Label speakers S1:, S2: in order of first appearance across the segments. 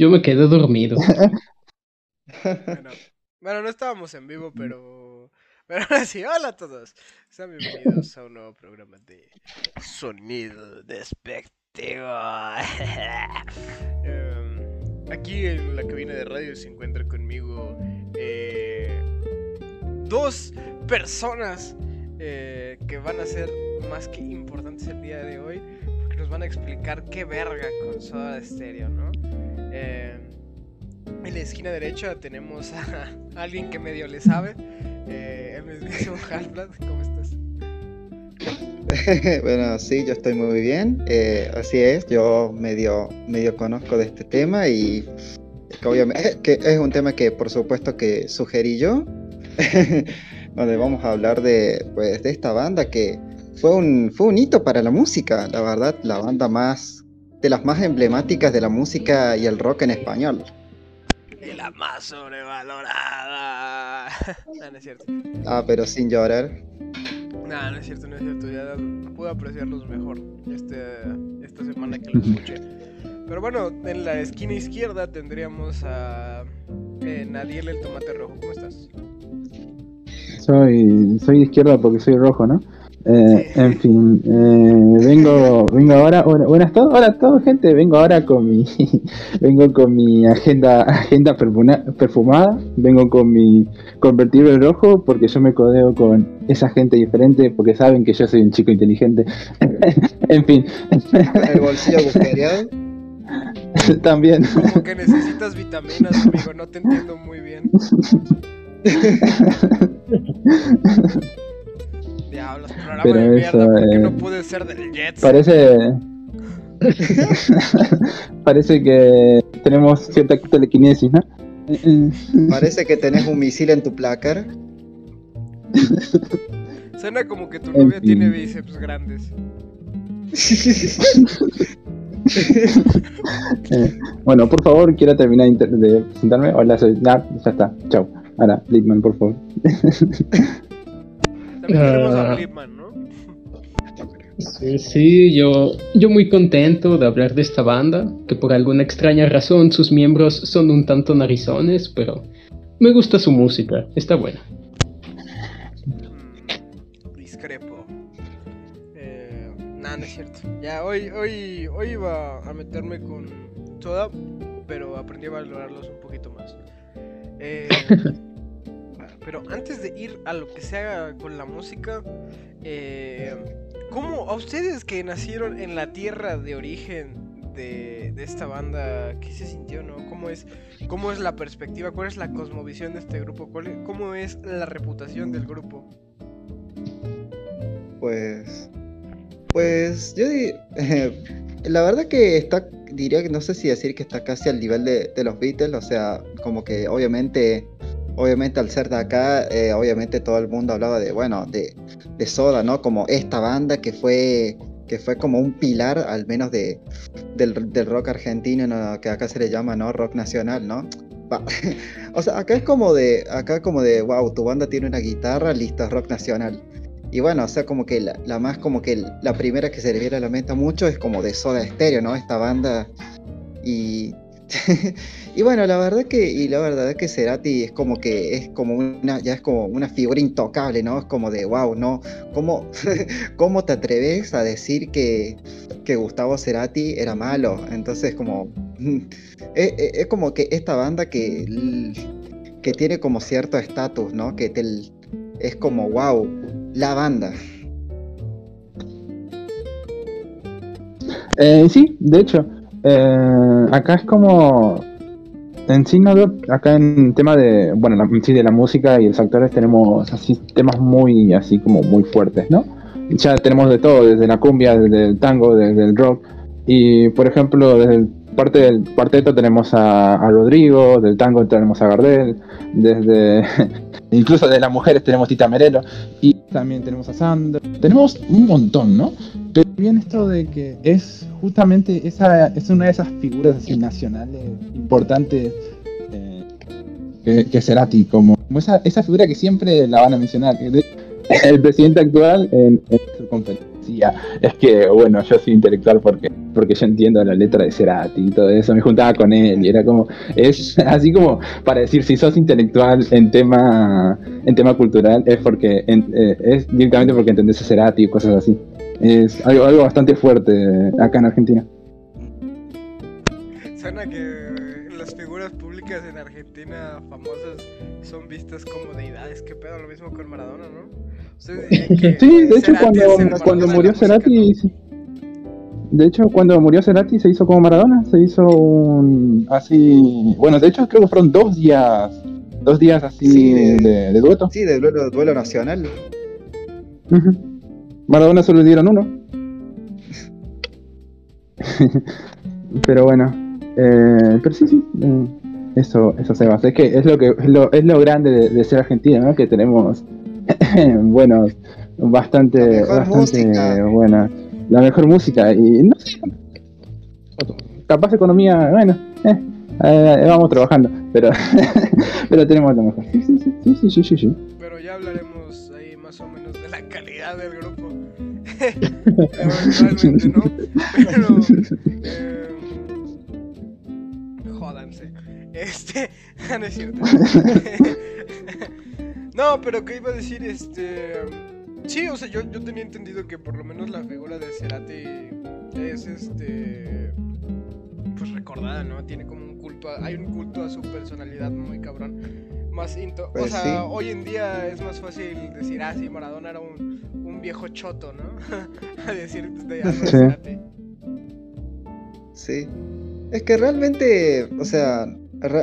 S1: Yo me quedé dormido.
S2: Bueno, no estábamos en vivo, pero. Pero ahora sí, hola a todos. Sean bienvenidos a un nuevo programa de Sonido Despectivo. Em, aquí en la cabina de radio se encuentra conmigo eh, dos personas eh, que van a ser más que importantes el día de hoy, porque nos van a explicar qué verga con Soda Stereo, ¿no? Eh, en la esquina derecha tenemos a alguien que medio le sabe, eh, el mismo Halfblad, ¿cómo estás?
S3: bueno, sí, yo estoy muy bien, eh, así es, yo medio, medio conozco de este tema y obviamente, que es un tema que por supuesto que sugerí yo, donde vamos a hablar de, pues, de esta banda que fue un, fue un hito para la música, la verdad, la banda más, de las más emblemáticas de la música y el rock en español.
S2: Y la más sobrevalorada. no, no es cierto.
S3: Ah, pero sin llorar.
S2: No, no es cierto, no es cierto. Ya pude apreciarlos mejor este, esta semana que los escuché. Pero bueno, en la esquina izquierda tendríamos a eh, Nadiel el Tomate Rojo. ¿Cómo estás?
S4: Soy, soy de izquierda porque soy rojo, ¿no? Eh, en fin, eh, vengo, vengo ahora, buenas todos, hola a todos gente, vengo ahora con mi, vengo con mi agenda, agenda perfumada, vengo con mi convertible rojo porque yo me codeo con esa gente diferente porque saben que yo soy un chico inteligente. en fin.
S3: El bolsillo agujereado.
S4: También.
S2: Como que necesitas vitaminas, amigo, no te entiendo muy bien. Diablos, programa
S4: Pero
S2: de mierda,
S4: eso,
S2: ¿por qué
S4: eh,
S2: no pude ser del Jets?
S4: Parece. Parece que tenemos cierta telequinesis, ¿no?
S3: Parece que tenés un misil en tu placar.
S2: Suena como que tu
S4: En
S2: novia tiene bíceps grandes.
S4: Eh, bueno, por favor, quiero terminar de presentarme. Hola, soy ya está, chao. Ahora, Lickman, por favor.
S2: A
S1: Ah.
S2: Lipman, ¿no?
S1: Sí, sí, yo, yo muy contento de hablar de esta banda, que por alguna extraña razón sus miembros son un tanto narizones, pero me gusta su música, está buena.
S2: Mm, discrepo. Eh, nah, no es cierto. Ya, hoy, hoy, hoy iba a meterme con Soda, pero aprendí a valorarlos un poquito más. Eh, pero antes de ir a lo que se haga con la música, eh, ¿cómo a ustedes que nacieron en la tierra de origen de, esta banda, qué se sintió, no? ¿Cómo es, ¿Cómo es la perspectiva? ¿Cuál es la cosmovisión de este grupo? ¿Cuál es- ¿Cómo es la reputación del grupo?
S3: Pues. Pues yo di- la verdad que está, diría que no sé si decir que está casi al nivel de los Beatles, o sea, como que obviamente, obviamente al ser de acá, eh, obviamente todo el mundo hablaba de, bueno, de, de Soda, ¿no? Como esta banda que fue, que fue como un pilar, al menos de, del, del rock argentino, ¿no? que acá se le llama, ¿no? Rock nacional, ¿no? O sea, acá es como de, acá como de, wow, tu banda tiene una guitarra, listo, rock nacional. Y bueno, o sea, como que la, la más, como que la primera que se le viene a la mente mucho es como de Soda Stereo, ¿no? Esta banda. Y. y bueno, la verdad que, y la verdad que Cerati es como que es como una, ya es como una figura intocable, ¿no? Es como de wow, ¿no? ¿Cómo, cómo te atreves a decir que, que Gustavo Cerati era malo? Entonces, como. es, como que esta banda que. que tiene como cierto estatus, ¿no? Que es como wow, la banda.
S4: Eh, sí, de hecho, eh, acá es como. En sí, no acá en tema de. Bueno, la, sí, de la música y los actores tenemos así temas muy, así como muy fuertes, ¿no? Ya tenemos de todo, desde la cumbia, desde el tango, desde el rock. Y por ejemplo, desde parte del cuarteto tenemos a, a Rodrigo, del tango tenemos a Gardel, desde. Incluso de las mujeres tenemos Tita Merelo y también tenemos a Sandro. Tenemos un montón, ¿no? Pero bien esto de que es justamente esa es una de esas figuras así nacionales importantes eh, que, que Cerati, como, como esa, esa figura que siempre la van a mencionar. El presidente actual en, en su conferencia es que, bueno, yo soy intelectual porque, porque yo entiendo la letra de Cerati y todo eso, me juntaba con él y era como, es así como para decir, si sos intelectual en tema, en tema cultural, es porque, eh, es directamente porque entendés a Cerati y cosas así. Es algo, algo bastante fuerte acá en Argentina.
S2: Suena que las figuras públicas en Argentina famosas son vistas como deidades. ¿Qué pedo? Lo mismo con Maradona, ¿no?
S4: Sí, de hecho, cuando, cuando murió Cerati. De hecho, cuando murió Cerati se hizo como Maradona, se hizo un así. Bueno, de hecho, creo que fueron dos días. Dos días así de, de, dueto.
S3: Sí, de duelo, duelo nacional.
S4: Maradona solo le dieron uno. pero bueno. Eh, pero sí, sí. Eh, eso, eso se basa. Es que es lo que es lo, es lo grande de, de ser argentino, ¿no? Que tenemos bueno, bastante, bastante buena. La mejor música y no sé, capaz economía, bueno, eh, eh, vamos trabajando, pero pero tenemos lo mejor. Sí, sí, sí, sí, sí, sí,
S2: Pero ya hablaremos ahí más o menos de la calidad del grupo. no, pero eh, jódanse. Este, no es cierto. No, pero ¿qué iba a decir? Este. Sí, o sea, yo, yo tenía entendido que por lo menos la figura de Cerati es este. Pues recordada, ¿no? Tiene como un culto. hay un culto a su personalidad muy cabrón. Más into. o pues sea, hoy en día es más fácil decir, ah, sí, Maradona era un, un viejo choto, ¿no? a decir de de Cerati.
S3: Sí. Es que realmente, o sea,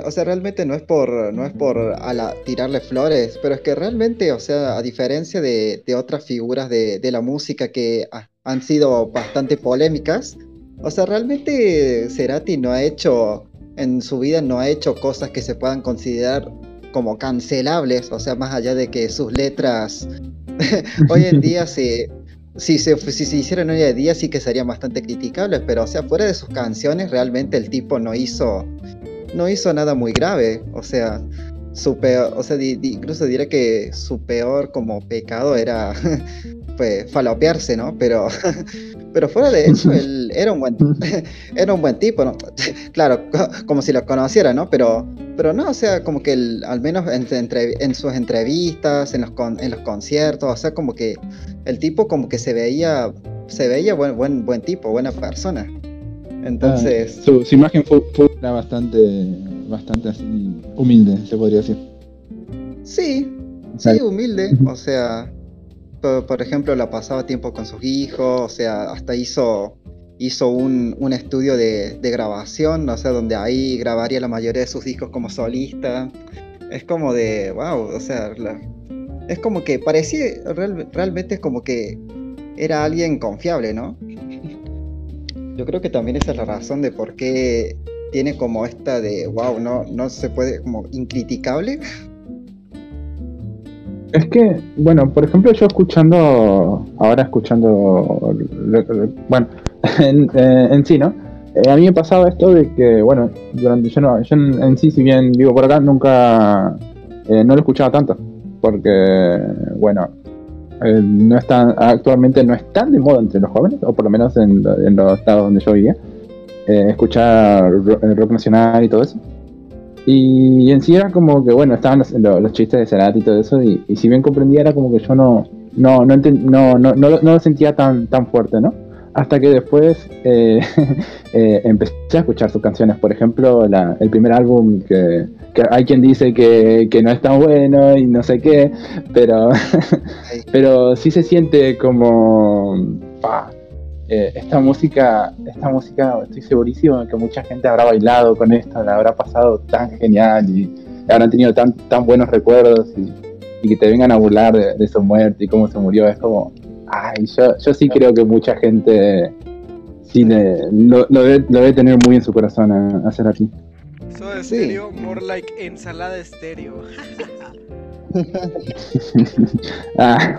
S3: o sea, realmente no es por, no es por a la, tirarle flores, pero es que realmente, o sea, a diferencia de, de otras figuras de, de, la música que han sido bastante polémicas, o sea, realmente Cerati no ha hecho, en su vida no ha hecho cosas que se puedan considerar como cancelables, o sea, más allá de que sus letras hoy en día se, si se, si se hicieran hoy en día sí que serían bastante criticables, pero o sea, fuera de sus canciones, realmente el tipo no hizo no hizo nada muy grave. O sea, su peor, o sea, incluso diría que su peor como pecado era pues falopearse, ¿no? Pero, pero fuera de eso, él era un buen, era un buen tipo, ¿no? Claro, como si lo conociera, ¿no? Pero, pero no, o sea, como que al menos en, sus entrevistas, en los, en los conciertos, o sea, como que el tipo como que se veía, se veía buen, buen, buen tipo, buena persona. Entonces.
S4: Ah, su, imagen fue, era bastante, bastante así humilde, se podría decir.
S3: Sí, sí, humilde. O sea, por, ejemplo, la pasaba tiempo con sus hijos, o sea, hasta hizo, hizo un, un estudio de, de, grabación, o sea, donde ahí grabaría la mayoría de sus discos como solista. Es como de, wow, o sea, es como que parecía, realmente es como que era alguien confiable, ¿no? Yo creo que también esa es la razón de por qué tiene como esta de, wow, no, no se puede, como incriticable.
S4: Es que, bueno, por ejemplo, yo escuchando, ahora escuchando, bueno, en, eh, en sí, ¿no? Eh, a mí me pasaba esto de que, bueno, durante yo no, yo en, sí, si bien vivo por acá, nunca, eh, no lo escuchaba tanto, porque, bueno, eh, no está, actualmente no están de moda entre los jóvenes, o por lo menos en, los estados donde yo vivía, eh, escuchar eh, rock, nacional y todo eso. Y en sí era como que, bueno, estaban los, chistes de Cerati y todo eso, y, si bien comprendía era como que yo no, no, no, no, no, no, lo sentía tan, tan fuerte, ¿no? hasta que después eh, eh, empecé a escuchar sus canciones. Por ejemplo, el primer álbum que, hay quien dice que, no es tan bueno y no sé qué, pero, pero sí se siente como... Eh, esta música, esta música, estoy segurísimo que mucha gente habrá bailado con esto, la habrá pasado tan genial y habrán tenido tan, tan buenos recuerdos y, que te vengan a burlar de, de su muerte y cómo se murió, es como, Ay, yo, yo sí creo que mucha gente sí lo, debe, tener muy en su corazón a, hacer así.
S2: Soy estéreo, more like ensalada estéreo.
S4: Ah.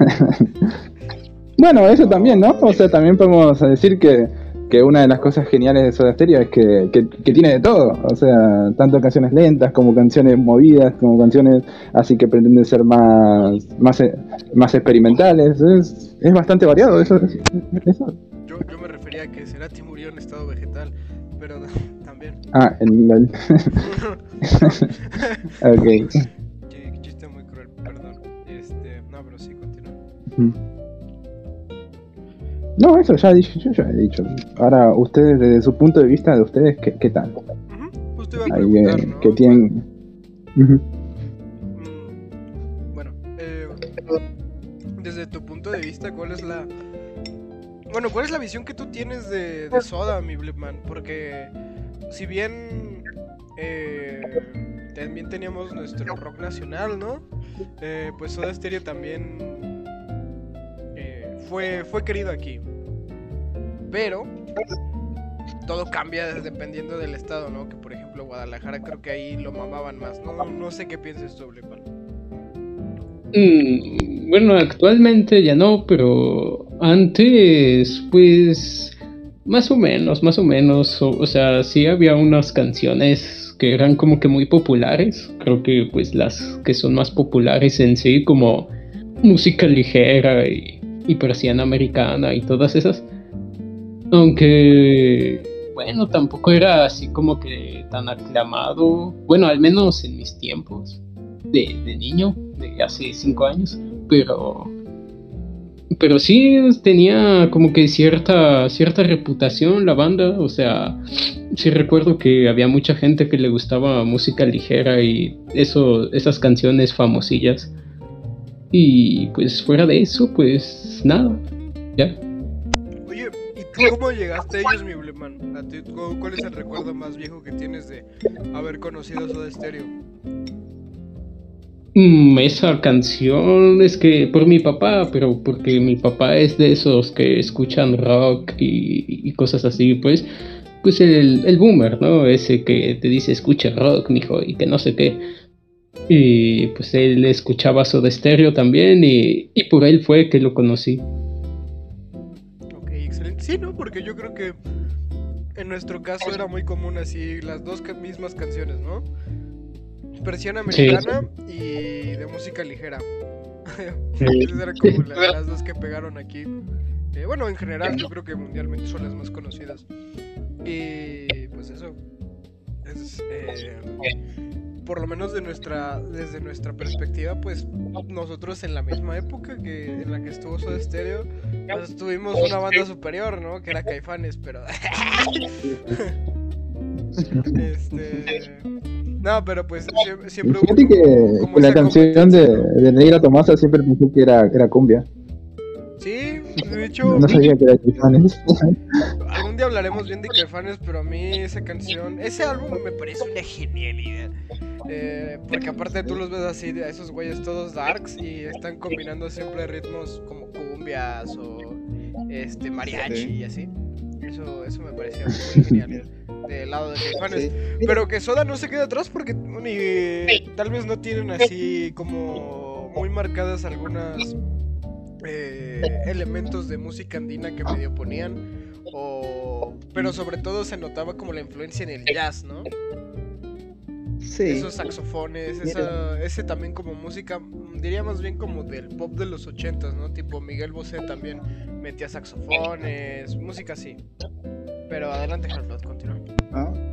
S4: Bueno, eso también, ¿no? O sea, también podemos decir que, que una de las cosas geniales de Soda Stereo es que, que, que tiene de todo, o sea, tanto canciones lentas como canciones movidas, como canciones así que pretenden ser más más, más experimentales, es, es bastante variado eso, eso.
S2: Yo, yo me refería a que Cerati murió en estado vegetal, pero también.
S4: Ah, en el... ok.
S2: Qué chiste muy cruel, perdón. Este, no, pero sí, continúa.
S4: Mm. No, eso ya, yo ya he dicho. Ahora, ustedes, desde su punto de vista de ustedes, ¿qué, qué tal?
S2: Ujú, Justo iba a
S4: Ahí,
S2: preguntar,
S4: eh,
S2: ¿no?
S4: que tienen...
S2: Mm, Bueno, eh, desde tu punto de vista, ¿cuál es la... Bueno, ¿cuál es la visión que tú tienes de, de Soda, mi Blipman? Porque si bien eh, también teníamos nuestro rock nacional, ¿no? Eh, pues Soda Stereo también fue, fue querido aquí. Pero todo cambia dependiendo del estado, ¿no? Que por ejemplo Guadalajara creo que ahí lo mamaban más. No, no sé qué pienses tú, Blipman.
S1: Mm, bueno, actualmente ya no, pero antes, pues, más o menos, más o menos, o, o sea, sí había unas canciones que eran como que muy populares, creo que pues las que son más populares en sí, como música ligera y, y persiana americana y todas esas, aunque, bueno, tampoco era así como que tan aclamado, bueno, al menos en mis tiempos de, de niño, de hace cinco años, pero pero sí tenía como que cierta cierta reputación la banda, o sea, sí recuerdo que había mucha gente que le gustaba música ligera y eso esas canciones famosillas. Y pues fuera de eso, pues nada. Ya.
S2: Oye, ¿y tú cómo llegaste a ellos, mi cu- ¿Cuál es el recuerdo más viejo que tienes de haber conocido Soda Stereo?
S1: Mm, esa canción es que por mi papá, pero porque mi papá es de esos que escuchan rock y, y cosas así, pues, pues el, el boomer, ¿no? Ese que te dice escucha rock, mijo, y que no sé qué. Y pues él escuchaba Soda Stereo también y, y por él fue que lo conocí.
S2: Ok, excelente. Sí, ¿no? Porque yo creo que en nuestro caso era muy común así las dos ca- mismas canciones, ¿no? Persiana
S1: Sí.
S2: americana y de música ligera. Esas eran como la- las dos que pegaron aquí. Eh, bueno, en general, yo creo que mundialmente son las más conocidas. Y pues eso. Es, eh, por lo menos de nuestra, desde nuestra perspectiva, pues nosotros en la misma época que en la que estuvo Soda Stereo, pues tuvimos una banda superior, ¿no? Que era Caifanes, pero. este. No, pero pues siempre, siempre hubo
S4: Fíjate que,
S2: como-
S4: la canción de, de Negra Tomasa siempre pensé que era, era cumbia.
S2: Sí, de hecho,
S4: No sabía que era Caifanes.
S2: día hablaremos bien de Caifanes, pero a mí esa canción, ese álbum me parece una genialidad. Eh, porque aparte tú los ves así, a esos güeyes todos darks y están combinando siempre ritmos como cumbias o este mariachi
S3: Sí.
S2: y así. Eso, eso me parecía muy genial del lado de Caifanes.
S3: Sí.
S2: Pero que Soda no se queda atrás porque ni, tal vez no tienen así como muy marcadas algunas eh, elementos de música andina que medio ponían. O, pero sobre todo se notaba como la influencia en el jazz, ¿no?
S3: Sí.
S2: Esos saxofones, esa, ese también como música, diría más bien como del pop de los ochentas, ¿no? Tipo Miguel Bosé también metía saxofones, música así. Pero adelante, Halflot, continúa.
S3: ¿no?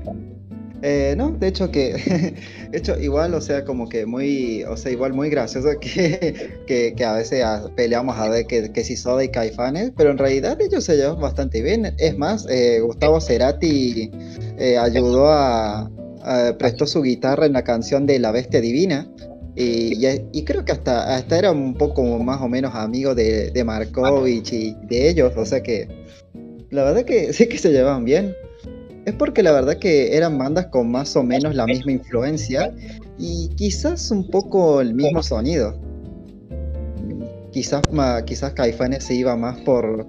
S3: Eh, no, de hecho que, de hecho igual, o sea, como que muy, o sea, igual muy gracioso que, que, que a veces peleamos a ver que, que si Soda y Caifanes, pero en realidad ellos se llevan bastante bien. Es más, eh, Gustavo Cerati eh, ayudó a, a- prestó su guitarra en la canción de La Bestia Divina. Y, y- y creo que hasta, hasta era un poco más o menos amigo de, de Markovich y de ellos, o sea que la verdad que sí que se llevan bien. Es porque la verdad que eran bandas con más o menos la misma influencia y quizás un poco el mismo sonido. Quizás, ma- quizás Caifanes se iba más por,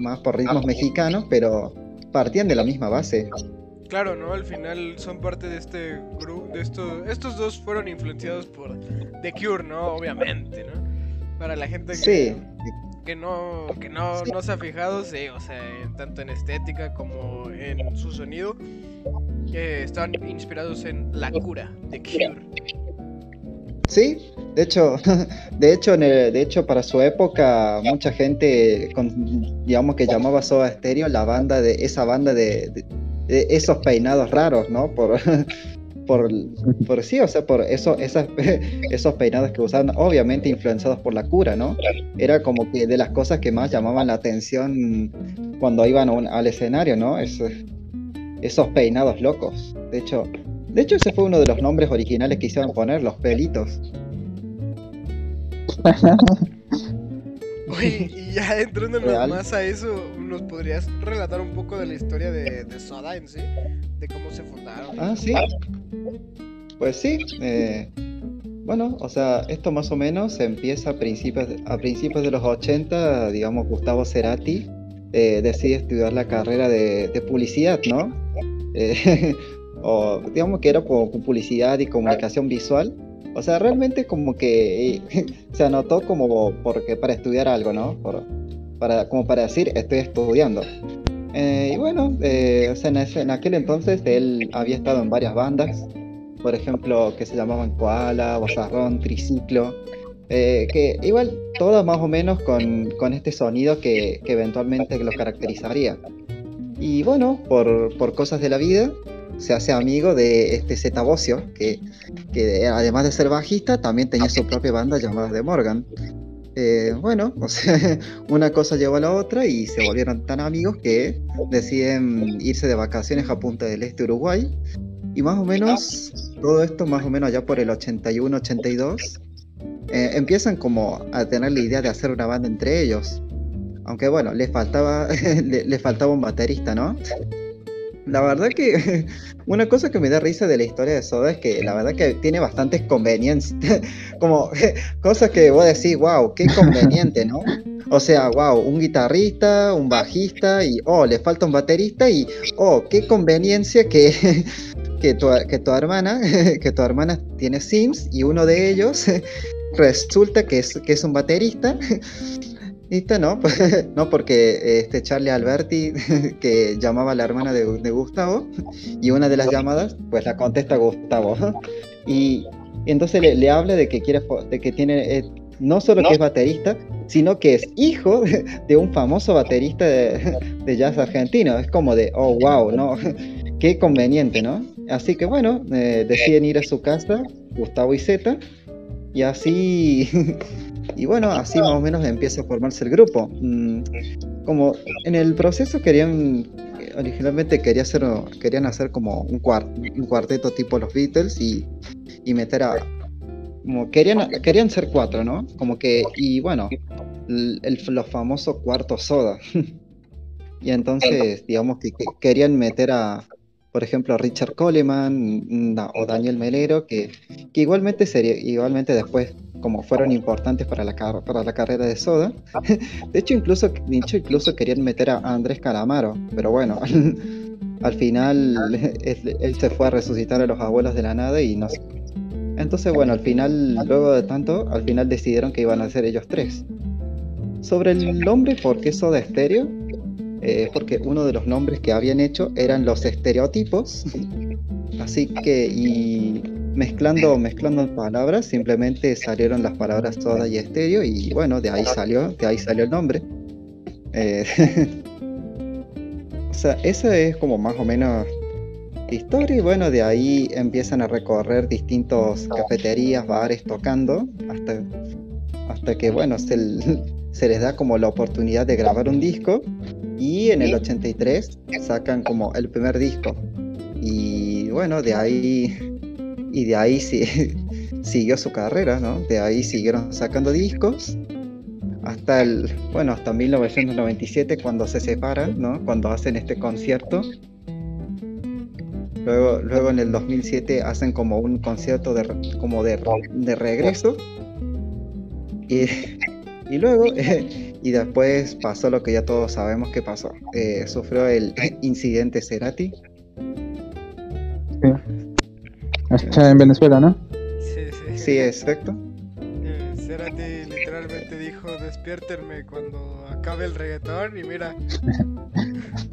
S3: más por ritmos mexicanos, pero partían de la misma base.
S2: Claro, ¿no? Al final son parte de este grupo, de estos, estos dos fueron influenciados por The Cure, ¿no? Obviamente, ¿no? Para la gente que,
S3: Sí,
S2: que no, que no, no se ha fijado, sí, o sea, tanto en estética como en su sonido, que están inspirados en La Cura de Cure.
S3: Sí, de hecho, de hecho, de hecho para su época mucha gente, digamos que llamaba Soda Stereo la banda de esa banda de, esos peinados raros, ¿no? Por, por, por sí, o sea, por eso, esas, esos peinados que usaban, obviamente influenciados por la cura, ¿no? Era como que de las cosas que más llamaban la atención cuando iban al escenario, ¿no? esos peinados locos. De hecho, de hecho, ese fue uno de los nombres originales que hicieron poner, los pelitos.
S2: Oye, y ya entrándonos más a eso, ¿nos podrías relatar un poco de la historia de, Soda en sí? De cómo se fundaron.
S3: Ah, sí. Pues sí. Eh, bueno, o sea, esto más o menos empieza a principios de, a principios de los 80, digamos, Gustavo Cerati eh, decide estudiar la carrera de, publicidad, ¿no? Eh, o digamos que era con, publicidad y comunicación visual. O sea, realmente como que se anotó como porque para estudiar algo, ¿no? para, como para decir, estoy estudiando. Eh, y bueno, eh, o sea, en, aquel entonces él había estado en varias bandas, por ejemplo, que se llamaban Koala, Bozarrón, Triciclo, eh, que igual todas más o menos con, con este sonido que, que, eventualmente lo caracterizaría. Y bueno, por, por cosas de la vida, se hace amigo de este Zeta Bocio, que, que, además de ser bajista, también tenía su propia banda llamada The Morgan. Eh, bueno, una cosa llevó a la otra y se volvieron tan amigos que deciden irse de vacaciones a Punta del Este, Uruguay. Y más o menos, todo esto más o menos allá por el 81-82, eh, empiezan como a tener la idea de hacer una banda entre ellos. Aunque bueno, les faltaba, le faltaba un baterista, ¿no? La verdad que una cosa que me da risa de la historia de Soda es que la verdad que tiene bastantes conveniencias, como cosas que vos decís, wow, qué conveniente, ¿no? O sea, wow, un guitarrista, un bajista y, oh, le falta un baterista y, oh, qué conveniencia que, que, tu, que tu hermana, que tu hermana tiene Sims y uno de ellos resulta que es, que es un baterista ¿Viste? No, no, porque este Charlie Alberti, que llamaba a la hermana de, Gustavo, y una de las llamadas, pues la contesta Gustavo. Y, entonces le, habla de que quiere, de que tiene, eh, no solo que es baterista, sino que es hijo de, un famoso baterista de, jazz argentino. Es como de, oh, wow, ¿no? Qué conveniente, ¿no? Así que bueno, eh, deciden ir a su casa, Gustavo y Zeta, y así Y bueno, así más o menos empieza a formarse el grupo. Mm, como en el proceso querían, originalmente quería hacer, querían hacer como un, un cuarteto tipo los Beatles y, y meter a... Como querían, querían ser cuatro, ¿no? Como que, y bueno, el, los famosos cuartos soda. y entonces, digamos que querían meter a, por ejemplo, Richard Coleman o Daniel Melero, que, igualmente sería, igualmente después, como fueron importantes para la, para la carrera de Soda. De hecho, incluso, incluso querían meter a Andrés Calamaro, pero bueno, al final él, se fue a resucitar a los abuelos de la nada y no Entonces, bueno, al final, luego de tanto, al final decidieron que iban a ser ellos tres. Sobre el nombre, ¿por qué Soda Stereo? Eh, porque uno de los nombres que habían hecho eran los estereotipos. Así que, y mezclando, mezclando palabras, simplemente salieron las palabras soda y estéreo, y bueno, de ahí salió, de ahí salió el nombre. Eh, o sea, esa es como más o menos la historia, y bueno, de ahí empiezan a recorrer distintos cafeterías, bares tocando, hasta, hasta que, bueno, se, se les da como la oportunidad de grabar un disco y en el 83 sacan como el primer disco. Y bueno, de ahí y de ahí sí, siguió su carrera, ¿no? De ahí siguieron sacando discos hasta el, bueno, hasta 1997 cuando se separan, ¿no? Cuando hacen este concierto. Luego, luego en el 2007 hacen como un concierto de, como de, de regreso. Y y luego, y después pasó lo que ya todos sabemos que pasó. Eh, sufrió el incidente Cerati.
S4: Sí. Está en Venezuela, ¿no?
S2: Sí, sí.
S3: Sí, exacto.
S2: Eh, Cerati literalmente dijo despiértenme cuando acabe el reggaetón y mira.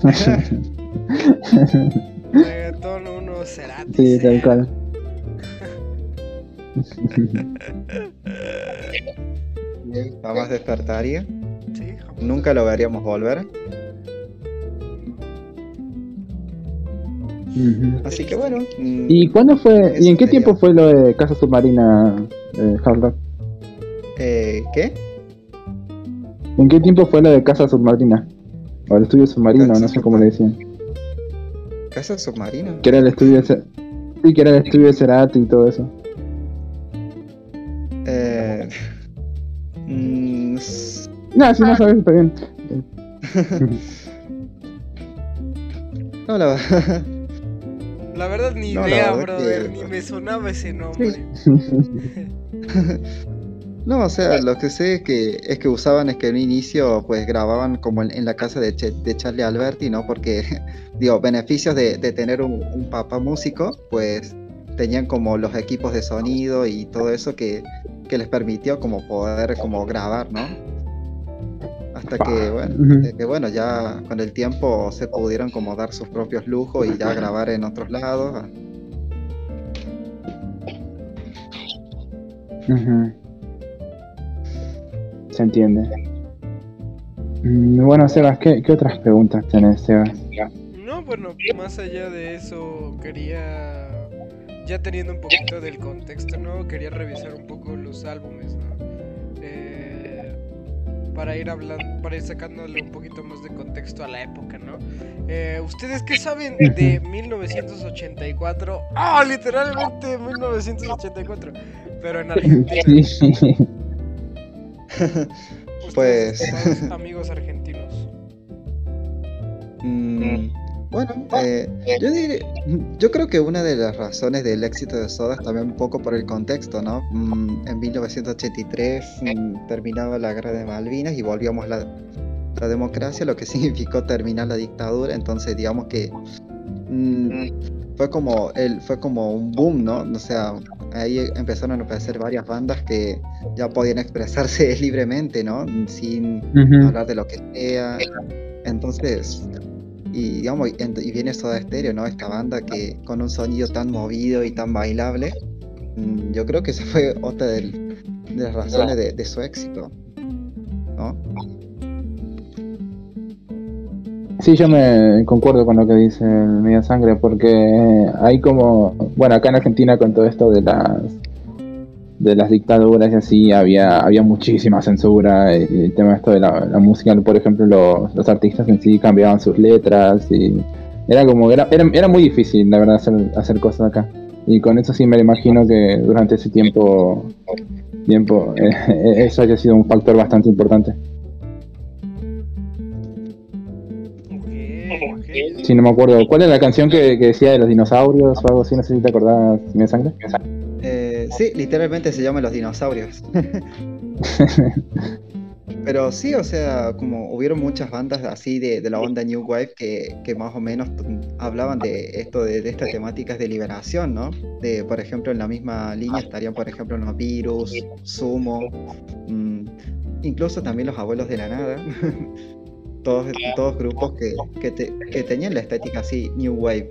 S2: reggaetón 1 Cerati.
S4: Sí, tal cual.
S3: Jamás despertaría. Nunca lo veríamos volver. Así que bueno. mm,
S4: ¿Y cuándo fue? ¿Y en qué tiempo fue lo de Casa Submarina eh, Hard Rock?
S3: eh, ¿Qué?
S4: ¿En qué tiempo fue lo de Casa Submarina? O el estudio submarino,
S3: Casa
S4: no sé cómo le decían.
S3: ¿Casa submarina?
S4: Que era el estudio de Ce- Sí, que era el estudio de Cerati y todo eso.
S3: Eh, mm,
S4: No, si no sabes, está bien.
S3: no, la verdad.
S2: La verdad ni
S3: No,
S2: idea,
S3: verdad
S2: brother,
S3: que-
S2: ni me sonaba ese nombre.
S3: No, o sea, lo que sé es que es que usaban es que en un inicio pues grababan como en, en la casa de, Che- de Charlie Alberti, ¿no? Porque, digo, beneficios de, de tener un, un papá músico, pues tenían como los equipos de sonido y todo eso que, que les permitió como poder como grabar, ¿no? Hasta que, bueno, que, ya con el tiempo se pudieron como dar sus propios lujos y ya grabar en otros lados.
S4: Ujú. Se entiende. Mm, Bueno, Sebas, ¿qué, qué otras preguntas tenés, Sebas?
S2: No, bueno, más allá de eso, quería, ya teniendo un poquito del contexto, ¿no? Quería revisar un poco los álbumes, ¿no? Para ir hablando, para ir sacándole un poquito más de contexto a la época, ¿no? Eh, ¿Ustedes qué saben de 1984? ¡Ah, literalmente 1984! Pero en Argentina.
S3: Pues-
S2: amigos argentinos.
S3: Mm, bueno, eh, yo, diré- yo creo que una de las razones del éxito de Soda es también un poco por el contexto, ¿no? Mm, en 1983 mm, terminaba la guerra de Malvinas y volvíamos la, la democracia, lo que significó terminar la dictadura, entonces digamos que mm, fue como el, fue como un boom, ¿no? O sea, ahí empezaron a aparecer varias bandas que ya podían expresarse libremente, ¿no? Sin, hablar de lo que sea. Entonces, y digamos, y, viene Soda Stereo, ¿no? Esta banda que con un sonido tan movido y tan bailable, mm, yo creo que esa fue otra de las razones de, su éxito, ¿no?
S4: Sí, yo me concuerdo con lo que dice el Sangre, porque hay como, bueno, acá en Argentina con todo esto de las de las dictaduras y así, había, había muchísima censura y el tema esto de la, la música, por ejemplo, los, los artistas en sí cambiaban sus letras y era como, era, era, era muy difícil, la verdad, hacer, hacer cosas acá. Y con eso sí me imagino que durante ese tiempo, tiempo eh, eso haya sido un factor bastante importante.
S2: Ok.
S4: Sí, no me acuerdo. ¿Cuál es la canción que, que decía de los dinosaurios o algo así? No sé si te acordás, Media Sangre.
S3: Eh, sí, literalmente se llaman los dinosaurios. Pero sí, o sea, como hubieron muchas bandas así de, de la onda New Wave que, que más o menos mm, hablaban de esto, de, de estas temáticas de liberación, ¿no? De, por ejemplo, en la misma línea estarían, por ejemplo, los Virus, Sumo, mm, incluso también los Abuelos de la Nada. todos, todos grupos que, que, te- que tenían la estética así, New Wave.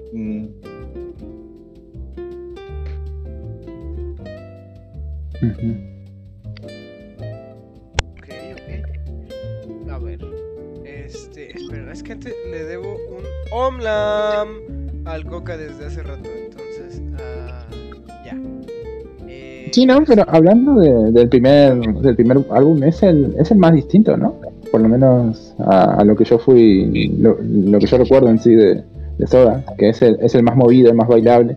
S2: Ok, ok. A ver. Este, espera, es que antes le debo un Omlam al Coca desde hace rato, entonces, ah, ya. Eh,
S4: Sí, no, pero hablando de- del primer del primer álbum, es el, es el más distinto, ¿no? Por lo menos a, a lo que yo fui, lo, lo que yo recuerdo en sí de, de Soda, que es el, es el más movido, el más bailable.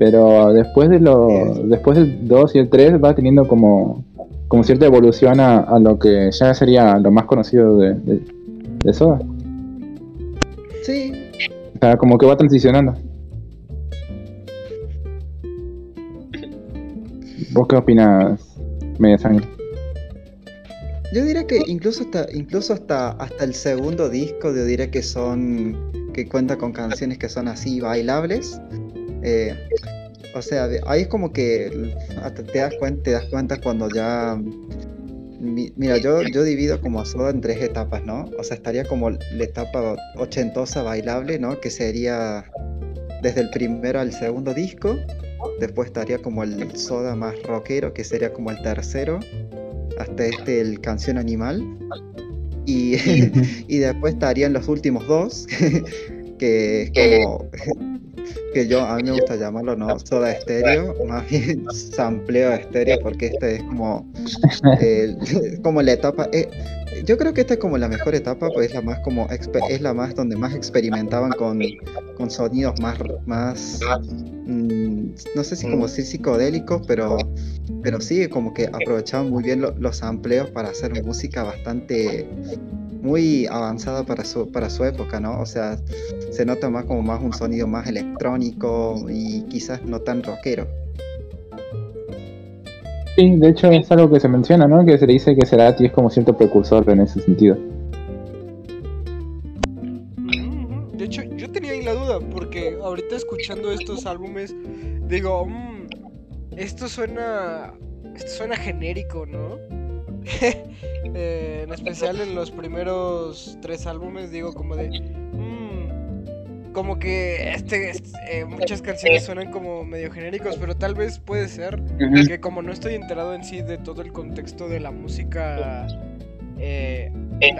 S4: Pero después de lo, después del 2 y el 3 va teniendo como, como cierta evolución a, a lo que ya sería lo más conocido de, de, de Soda.
S3: Sí,
S4: O sea, como que va transicionando. ¿Vos qué opinas, Media Sangre?
S3: Yo diría que incluso hasta, incluso hasta, hasta el segundo disco, yo diría que son, que cuenta con canciones que son así bailables. Eh, o sea, ahí es como que hasta te das cuenta, te das cuenta cuando ya mi- mira, yo, yo divido como a Soda en tres etapas, ¿no? O sea, estaría como la etapa ochentosa bailable, ¿no? Que sería desde el primero al segundo disco. Después estaría como el Soda más rockero, que sería como el tercero. Hasta este, el Canción Animal. Y, y después estarían los últimos dos, que es como que yo a mí me gusta llamarlo no soda estéreo, más bien sampleo estéreo, porque este es como el- como la etapa. eh, yo creo que esta es como la mejor etapa, pues es la más como es la más donde más experimentaban con, con sonidos más más mm, no sé si como decir psicodélicos, pero pero sí como que aprovechaban muy bien lo- los sampleos para hacer música bastante muy avanzada para su para su época, ¿no? O sea, se nota más como más un sonido más electrónico y quizás no tan rockero.
S4: Sí, de hecho es algo que se menciona, ¿no? Que se le dice que Cerati es como cierto precursor en ese sentido.
S2: Ujú, De hecho, yo tenía ahí la duda, porque ahorita escuchando estos álbumes, digo, "Mm, esto suena. Esto suena genérico, ¿no? Eh, en especial en los primeros tres álbumes, digo, como de. "Mm, como que este, este, eh, muchas canciones suenan como medio genéricos, pero tal vez puede ser que como no estoy enterado en sí de todo el contexto de la música eh,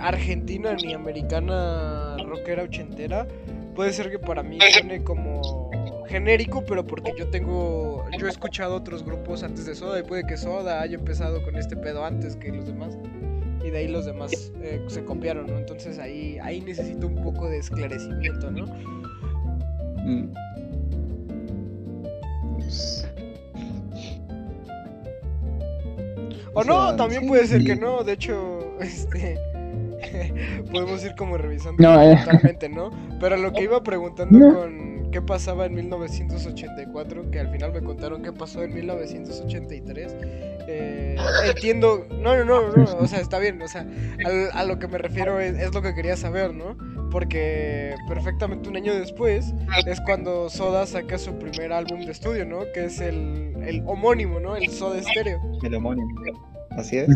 S2: argentina ni americana rockera ochentera, puede ser que para mí suene como genérico, pero porque yo tengo, yo he escuchado otros grupos antes de Soda y puede que Soda haya empezado con este pedo antes que los demás. Y de ahí los demás eh, se copiaron, ¿no? Entonces ahí, ahí necesito un poco de esclarecimiento, ¿no?
S3: Mm.
S2: O
S3: O
S2: no, también
S3: sí,
S2: puede ser
S3: sí.
S2: que no, de hecho, este podemos ir como revisando
S4: No, eh.
S2: totalmente, ¿no? Pero lo que iba preguntando
S4: No.
S2: con qué pasaba en 1984, que al final me contaron qué pasó en 1983. eh, entiendo, no, no, no, no, o sea, está bien, o sea, al- a, lo que me refiero es, es lo que quería saber, ¿no? Porque perfectamente un año después es cuando Soda saca su primer álbum de estudio, ¿no? Que es el, el homónimo, ¿no? El Soda Stereo.
S3: El homónimo. Así es.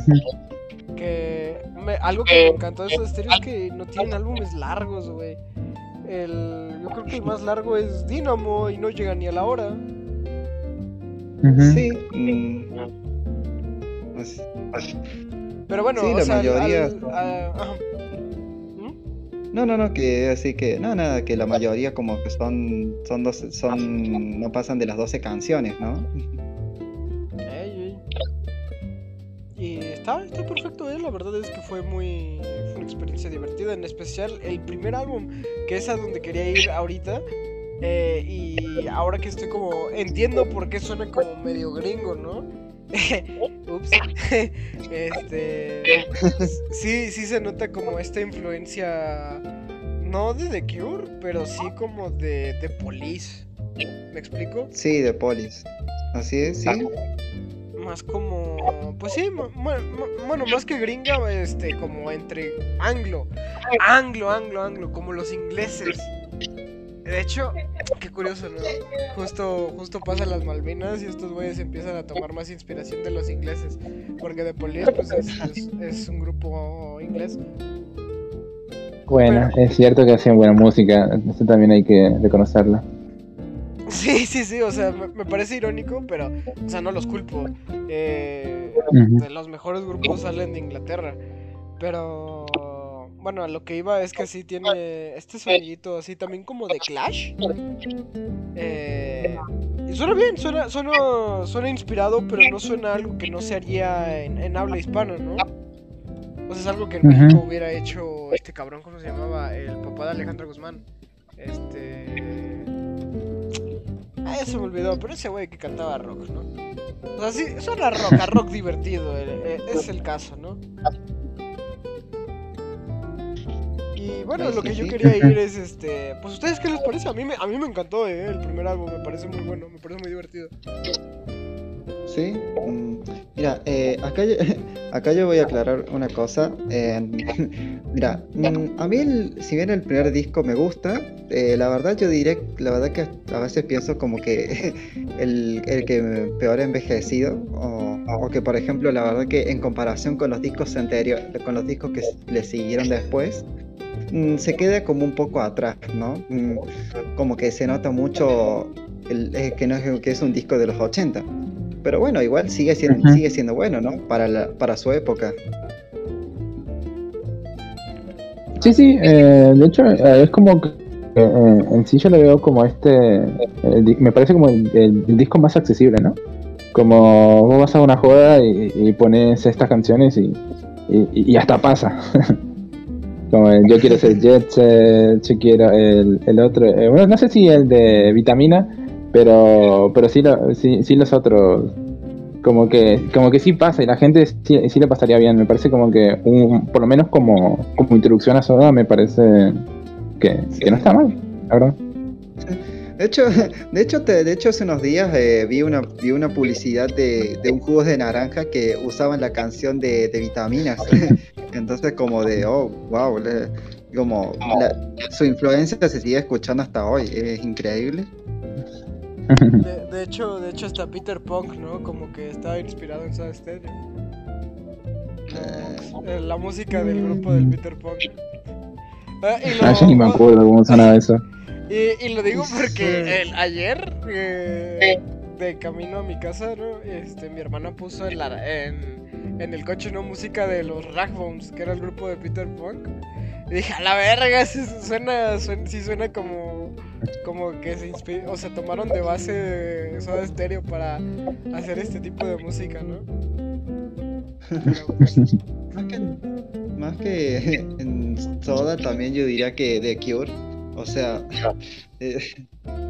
S2: Que me- algo que me encantó de Soda Stereo es que no tienen álbumes largos, güey. El, yo creo que el más largo es Dynamo y no llega ni a la hora.
S3: Sí. mm. Así-
S2: Pero bueno,
S3: Sí,
S2: o
S3: la
S2: sea,
S3: mayoría
S2: al-. ¿Mm?
S3: No, no, no, que así que, no, nada, que la mayoría como que son, son 12, son, no pasan de las 12 canciones, ¿no?
S2: Está, está perfecto, ¿eh? La verdad es que fue muy. Fue una experiencia divertida. En especial el primer álbum, que es a donde quería ir ahorita. eh, y ahora que estoy como. Entiendo por qué suena como medio gringo, ¿no? Ups. este. Sí, sí se nota como esta influencia. No de The Cure, pero sí como de, de Police. ¿Me explico?
S3: Sí, de Polis. Así es, sí.
S2: Más como pues sí bueno más que gringa este como entre anglo anglo anglo anglo como los ingleses. De hecho qué curioso no justo justo pasan las Malvinas y estos güeyes empiezan a tomar más inspiración de los ingleses porque de Police pues es, es- es un grupo inglés.
S4: Bueno, es cierto que hacían buena música, eso también hay que reconocerlo.
S2: sí sí sí o sea me, me parece irónico pero o sea no los culpo eh, de los mejores grupos salen de Inglaterra. Pero bueno, a lo que iba es que sí tiene este sonidito así también como de Clash. Eh, y suena bien, suena, suena, suena inspirado, pero no suena algo que no se haría en, en habla hispana, ¿no? O sea, es algo que en. México hubiera hecho este cabrón, ¿cómo se llamaba? El papá de Alejandro Guzmán. Este. Ah, ya se me olvidó, pero ese güey que cantaba rock, ¿no? O sea, sí, suena rock, a rock divertido, eh, eh, es el caso, ¿no? Y bueno,
S3: Pues
S2: lo que yo quería ir es este. Pues, ¿ustedes qué les parece? A mí me, a mí me encantó, eh, el primer álbum, me parece muy bueno, me parece muy divertido.
S3: Sí. mm, Mira, eh, acá, yo, voy a aclarar una cosa. Eh, mira, mm, a mí, si bien el primer disco me gusta, eh, la verdad yo diré, la verdad que a veces pienso como que el, el que peor ha envejecido, o, que por ejemplo, la verdad que en comparación con los discos anteriores, con los discos que le siguieron después, mm, se queda como un poco atrás, ¿no? Como que se nota mucho que no que es un disco de los 80. Pero bueno, igual sigue siendo, sigue siendo bueno, ¿no? Para, la, para su época.
S4: Sí, sí, eh, de hecho eh, es como que eh, en sí yo lo veo como este, me parece como el, el- el disco más accesible, ¿no? Como vos vas a una joda y, y pones estas canciones y, y, y hasta pasa. como el yo quiero ser Jet yo quiero el, el otro, eh, bueno, no sé si el de Vitamina, pero pero sí, lo- sí, sí los otros. Como que, como que sí pasa y la gente sí, sí le pasaría bien. Me parece como que, un, por lo menos como, como introducción a Soda, me parece que, que no está mal, la verdad.
S3: De hecho, de hecho, te- de hecho hace unos días eh, vi, una, vi una publicidad de, de un jugo de naranja que usaban la canción de, de vitaminas. Entonces como de, oh, wow, le- como la- su influencia se sigue escuchando hasta hoy. Es increíble.
S2: De, de hecho, de hecho hasta Peter Punk, ¿no? Como que estaba inspirado en Soda Stereo. La, la música del grupo del Peter Punk. Ah, y,
S4: Ah, yo ni me
S2: lo,
S4: acuerdo cómo sonaba eso.
S2: y, y lo digo porque el- ayer, eh, de camino a mi casa, ¿no? Este, mi hermana puso en, la, en, en el coche, ¿no? Música de los Ragbones, que era el grupo de Peter Punk. Y dije, a la verga, sí suena, suena, sí suena como, como que se inspiró, o sea, tomaron de base Soda Stereo para hacer este tipo de música, ¿no?
S3: Más que, más que en Soda también yo diría que The Cure. O sea, eh,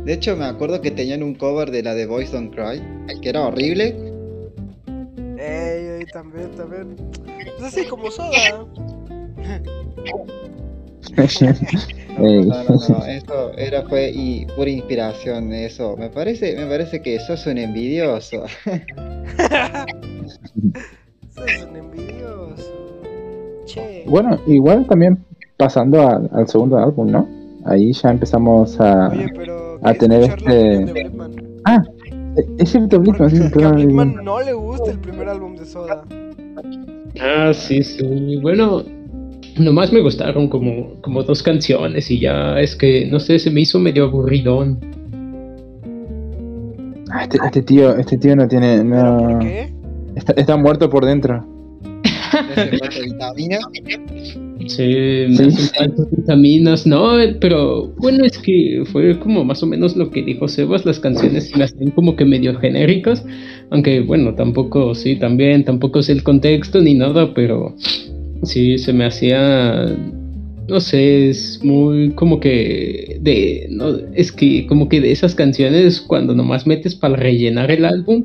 S3: de hecho me acuerdo que tenían un cover de la de Boys Don't Cry, que era horrible.
S2: ey, ey, también, también. Pues así como Soda.
S3: No, no, no, eso era fue y pura inspiración eso. Me parece, me parece que sos un envidioso.
S2: Sos un envidioso. Che.
S4: Bueno, igual también pasando a- al segundo álbum, ¿no? Ahí ya empezamos a...
S2: Oye, pero
S4: a
S2: ¿qué
S4: tener este-
S2: de?
S4: Ah, es cierto, Blitman, sí,
S2: a no le gusta el primer álbum de Soda.
S1: Ah, sí, sí. Bueno, nomás me gustaron como, como dos canciones y ya es que, no sé, se me hizo medio aburridón.
S4: Ah, este, este tío, este tío no tiene...
S2: ¿Pero
S4: No,
S2: por qué?
S4: Está, está muerto por dentro.
S3: Vitamina.
S1: Sí, me hacen falta vitaminas, no, pero bueno, es que fue como más o menos lo que dijo Sebas, las canciones se me hacen como que medio genéricas, aunque bueno, tampoco, sí, también, tampoco sé el contexto ni nada, pero sí, se me hacía, no sé, es muy como que de, no, es que como que de esas canciones cuando nomás metes para rellenar el álbum,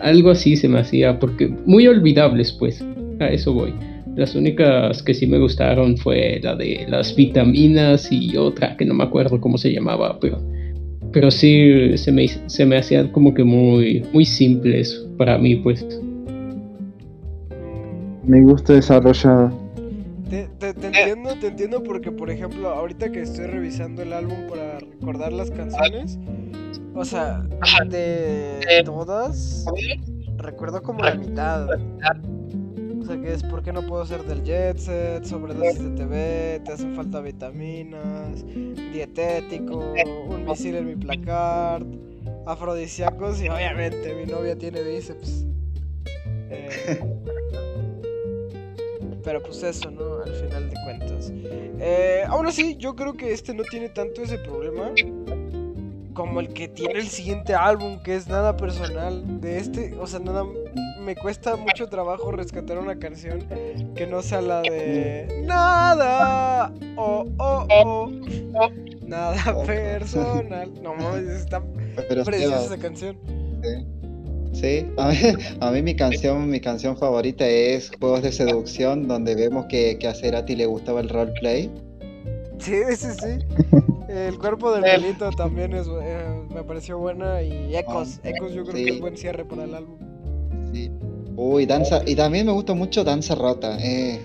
S1: algo así se me hacía, porque muy olvidables pues, a eso voy. Las únicas que sí me gustaron fue la de las vitaminas y otra que no me acuerdo cómo se llamaba, pero, pero sí se me, se me hacían como que muy, muy simples para mí, pues.
S4: Me gusta desarrollado.
S2: Te, te- te entiendo, te entiendo porque, por ejemplo, ahorita que estoy revisando el álbum para recordar las canciones, o sea, de todas, recuerdo como la mitad. O sea, que es ¿por qué no puedo ser del jet set? Sobredosis de TV, te hacen falta vitaminas, dietético, un misil en mi placard, afrodisíacos y obviamente mi novia tiene bíceps. Eh, pero pues eso, ¿no? Al final de cuentas. Eh, aún así, yo creo que este no tiene tanto ese problema como el que tiene el siguiente álbum, que es nada personal. De este, o sea, nada. Me cuesta mucho trabajo rescatar una canción que no sea la de Nada. Oh, oh, oh. Nada personal. No mames, está
S3: Pero
S2: preciosa esa canción.
S3: Sí, a mí, a mí mi canción, mi canción favorita es Juegos de Seducción, donde vemos que, que a Cerati le gustaba el roleplay.
S2: Sí, sí, sí. El cuerpo del delito también es, eh, me pareció buena. Y Ecos, Ecos yo creo que es buen cierre para el álbum.
S3: Sí. Uy, danza. Y también me gusta mucho Danza Rota. Eh.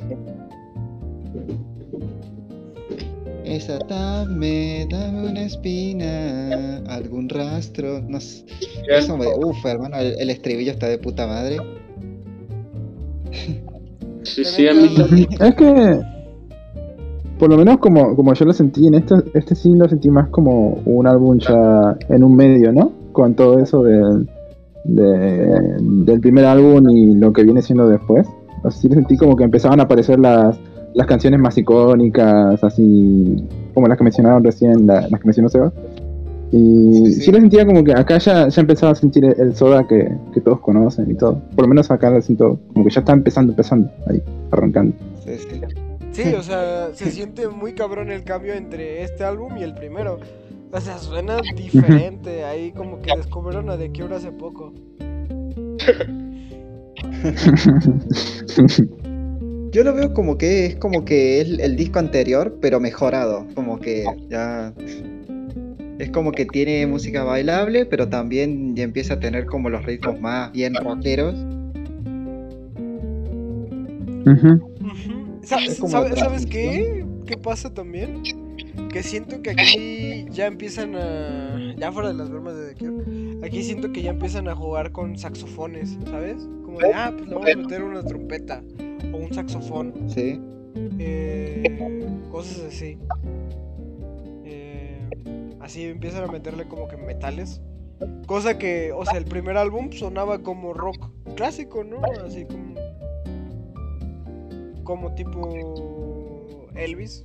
S3: Esa dame, dame una espina, algún rastro, no sé. Eso me, uf, hermano, el, el estribillo está de puta madre.
S1: Sí, sí, a mí también.
S4: Es que, por lo menos como, como yo lo sentí en este, este sí lo sentí más como un álbum ya en un medio, ¿no? Con todo eso del, de- del primer álbum y lo que viene siendo después. Así sentí como que empezaban a aparecer las, las canciones más icónicas, así como las que mencionaron recién, la- las que mencionó Seba. Y
S3: Sí,
S4: sí,
S3: sí.
S4: lo sentía como que acá ya, ya empezaba a sentir el, el soda que, que todos conocen y todo. Por lo menos acá lo siento como que ya está empezando, empezando, ahí, arrancando.
S3: Sí, sí.
S2: Sí, o sea, se siente muy cabrón el cambio entre este álbum y el primero. O sea, suena diferente. Ahí como que descubrieron a The Cure hace poco.
S3: Yo lo veo como que es como que es el disco anterior, pero mejorado. Como que ya. Es como que tiene música bailable, pero también ya empieza a tener como los ritmos más bien rockeros.
S4: Ujú.
S2: Ujú. Sa-
S3: Es como
S2: ¿sabe-
S3: otra
S2: ¿Sabes qué? ¿Qué pasa también? Que siento que aquí ya empiezan a. Ya fuera de las bromas de The Cure. Aquí siento que ya empiezan a jugar con saxofones, ¿sabes? Como de, ah, pues le vamos a meter una trompeta o un saxofón.
S3: Sí.
S2: eh, cosas así. Eh, así empiezan a meterle como que metales. Cosa que, o sea, el primer álbum sonaba como rock clásico, ¿no? Así como. Como tipo. Elvis.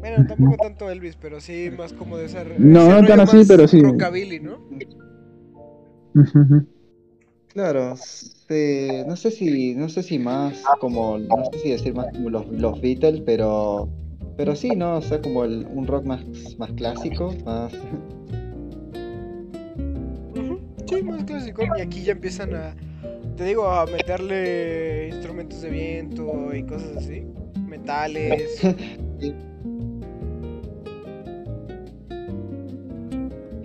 S2: Bueno, tampoco tanto Elvis, pero sí más como de esa.
S4: No, no tan así, pero sí.
S2: Rockabilly, ¿no?
S3: Claro, sí, no sé si, no sé si más como, no sé si decir más como los, los Beatles, pero, pero sí, ¿no? O sea, como el- un rock más, más clásico, más,
S2: Sí, más clásico. Y aquí ya empiezan a, te digo, a meterle instrumentos de viento y cosas así. Metales.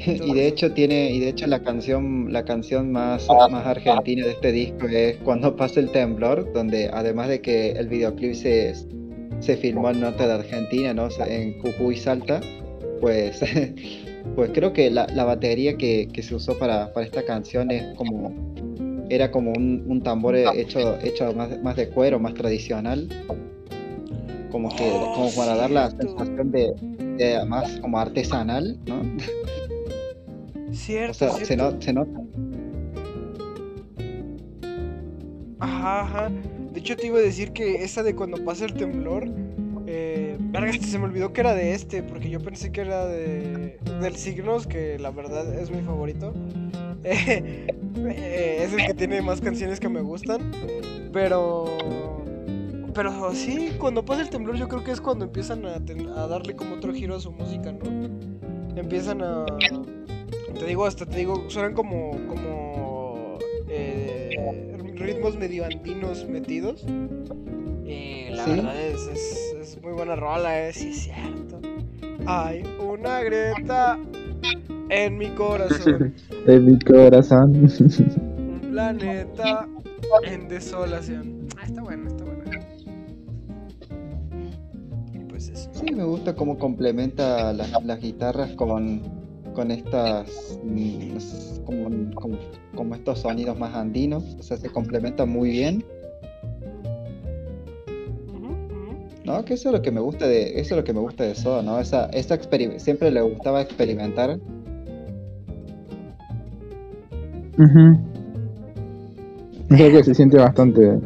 S3: y de hecho tiene, y de hecho la canción, la canción más, más argentina de este disco es Cuando pasa el temblor, donde además de que el videoclip se, se filmó en norte de Argentina, ¿no? En Jujuy Salta, pues, pues creo que la, la batería que, que se usó para, para esta canción es como era como un, un tambor hecho, hecho más, más de cuero, más tradicional. Como que,
S2: Oh,
S3: como para dar la sensación de, de más como artesanal, ¿no?
S2: Cierto,
S3: O sea, se, no- se nota.
S2: Ajá, ajá. De hecho, te iba a decir que esa de cuando pasa el temblor. Eh, verga, se me olvidó que era de este, porque yo pensé que era de. Del Signos, que la verdad es mi favorito. Eh, eh, es el que tiene más canciones que me gustan. Pero. Pero sí, cuando pasa el temblor, yo creo que es cuando empiezan a, a darle como otro giro a su música, ¿no? Empiezan a. Te digo, hasta te digo, suenan como. como. eh, ritmos medio andinos metidos. Y la
S3: Sí.
S2: verdad es, es, es muy buena rola, eh, sí es cierto. Hay una grieta en mi corazón,
S4: En mi corazón.
S2: un planeta en desolación. Ah, está bueno, está bueno. Y pues eso.
S3: Sí, me gusta cómo complementa las, las guitarras con, con estas mm, como, como, como estos sonidos más andinos. O sea, se complementa muy bien. ¿No? Que eso es lo que me gusta de, eso es lo que me gusta de Soda, ¿no? Esa, esa experim- siempre le gustaba experimentar.
S4: Ujú. Es algo que se siente bastante.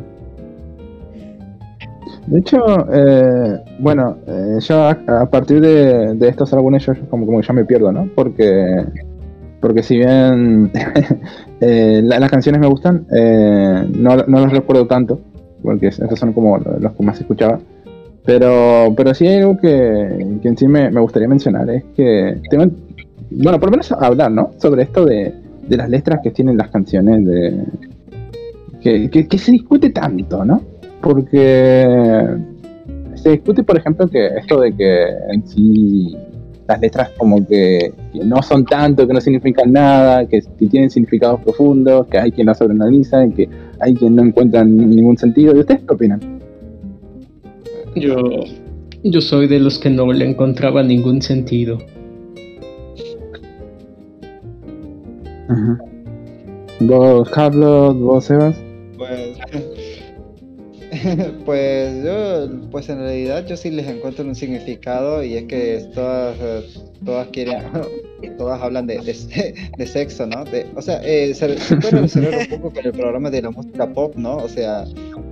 S4: De hecho, eh, bueno, eh, yo a, partir de, de estos álbumes yo como, como que ya me pierdo, ¿no? Porque, porque si bien eh, la- las canciones me gustan, eh, no, no las recuerdo tanto, porque estos son como los que más escuchaba. Pero, pero sí hay algo que, que en sí me, me gustaría mencionar, es que bueno, por lo menos hablar, ¿no? Sobre esto de, de las letras que tienen las canciones, de que- que se discute tanto, ¿no? Porque se discute, por ejemplo, que esto de que en sí las letras como que, que no son tanto, que no significan nada, que, que tienen significados profundos, que hay quien las sobreanaliza, que hay quien no encuentran ningún sentido. ¿Y ustedes qué opinan?
S1: Yo, yo soy de los que no le encontraba ningún sentido.
S4: Ajá. ¿Vos, Carlos? ¿Vos, Sebas?
S3: Pues, pues yo, pues en realidad yo sí les encuentro un significado y es que todas, eh, todas quieren, todas hablan de, de, de sexo, ¿no? De, o sea, eh, se, se puede relacionar un poco con el programa de la música pop, ¿no? O sea,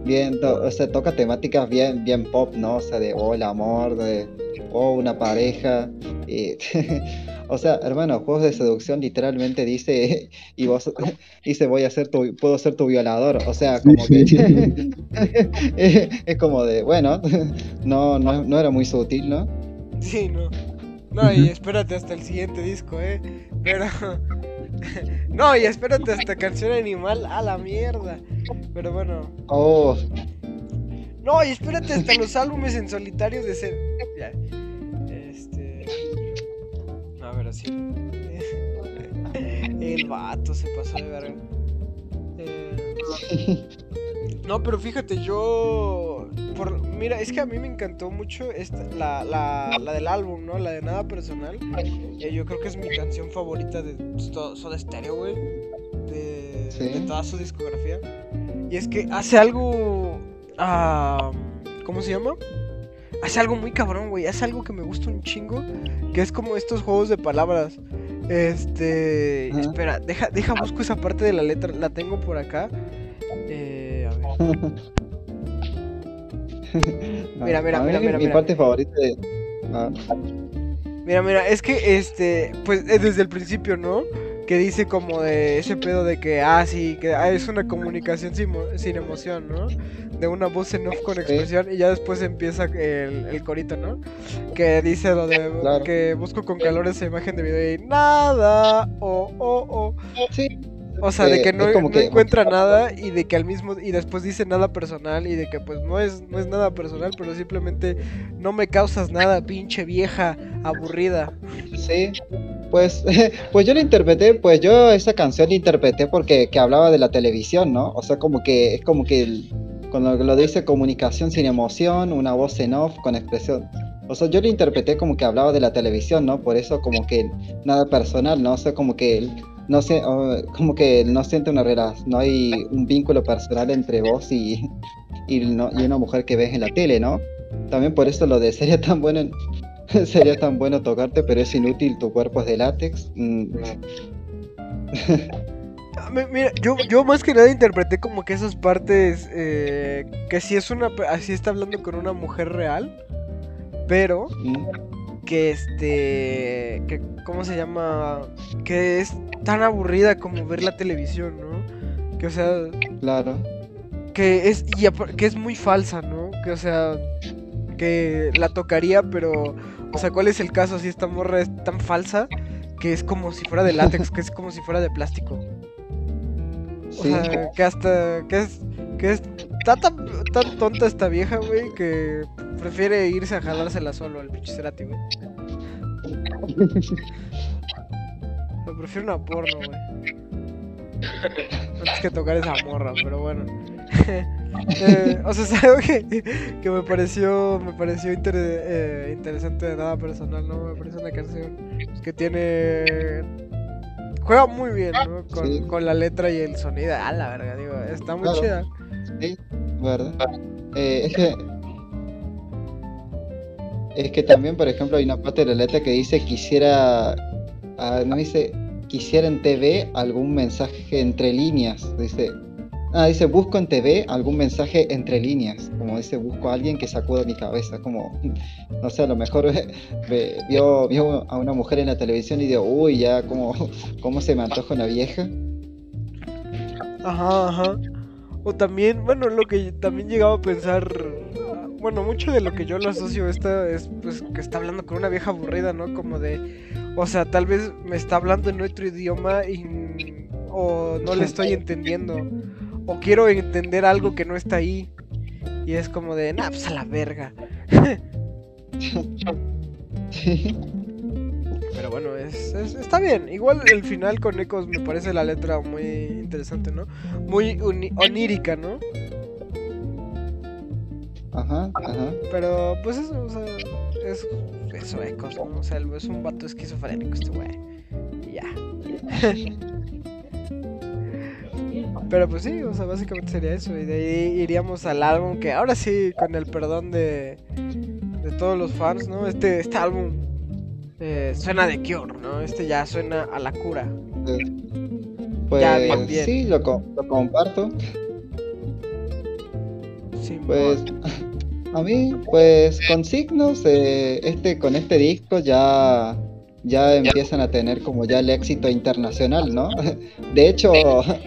S3: bien, to- o sea, toca temáticas bien, bien pop, ¿no? O sea, de, oh, el amor, de, oh, una pareja, y, o sea, hermano, juegos de seducción literalmente dice, y vos, dice, voy a ser tu, puedo ser tu violador, o sea, como que, es, es como de, bueno, no, no, no era muy sutil, ¿no?
S2: Sí, no. No, y espérate hasta el siguiente disco, eh. Pero. no, y espérate hasta canción animal a la mierda. Pero bueno.
S3: Oh,
S2: No, y espérate hasta los álbumes en solitario de ser. Ya. Este. A ver, así. El vato se pasó de verga. Eh, No, pero fíjate, yo. Por, mira, es que a mí me encantó mucho esta, la, la, la del álbum, ¿no? La de Nada Personal. Eh, yo creo que es mi canción favorita de pues, Soda Stereo, güey. De,
S3: Sí.
S2: de toda su discografía. Y es que hace algo. ¿Cómo se llama? Hace algo muy cabrón, güey. Hace algo que me gusta un chingo. Que es como estos juegos de palabras. Este. Espera, deja, deja, busco esa parte de la letra. La tengo por acá. Eh. Mira, mira, mira,
S3: mi-
S2: mira,
S3: Mi
S2: mira.
S3: parte favorita de... ah,
S2: Mira, mira, es que este, pues desde el principio, ¿no? Que dice como de ese pedo de que, ah, sí, que ah, es una comunicación sin, sin emoción, ¿no? De una voz en off con expresión y ya después empieza el, el corito, ¿no? Que dice lo de
S3: Claro.
S2: que busco con calor esa imagen de video y nada, o, o, o.
S3: sí,
S2: O sea, de
S3: Eh,
S2: que no,
S3: como
S2: no
S3: que-
S2: encuentra nada y de que al mismo y después dice nada personal y de que pues no es no es nada personal, pero simplemente no me causas nada, pinche vieja aburrida.
S3: sí. Pues, pues yo lo interpreté, pues yo esa canción la interpreté porque que hablaba de la televisión, ¿no? O sea, como que es como que el- cuando lo dice comunicación sin emoción, una voz en off con expresión. O sea, yo lo interpreté como que hablaba de la televisión, ¿no? Por eso como que nada personal, ¿no? O sea, como que no sé, o- como que no siente una relación, no hay un vínculo personal entre vos y, y, no- y una mujer que ves en la tele, ¿no? También por eso lo de sería tan bueno en- sería tan bueno tocarte, pero es inútil, tu cuerpo es de látex. Mm,
S2: Ah, mi- Mira, yo, yo más que nada interpreté como que esas partes eh, que si es una así está hablando con una mujer real, pero
S3: mm,
S2: que este que cómo se llama que es tan aburrida como ver la televisión, ¿no? Que o sea,
S3: claro.
S2: que es y que es muy falsa, ¿no? Que o sea, que la tocaría, pero o sea, ¿cuál es el caso si esta morra es tan falsa que es como si fuera de látex, que es como si fuera de plástico? O sea, que hasta que es que es está tan, tan tonta esta vieja, güey, que prefiere irse a jalársela solo al pinche Cerati, güey. Me prefiero una porno, güey. Antes que tocar esa morra, pero bueno. Eh, o sea, es algo que, que me pareció me pareció inter- eh, interesante de nada personal, ¿no? Me parece una canción que tiene juega muy bien, ¿no? Con,
S3: Sí.
S2: con la letra y el sonido. Ah, la verga, digo, está muy
S3: Claro.
S2: chida.
S3: Sí, ¿verdad? Eh, es que. Es que también, por ejemplo, hay una parte de la letra que dice quisiera. ah, no dice quisiera en TV algún mensaje entre líneas. Dice. Ah, dice busco en TV algún mensaje entre líneas. Como dice, busco a alguien que sacuda mi cabeza. Como, no sé, a lo mejor vio, vio a una mujer en la televisión y digo, uy, ya, como, cómo se me antoja una vieja.
S2: Ajá, ajá. O también, bueno, lo que también llegaba a pensar, bueno, mucho de lo que yo lo asocio a esta es pues que está hablando con una vieja aburrida, ¿no? Como de, o sea, tal vez me está hablando en otro idioma y o no le estoy entendiendo o quiero entender algo que no está ahí y es como de, nah, pues a la verga. pero bueno, es, es- está bien. Igual el final con Ecos me parece la letra muy interesante, ¿no? Muy onírica, ¿no?
S3: Ajá, ajá.
S2: Pero pues eso, o sea, es eso Ecos, ¿no? O sea, es un vato esquizofrénico este güey. Y ya. Pero pues sí, o sea, básicamente sería eso. Y de ahí iríamos al álbum que ahora sí, con el perdón de, de todos los fans, ¿no? Este, este álbum eh, suena de Cure, ¿no? Este ya suena a la cura.
S3: Pues
S2: Ya, bien, bien.
S3: sí, lo, lo comparto.
S2: Sí,
S3: Pues a mí, pues con signos, eh, este, con este disco ya, ya empiezan a tener como ya el éxito internacional, ¿no? De hecho,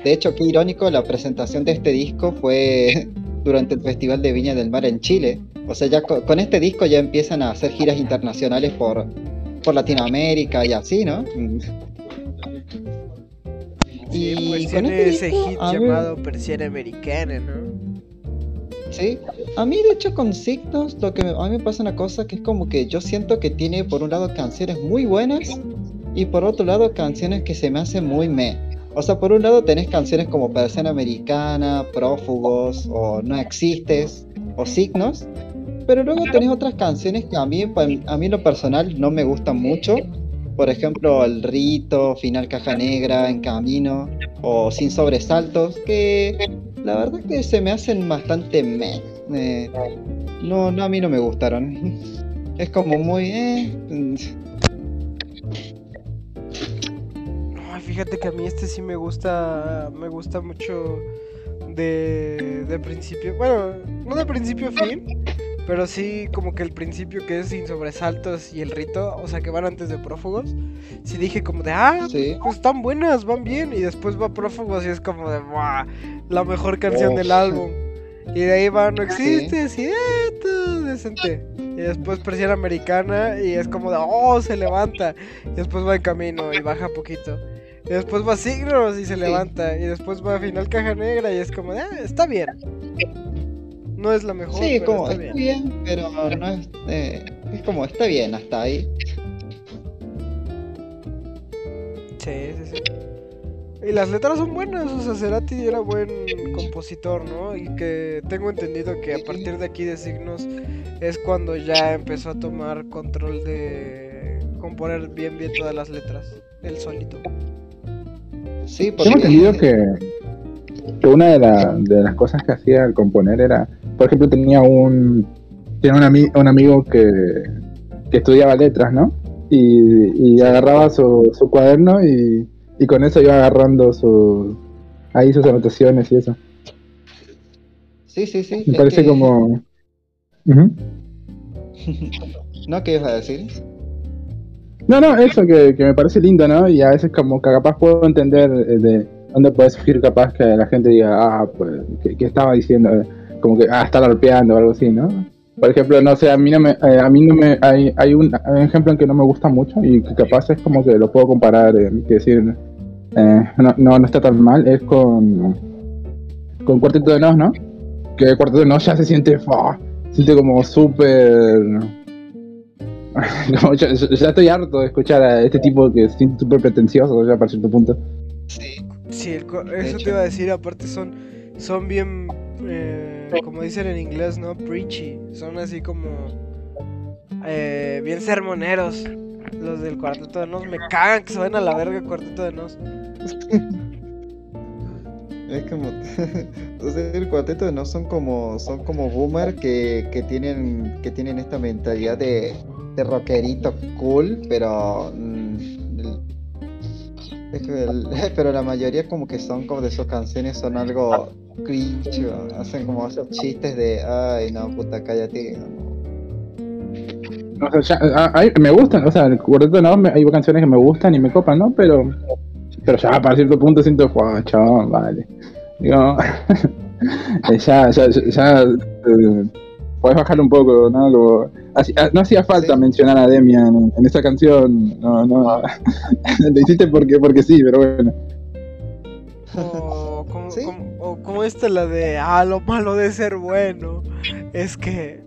S3: de hecho, qué irónico, la presentación de este disco fue durante el Festival de Viña del Mar en Chile. O sea, ya co- con, este disco ya empiezan a hacer giras internacionales por, por Latinoamérica y así, ¿no?
S2: Sí,
S3: Y
S2: pues
S3: con
S2: tiene
S3: este
S2: ese hit llamado Persiana Americana, ¿no?
S3: Sí, a mí de hecho con Signos lo que me- a mí me pasa una cosa que es como que yo siento que tiene por un lado canciones muy buenas y por otro lado canciones que se me hacen muy me. O sea, por un lado tenés canciones como Persiana Americana, Prófugos o No Existes o Signos, pero luego tenés otras canciones que a mí, a mí en lo personal no me gustan mucho. Por ejemplo, El Rito, Final Caja Negra, En Camino o Sin Sobresaltos, que la verdad que se me hacen bastante meh. Eh, no, no, a mí no me gustaron. Es como muy... Eh,
S2: Ay, fíjate que a mí este sí me gusta, me gusta mucho de, de principio, bueno, no de principio a fin, pero sí como que el principio que es sin sobresaltos y el rito, o sea que van antes de prófugos, sí dije como de, ah,
S3: sí.
S2: pues están buenas, van bien, y después va prófugos y es como de, ¡buah! La mejor canción
S3: Oh.
S2: del álbum. Y de ahí va No
S3: Sí.
S2: Existes y eh, todo decente. Y después Persiana Americana y es como de, oh, se levanta. Y después va en camino y baja poquito. Y después va Signos y se
S3: Sí.
S2: levanta. Y después va a Final Caja Negra y es como de, ah, está bien. No es la mejor,
S3: Sí,
S2: pero
S3: como
S2: está
S3: está
S2: bien.
S3: bien, pero no es... eh, es como está bien hasta ahí.
S2: Sí, sí, sí. Y las letras son buenas, o sea, Cerati era buen compositor, ¿no? Y que tengo entendido que a partir de aquí de Signos es cuando ya empezó a tomar control de componer bien bien todas las letras, él solito.
S3: Sí, porque...
S4: Tengo entendido que, que una de, la- de las cosas que hacía al componer era, por ejemplo, tenía un tenía un, ami- un amigo que, que estudiaba letras, ¿no? Y, y agarraba su, su cuaderno y, y con eso iba agarrando su, ahí sus anotaciones y eso.
S3: Sí, sí, sí.
S4: Me parece
S3: que-
S4: como...
S3: ¿No qué ibas a decir?
S4: No, no, eso que, que me parece lindo, ¿no? Y a veces como que capaz puedo entender eh, de dónde puede surgir capaz que la gente diga, ah, pues, ¿qué, qué estaba diciendo? Como que, ah, está golpeando o algo así, ¿no? Por ejemplo, no sé, a mí no me, eh, a mí no me, hay, hay, un, hay un ejemplo en que no me gusta mucho y que capaz es como que lo puedo comparar, eh, que decir, eh, no, no, no está tan mal, es con, con Cuarteto de Nos, ¿no? Que Cuarteto de Nos ya se siente, ¡fua! se siente como súper... Como ya, ya estoy harto de escuchar a este tipo que es súper pretencioso ya para cierto punto.
S3: Sí.
S2: Sí, el eso te iba a decir, aparte son, son bien, eh, como dicen en inglés, ¿no? Preachy, son así como eh, bien sermoneros. Los del cuarteto de nos me cagan que se vayan a la verga el cuarteto de nos.
S3: Es como, sea, el cuarteto no son como, son como boomer que, que tienen, que tienen esta mentalidad de, de rockerito cool, pero, mm, pero la mayoría como que son como de sus canciones son algo cringe, hacen como esos chistes de, ay no puta cállate,
S4: O sea, ya- a- a- me gustan, o sea, el cuarteto no, me- hay canciones que me gustan y me copan, ¿no? Pero, pero ya para cierto punto siento, "Fua, chabón, vale. Digo, eh, ya, ya, ya, ya, eh, podés bajar un poco, ¿no? Así- ah, no hacía falta
S3: Sí.
S4: mencionar a Demian en, en esa canción, no, no, lo hiciste porque, porque sí, pero bueno.
S2: O como,
S3: Sí.
S2: como, o como esta la de, ah, lo malo de ser bueno. Es que,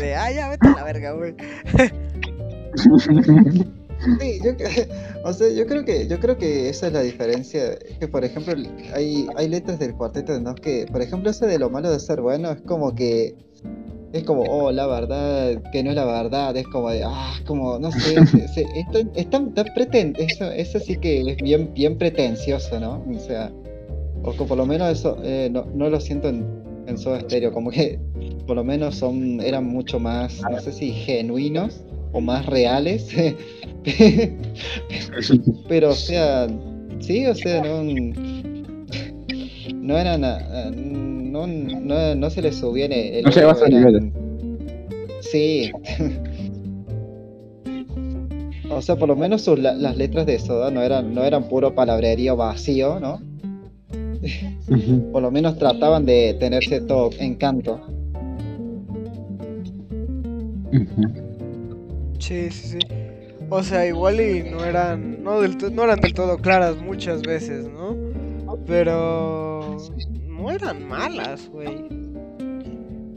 S2: de, ah, ya vete a la verga, güey.
S3: Sí, yo, o sea, yo creo que yo creo que esa es la diferencia. Que por ejemplo hay, hay letras del cuarteto de Nos que, por ejemplo, ese de lo malo de ser bueno es como que es como, oh, la verdad, que no es la verdad, es como de, ah, como, no sé, se- se- es tan, es tan- tan preten- eso, eso sí que es bien, bien pretencioso, ¿no? O sea, o que por lo menos eso eh, no, no lo siento en, en Soda Stereo, como que por lo menos son, eran mucho más, no sé si genuinos o más reales. Pero, o sea, sí, o sea, no. No eran. No, no, no se les subía el.
S4: No llegaba a
S3: ego,
S4: ese
S3: eran- Sí. O sea, por lo menos sus, la- las letras de Soda no eran, no eran puro palabrerío vacío, ¿no? Por lo menos trataban de tener cierto encanto.
S2: Sí, sí, sí. O sea, igual y no eran, no, del no eran del todo claras muchas veces, ¿no? Pero no eran malas, güey.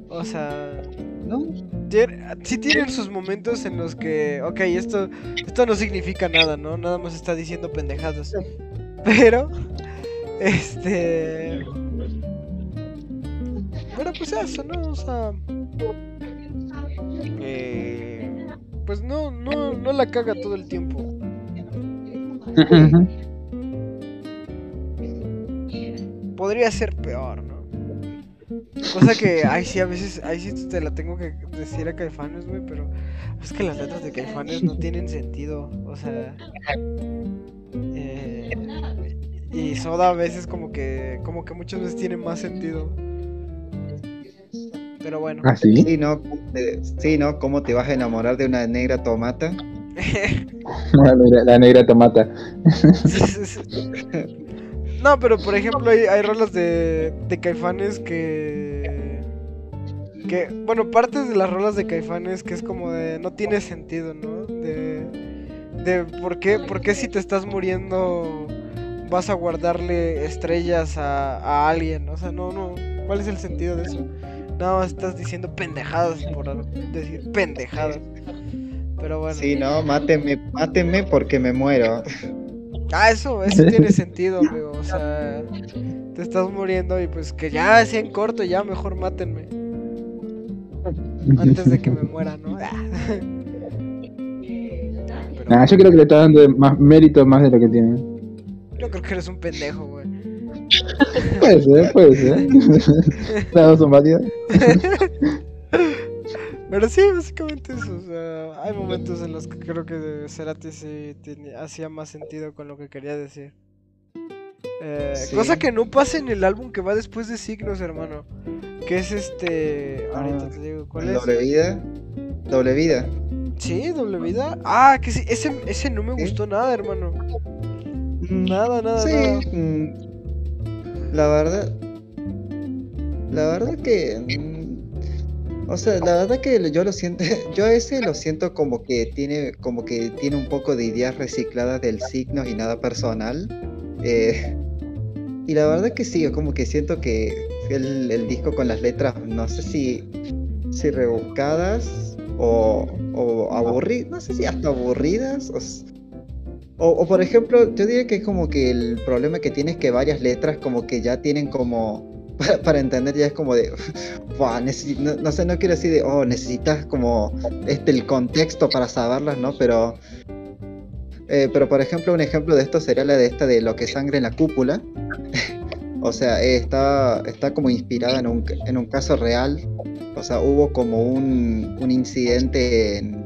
S2: O sea,
S3: ¿No?
S2: sí tienen sus momentos en los que, ok, esto, esto no significa nada, ¿no? Nada más está diciendo pendejadas. Pero, este... Pero pues eso, ¿no? O sea... eh, pues no, no, no la caga todo el tiempo. Podría ser peor, ¿no? Cosa que, ay, sí, a veces, ay, sí te la tengo que decir a Caifanes, güey, pero es que las letras de Caifanes no tienen sentido, o sea... y Soda a veces como que, como que muchas veces tiene más sentido. Pero bueno.
S4: ¿Ah, sí?
S3: Sí, ¿no? Eh, Sí, ¿no? ¿Cómo te vas a enamorar de una negra tomata?
S4: La negra, la negra tomata.
S2: No, pero por ejemplo hay, hay rolas de, de Caifanes que... Que, bueno, partes de las rolas de Caifanes que es como de... No tiene sentido, ¿no? De... De por qué, por qué si te estás muriendo vas a guardarle estrellas a, a alguien. O sea, no, no. ¿Cuál es el sentido de eso? No, estás diciendo pendejadas por decir pendejadas. Pero bueno.
S3: Sí, ¿no? Mátenme, mátenme porque me muero.
S2: Ah, eso, eso tiene sentido, amigo. O sea, te estás muriendo y pues que ya sea en corto, ya mejor mátenme. Antes de que me muera, ¿no? Ah. Pero
S4: Nah, yo creo que le está dando más mérito más de lo que tiene.
S2: Yo creo que eres un pendejo, güey.
S4: Puede ser, puede ser. Las dos son válidas.
S2: Pero sí, básicamente eso. O sea, hay momentos en los que creo que Cerati sí hacía más sentido con lo que quería decir. Eh,
S3: Sí.
S2: Cosa que no pasa en el álbum que va después de Signos, hermano. Que es este. Ahorita
S3: Ah,
S2: te digo, ¿cuál es?
S3: Doble vida. Doble vida.
S2: Sí, doble vida. Ah, que sí, ese, ese no me
S3: ¿Sí?
S2: gustó nada, hermano. Nada, nada,
S3: Sí,
S2: nada.
S3: mm, la verdad. La verdad que. mm, O sea, la verdad que yo lo siento. Yo a ese lo siento como que tiene. Como que tiene un poco de ideas recicladas del signo y nada personal. Eh, y la verdad que sí, como que siento que el, el disco con las letras, no sé si. Si rebuscadas o, o aburridas. No sé si hasta aburridas. O, o, por ejemplo, yo diría que es como que el problema que tiene es que varias letras como que ya tienen como, para, entender ya es como de, "Buah, necesi- no, no sé, no quiero decir de, oh, necesitas como este el contexto para saberlas, ¿no? Pero, eh, pero por ejemplo, un ejemplo de esto sería la de esta de lo que sangre en la cúpula. o sea, eh, está, está como inspirada en un, en un caso real. O sea, hubo como un, un incidente en,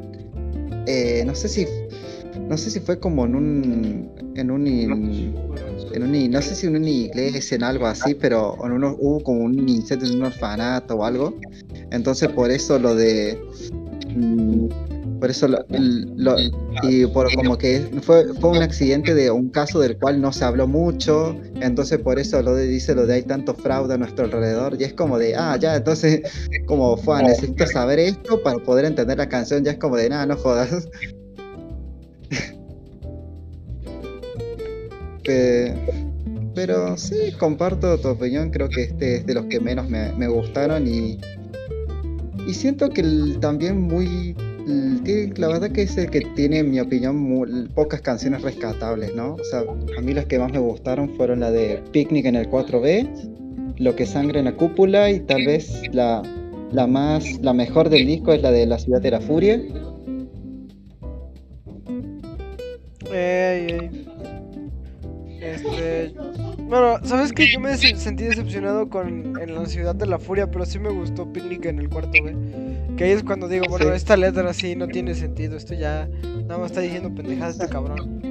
S3: eh, no sé si no sé si fue como en un en un en un, no sé si en una iglesia en algo así pero en uno, hubo como un incendio en un orfanato o algo. Entonces por eso lo de mm, por eso lo- y por como que fue, fue un accidente de un caso del cual no se habló mucho. Entonces por eso lo de, dice lo de hay tanto fraude a nuestro alrededor y es como de ah ya entonces como fue necesito saber esto para poder entender la canción ya es como de nada no jodas Pe- pero sí, comparto tu opinión, creo que este es de los que menos me, me gustaron y, y siento que el- también muy, el- la verdad que es el que tiene, en mi opinión, pocas canciones rescatables, ¿no? O sea, a mí las que más me gustaron fueron la de Picnic en el 4B, Lo que sangra en la cúpula y tal vez la, la más, la mejor del disco es la de La ciudad de la furia.
S2: Ey, ey. Este. Bueno, ¿sabes qué? Yo me sentí decepcionado con En la ciudad de la furia, pero sí me gustó Picnic en el cuarto B. Que ahí es cuando digo, bueno,
S3: Sí.
S2: esta letra sí no tiene sentido. Esto ya nada más está diciendo pendejadas este cabrón.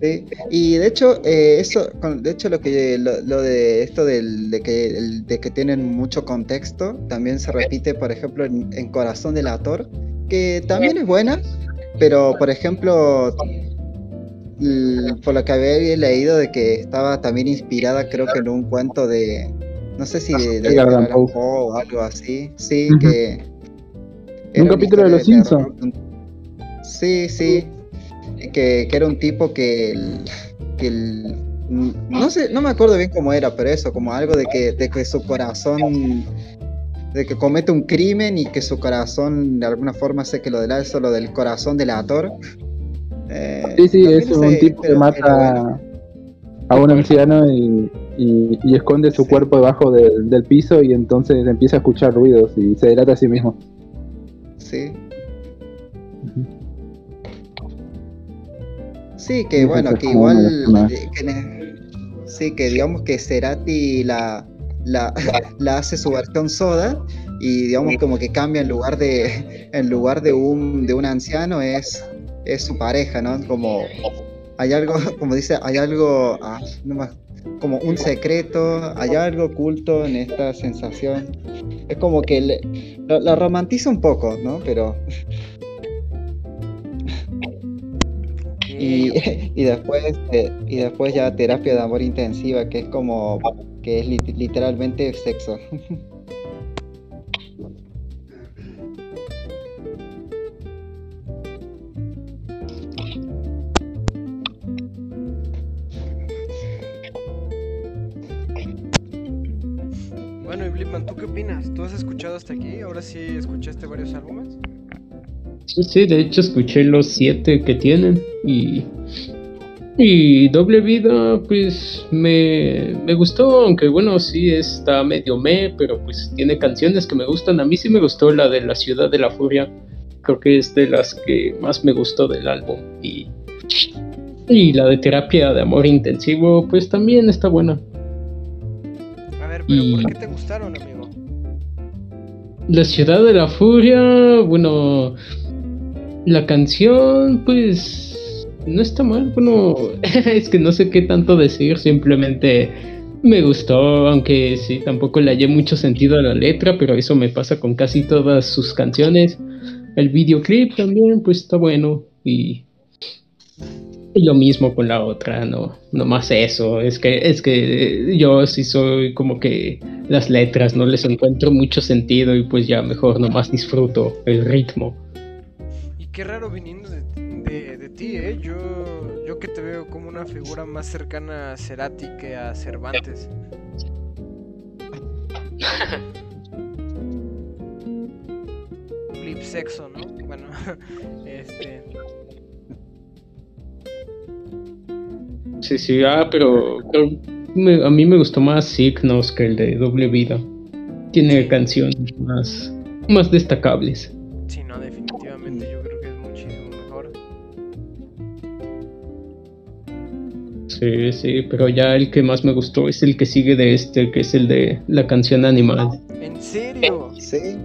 S3: Sí, y de hecho, eh, eso, con- de hecho lo que lo, lo de esto del, de que el- de que tienen mucho contexto, también se repite, por ejemplo, en, en Corazón del Ator, que también es buena, pero por ejemplo, por lo que había leído de que estaba también inspirada, creo que en un cuento de, no sé si de, de
S4: Edgar
S3: Edgar
S4: Allan
S3: Allan
S4: Poe.
S3: O algo así, sí, que una
S4: capítulo de Los Simpson.
S3: terror. Sí, sí, que, que era un tipo que, el- que el- no sé, no me acuerdo bien cómo era, pero eso, como algo de que, de que su corazón, de que comete un crimen y que su corazón de alguna forma hace que lo del eso, lo del corazón delator. Eh,
S4: Sí, sí, es un
S3: ese-
S4: tipo que
S3: bueno.
S4: mata a un anciano y, y- y esconde su
S3: Sí.
S4: cuerpo debajo del- del piso y entonces empieza a escuchar ruidos y se delata a sí mismo.
S3: Sí. Sí, que bueno, que igual, eh, que sí, que digamos que Cerati la, la, la hace su versión soda y digamos como que cambia en lugar de, en lugar de un, de un anciano es, es su pareja, ¿no? Como hay algo, como dice, hay algo, ah, no como un secreto, hay algo oculto en esta sensación. Es como que le- lo, lo romantiza un poco, ¿no? Pero y, y después eh, y después ya terapia de amor intensiva que es como que es lit- literalmente sexo
S2: Bueno, y Blipman, ¿tú qué opinas? ¿Tú has escuchado hasta aquí? ¿Ahora sí escuchaste varios álbumes?
S1: Sí, sí, de hecho escuché los siete que tienen y... Y Doble Vida, pues me, me gustó, aunque bueno, sí está medio me, pero pues tiene canciones que me gustan. A mí sí me gustó la de La Ciudad de la Furia, creo que es de las que más me gustó del álbum. Y, y la de Terapia de Amor Intensivo, pues también está buena.
S2: A ver, pero
S1: Y-
S2: ¿por qué te gustaron, amigo?
S1: La ciudad de la furia, bueno, la canción, pues, no está mal. Bueno, es que no sé qué tanto decir, simplemente me gustó, aunque sí, tampoco le hallé mucho sentido a la letra, pero eso me pasa con casi todas sus canciones. El videoclip también, pues, está bueno y... Y lo mismo con la otra, no, no más eso, es que, es que yo sí soy como que las letras no les encuentro mucho sentido y pues ya mejor nomás disfruto el ritmo.
S2: Y qué raro viniendo ¿eh? Yo, yo que te veo como una figura más cercana a Cerati que a Cervantes. Blip sexo, ¿no? Bueno, este...
S1: Sí, sí, ah, pero, pero me- a mí me gustó más Signos que el de Doble Vida. Tiene canciones más, más destacables.
S2: Sí, no, definitivamente
S1: Sí, sí, pero ya el que más me gustó es el que sigue de este, que es el de la canción Animal.
S2: ¿En serio?
S3: sí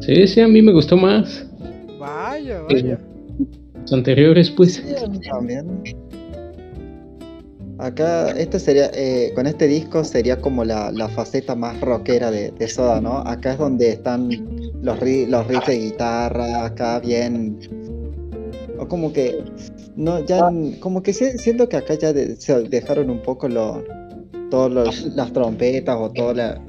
S1: Sí, sí, a mí me gustó más.
S2: Vaya, vaya.
S1: Los anteriores, pues.
S3: Sí, a mí también. Acá, este sería, eh, con este disco sería como la, la faceta más rockera de, de Soda, ¿no? Acá es donde están los, ri- los riffs de guitarra, acá bien... O como que, no, ya, como que si- siento que acá ya de- se dejaron un poco lo, todas las trompetas o todo la-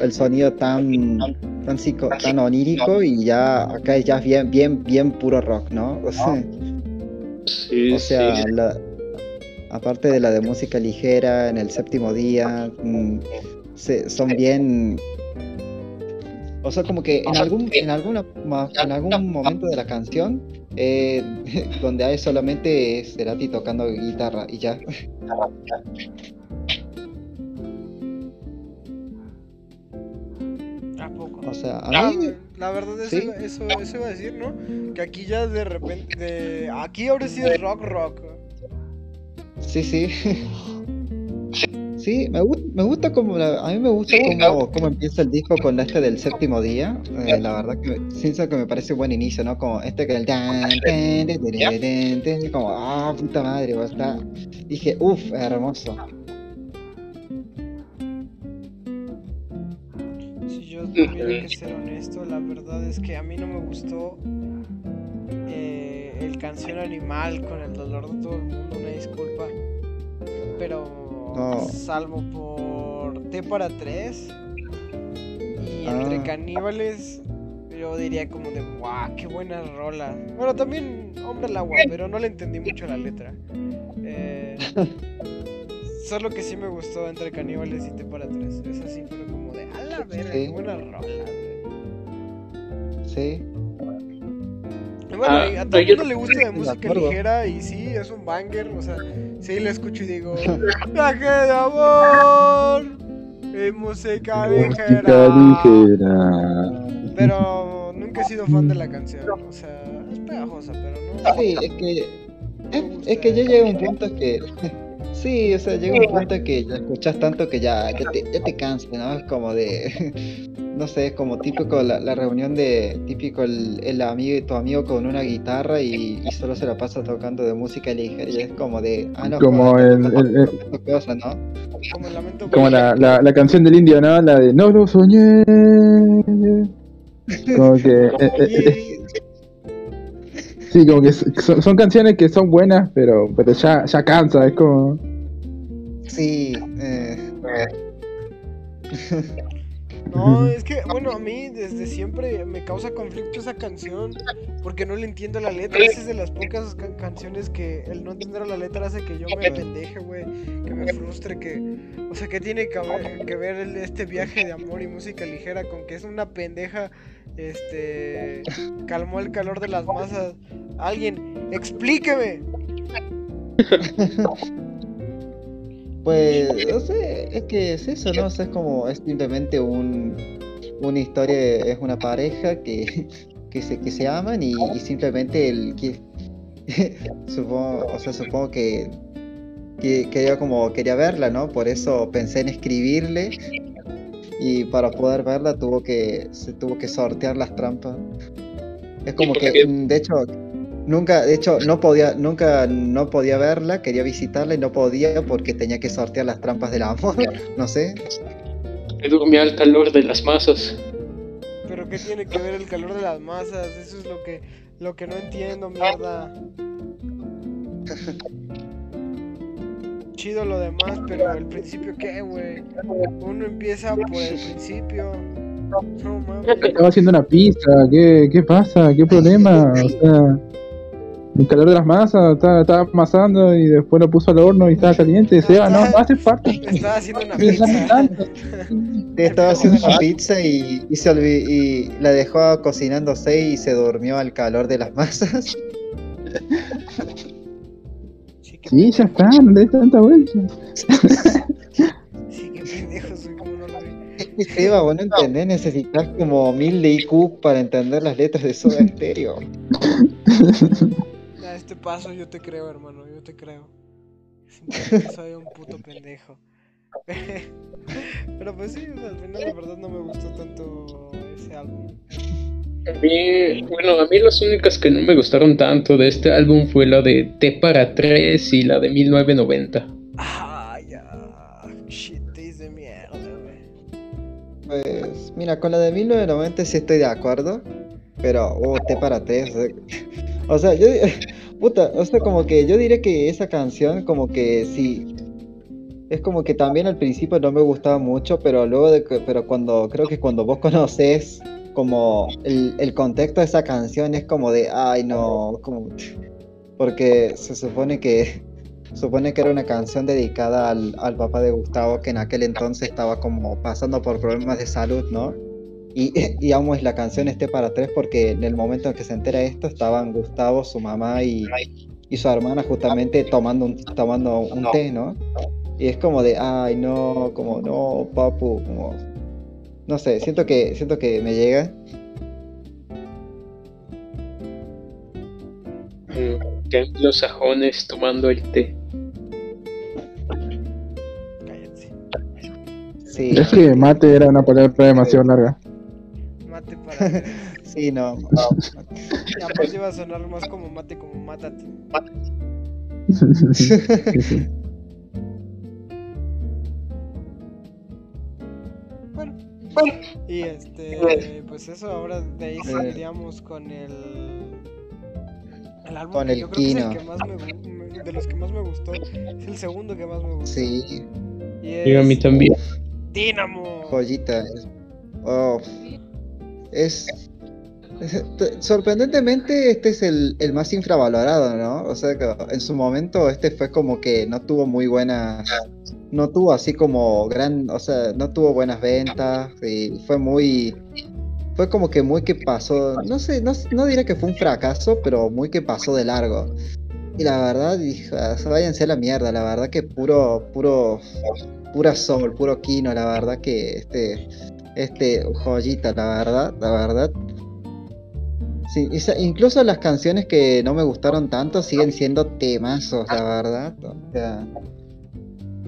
S3: el sonido tan, tan, psico- tan onírico y ya acá ya es bien, bien, bien puro rock, ¿no? O sea,
S1: Sí,
S3: o sea,
S1: sí.
S3: la- aparte de la de música ligera, en el séptimo día, mm, se- son bien, O sea, como que en algún, en alguna, en algún momento de la canción, eh, donde hay solamente Cerati tocando guitarra y ya.
S2: ¿A poco?
S3: O sea, a mí,
S2: la verdad eso,
S3: sí.
S2: eso, eso iba a decir, ¿no? Que aquí ya de repente, de- aquí ahora sí es rock rock.
S3: sí, sí. Sí, me, gu- me gusta como, la- a mí me gusta como, como empieza el disco con este del séptimo día. eh, la verdad que, me- siento que me parece buen inicio, ¿no? Como este que el tan, tan, tan, tan, tan, tan, como, ah, puta madre, a estar. Dije, uff, hermoso.
S2: Si yo tuviera que ser honesto, la verdad es que a mí no me gustó eh, el canción animal con el dolor de todo el mundo, una disculpa. Pero
S3: No.
S2: salvo por T para tres y entre
S3: Ah.
S2: caníbales, yo diría como de wow, qué buena rola. Bueno, también Hombre al agua, pero no le entendí mucho la letra. Eh, solo que sí me gustó entre caníbales y T para tres. Esa sí fue como de a la verga, qué
S3: Sí.
S2: buena rola. güey".
S3: Sí.
S2: Bueno,
S1: Ah,
S2: a
S1: no,
S2: todo el mundo le gusta de
S3: de
S2: música ligera y sí, es un banger, o sea, sí la escucho y digo, viaje de amor y música
S4: Música
S2: ligera.
S4: ligera.
S2: Pero nunca he sido fan de la canción, o sea, es pegajosa, pero no.
S3: Sí, es que, es, es que ya llega un punto que, sí, o sea, llega un punto que ya escuchas tanto que ya, ya te, ya te cansa, ¿no? Es como de, no sé, es como típico la, la reunión de, típico el, el amigo, tu amigo con una guitarra y, y solo se la pasa tocando de música ligera y es como de, ah, no,
S4: Como
S3: joder,
S4: el-
S3: que
S4: el-
S3: ¿no?
S2: Como lamento
S4: Como la, la, la canción del indio, ¿no? La de No lo soñé. Como que. Sí, como que son, son canciones que son buenas, pero, pero ya, ya cansa, es como.
S3: sí, eh,
S2: No, es que, bueno, a mí desde siempre me causa conflicto esa canción porque no le entiendo la letra. Esa es de las pocas ca- canciones que el no entender la letra hace que yo me pendeje, güey, que me frustre, que, o sea, que tiene que ver, que ver el- este viaje de amor y música ligera con que es una pendeja, este, calmó el calor de las masas. Alguien, explíqueme.
S3: Pues, no sé, es que es eso, ¿no? O sea, es como, es simplemente un, una historia, es una pareja que, que, se, que se aman y, simplemente el que, supongo, o sea, supongo que, que quería como, quería verla, ¿no? Por eso pensé en escribirle y para poder verla tuvo que, se tuvo que sortear las trampas. Es como que, mm, de hecho, Nunca, de hecho, no podía, nunca no podía verla, quería visitarla y no podía porque tenía que sortear las trampas del amor, no sé.
S1: Me durmió al calor de las masas.
S2: Pero qué tiene que ver el calor de las masas, eso es lo que, lo que no entiendo, mierda. Chido lo demás, pero el principio qué, güey. Uno empieza por el principio. No mames.
S4: Estaba haciendo una pizza, ¿qué, qué pasa? ¿Qué problema? O sea, el calor de las masas, estaba, estaba amasando y después lo puso al horno y estaba caliente. Ah, no, no hace parte.
S2: Estaba haciendo una pizza.
S3: Estaba haciendo una pizza y, y se y la dejó cocinándose y se durmió al calor de las masas.
S2: Sí,
S4: ya está, no le des tanta vuelta.
S2: Sí, qué pendejo soy, como no lo vi.
S3: Es que Seba, vos no entendés, necesitas como mil de IQ para entender las letras de Soda Stereo.
S2: A este paso yo te creo, hermano, yo te creo. Simplemente soy un puto pendejo. Pero pues sí, al final la verdad no me gustó tanto ese álbum.
S1: A mí, bueno, a mí las únicas que no me gustaron tanto de este álbum fue la de T para 3 y la de 1990.
S2: Ah, ya. Shit, de mierda, güey.
S3: Pues mira, con la de 1990 sí estoy de acuerdo, pero oh, T para tres. o sea- O sea, yo puta, o sea, como que yo diría que esa canción como que sí es como que también al principio no me gustaba mucho, pero luego de que, pero cuando creo que cuando vos conoces como el, el contexto de esa canción es como de, ay no, como porque se supone que supone que era una canción dedicada al, al papá de Gustavo que en aquel entonces estaba como pasando por problemas de salud, ¿no? Y, y amo es la canción esté para tres porque en el momento en que se entera esto estaban Gustavo, su mamá y, y su hermana justamente tomando un, tomando un té, ¿no? Y es como de, ay, no, como no, papu, como... No sé, siento que, siento que me llega.
S1: Mm, los sajones tomando el té.
S2: Cállense.
S3: Sí,
S4: Es que mate era una palabra demasiado larga.
S2: Mate para.
S3: sí, no.
S2: Aparte iba a sonar más como mate, como mátate.
S4: Sí,
S2: y este, pues eso, ahora de ahí seguiríamos con el. El álbum
S3: Con
S2: que
S3: el
S2: yo creo que es
S3: Kino.
S2: el que más me, de los que más me gustó. Es el segundo que más me gustó.
S3: Sí,
S2: Y
S1: Y a mí también.
S2: Dynamo.
S3: joyita. es- oh, es, sorprendentemente este es el, el más infravalorado, ¿no? O sea que en su momento este fue como que no tuvo muy buenas, no tuvo así como gran, o sea, no tuvo buenas ventas y fue muy, fue como que muy que pasó, no sé, no, no diré que fue un fracaso, pero muy que pasó de largo. Y la verdad, dije, "Ah, váyanse a la mierda, la verdad que puro, puro, pura sol, puro quino, la verdad que este, este joyita, la verdad, la verdad. Incluso las canciones que no me gustaron tanto siguen siendo temazos, la verdad. O sea,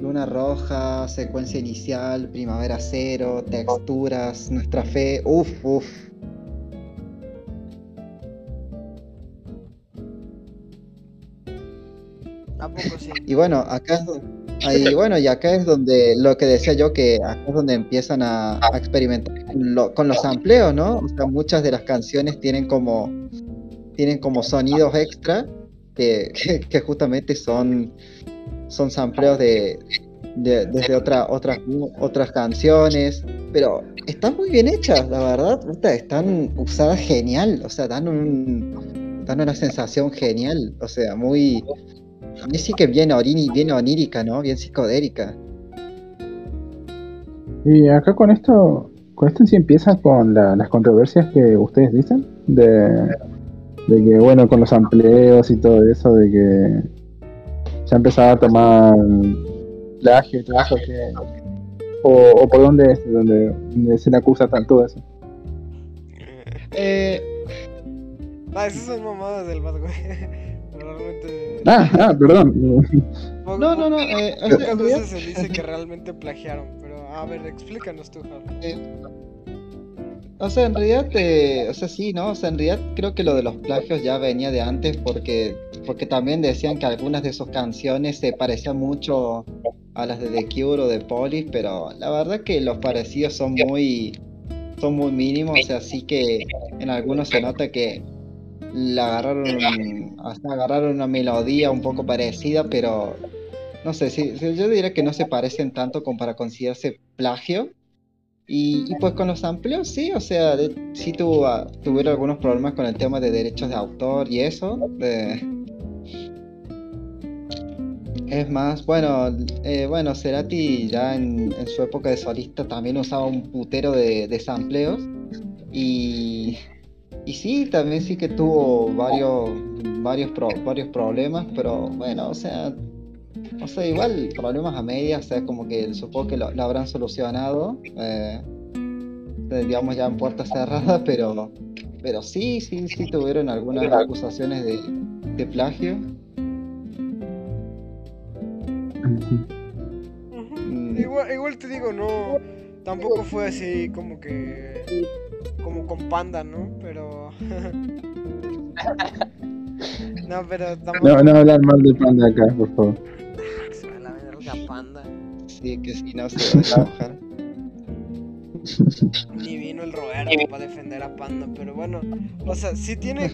S3: Luna Roja, secuencia inicial, Primavera Cero, texturas, nuestra fe, uff, uff.
S2: ¿A poco sí?
S3: Y bueno, acá ahí, bueno, y acá es donde lo que decía yo que acá es donde empiezan a, a experimentar con, lo- con los sampleos, ¿no? O sea, muchas de las canciones tienen como tienen como sonidos extra que, que, que justamente son son sampleos de, de- desde otra, otras otras canciones, pero están muy bien hechas, la verdad, están usadas genial, o sea, dan un dan una sensación genial, o sea, muy a mí sí que bien, orini, bien onírica, ¿no? Bien psicodélica.
S4: Y acá con esto, con esto sí empieza con la- las controversias que ustedes dicen, de, de que bueno, con los amplios y todo eso, de que se ha empezado a tomar plagio y eso, que, o, o por dónde es, donde, donde se le acusa tanto eso.
S3: Eh,
S2: Ah, esas son mamadas del Bad, güey. Realmente.
S4: Ah, ah, perdón.
S3: no, no, no. eh,
S2: Pocas veces se dice que realmente plagiaron, pero a ver, explícanos tú, Javi.
S3: eh, o sea, en realidad, eh, o sea, sí, ¿no? O sea, en realidad creo que lo de los plagios ya venía de antes porque, porque también decían que algunas de sus canciones se parecían mucho a las de The Cure o de Police, pero la verdad que los parecidos son muy, son muy mínimos, o sea, sí que en algunos se nota que la agarraron, hasta agarraron una melodía un poco parecida, pero no sé, sí, sí, yo diría que no se parecen tanto como para considerarse plagio. Y, y pues con los amplios, sí, o sea, de- sí tuvo, ah, tuvieron algunos problemas con el tema de derechos de autor y eso. Es más, bueno, eh, bueno, Cerati ya en, su época de solista también usaba un putero de, de sampleos. Y, y sí, también sí que tuvo varios, varios, varios problemas, pero bueno, o sea, o sea, igual problemas a medias, o sea, como que supongo que lo, lo habrán solucionado, eh, digamos ya en puertas cerradas, pero, pero sí, sí, sí tuvieron algunas acusaciones de, de plagio. Mm.
S2: Igual, igual te digo, no. Tampoco fue así como que. Como con panda, ¿no? Pero. no, pero tampoco.
S4: No, no hablar mal de panda acá, por favor.
S3: Que sí, no se va a enojar.
S2: Ni vino el Roberto para defender a Panda, pero bueno, o sea, sí tiene,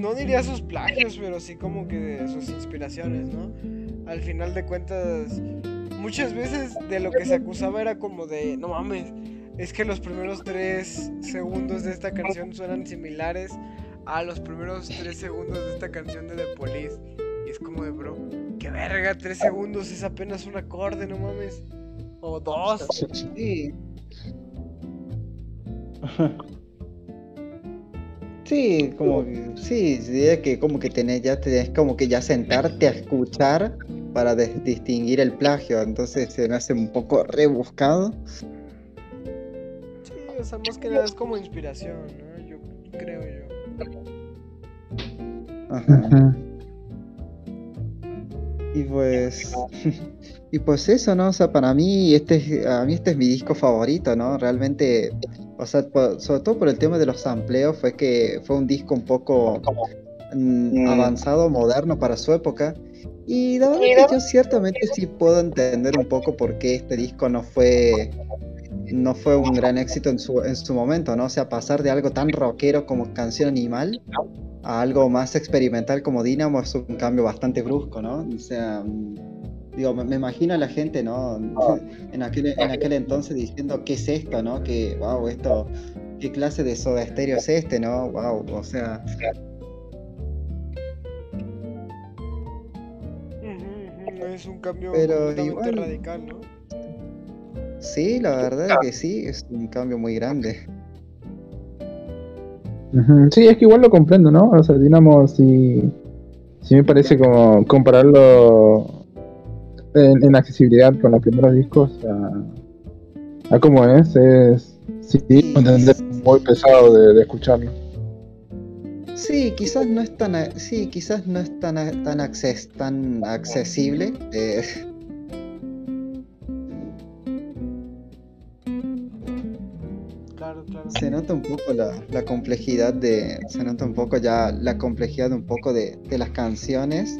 S2: no diría sus plagios, pero sí como que sus inspiraciones, ¿no? Al final de cuentas, muchas veces de lo que se acusaba era como de, no mames, es que los primeros tres segundos de esta canción suenan similares a los primeros tres segundos de esta canción de The Police. Y es como de, bro, verga, tres segundos es apenas un acorde, no mames. O dos.
S3: Sí. Sí, como que, sí, diría que como que tenés ya tenés como que ya sentarte a escuchar para distinguir el plagio, entonces se me hace un poco rebuscado.
S2: Sí, o sea, más que nada es como inspiración, ¿no? Yo creo yo.
S3: Ajá. Y pues y pues eso, ¿no? O sea, para mí este es, a mí este es mi disco favorito, ¿no? Realmente, o sea, sobre todo por el tema de los sampleos fue que fue un disco un poco mm, avanzado, moderno para su época. Y la verdad que yo ciertamente sí puedo entender un poco por qué este disco no fue no fue un gran éxito en su, en su momento, ¿no? O sea, pasar de algo tan rockero como Canción Animal a algo más experimental como Dynamo es un cambio bastante brusco, ¿no? O sea, digo, me, me imagino a la gente, ¿no? En aquel, en aquel entonces diciendo, ¿qué es esto, no? Que, wow, esto, ¿qué clase de soda estéreo es este, no? Wow, o sea,
S2: Es un cambio
S3: Pero
S2: completamente
S3: igual-
S2: radical, ¿no?
S3: sí, la verdad que sí, es un cambio muy grande.
S4: Sí, es que igual lo comprendo, ¿no? O sea, Dinamo sí, sí me parece como compararlo en, en accesibilidad con los primeros discos a, a como es, es sí, entender muy pesado de, de escucharlo.
S3: Sí, quizás no es tan, sí, quizás no es tan, tan, acces- tan accesible. eh, Se nota un poco la, complejidad de, se nota un poco ya la complejidad un poco de, de las canciones.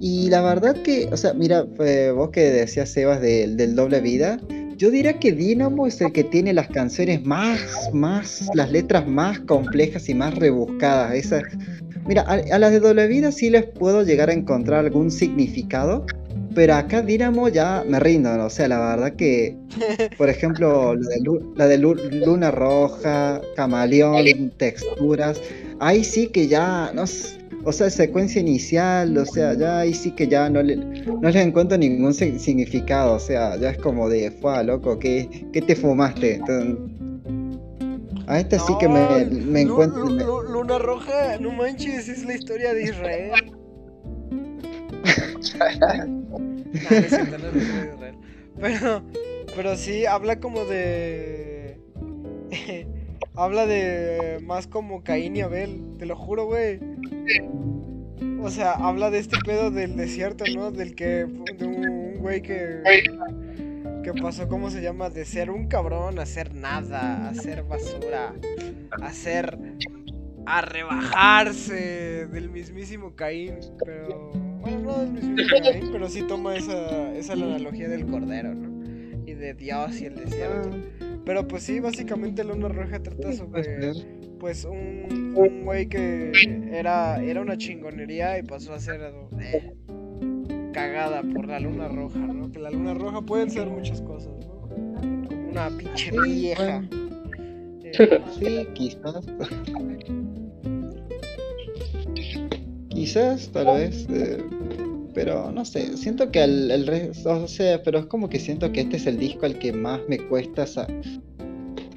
S3: Y la verdad que, o sea, mira, eh, vos que decías, Sebas, del del doble vida, yo diría que Dynamo es el que tiene las canciones más, más, las letras más complejas y más rebuscadas. Esas, mira, a las de doble vida sí les puedo llegar a encontrar algún significado, pero acá Dynamo ya me rindo, ¿no? o sea, la verdad que, por ejemplo, la de, Lu- la de Lu- Luna Roja, Camaleón, Texturas, ahí sí que ya, no o sea, secuencia inicial, o sea, ya ahí sí que ya no le, no le encuentro ningún si- significado, o sea, ya es como de, fue loco, ¿qué, qué te fumaste? Entonces, a este sí que me, me encuentro...
S2: Luna Roja, no manches, es la historia de Israel. Pero, pero sí, habla como de. habla de más como Caín y Abel, te lo juro, güey. O sea, habla de este pedo del desierto, ¿no? Del que. de un, un güey que. que pasó, ¿cómo se llama? De ser un cabrón a ser nada, a ser basura, a ser. a rebajarse del mismísimo Caín, pero. Bueno, no del mismísimo Caín, pero sí toma esa, esa la analogía del cordero, ¿no? Y de Dios y el desierto. Pero pues sí, básicamente Luna Roja trata sobre
S3: ser.
S2: pues un, un güey que era, era una chingonería y pasó a ser eh, cagada por la luna roja, ¿no? Que la luna roja pueden ser muchas cosas, ¿no? Como una pinche
S3: Sí,
S2: vieja.
S3: bueno.
S2: Eh,
S3: Sí, quizás. Quizás, tal vez. eh, pero no sé, siento que el, el resto, o sea, pero es como que siento que este es el disco al que más me cuesta.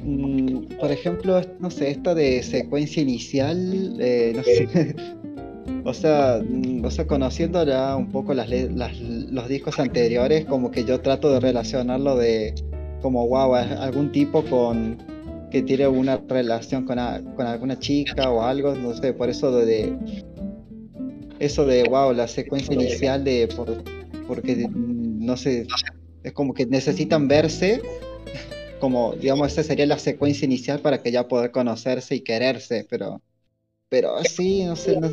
S3: Mm, por ejemplo, no sé, esta de secuencia inicial, eh, no sé. O sea, mm, o sea, conociendo ya un poco las, le- las- los discos anteriores, como que yo trato de relacionarlo de como wow, algún tipo con que tiene una relación con, a- con alguna chica o algo, no sé, por eso de, de- eso de wow, la secuencia inicial de por- porque mm, no sé, es como que necesitan verse, como digamos, esa sería la secuencia inicial para que ya poder conocerse y quererse, pero pero sí, no sé, no-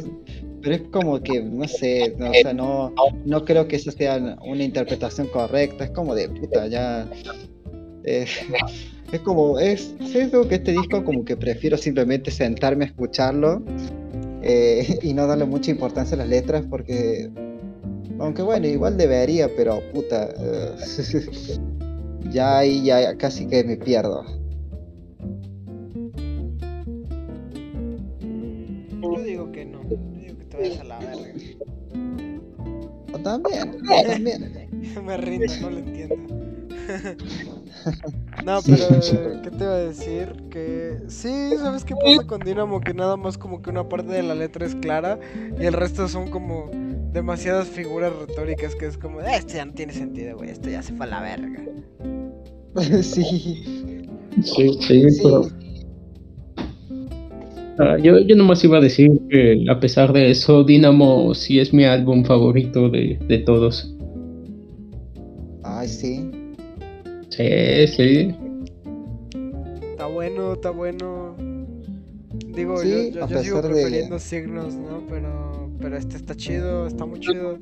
S3: pero es como que, no sé, no, o sea, no, no creo que eso sea una interpretación correcta, es como de puta, ya. eh, es como, es, sí, creo que este disco como que prefiero simplemente sentarme a escucharlo eh, y no darle mucha importancia a las letras porque, aunque bueno, igual debería, pero puta, eh, ya ahí ya casi que me pierdo.
S2: yo digo que no, yo digo que te vayas a la verga.
S3: O también, también.
S2: Me rindo, no lo entiendo. no, pero ¿qué te iba a decir? Que sí, ¿sabes qué pasa con Dynamo? Que nada más como que una parte de la letra es clara y el resto son como demasiadas figuras retóricas que es como, "Eh, esto ya no tiene sentido, güey, esto ya se fue a la verga.
S3: sí.
S1: Sí, sí,
S3: Sí.
S1: pero ah, yo, yo nomás iba a decir que a pesar de eso, Dynamo sí es mi álbum favorito de, de todos.
S3: Ay, sí.
S1: Sí, sí.
S2: Está bueno, está bueno. Digo,
S3: Sí,
S2: yo, yo, yo sigo
S3: pesar de-
S2: prefiriendo signos, ¿no? Pero, pero este está chido, está muy chido.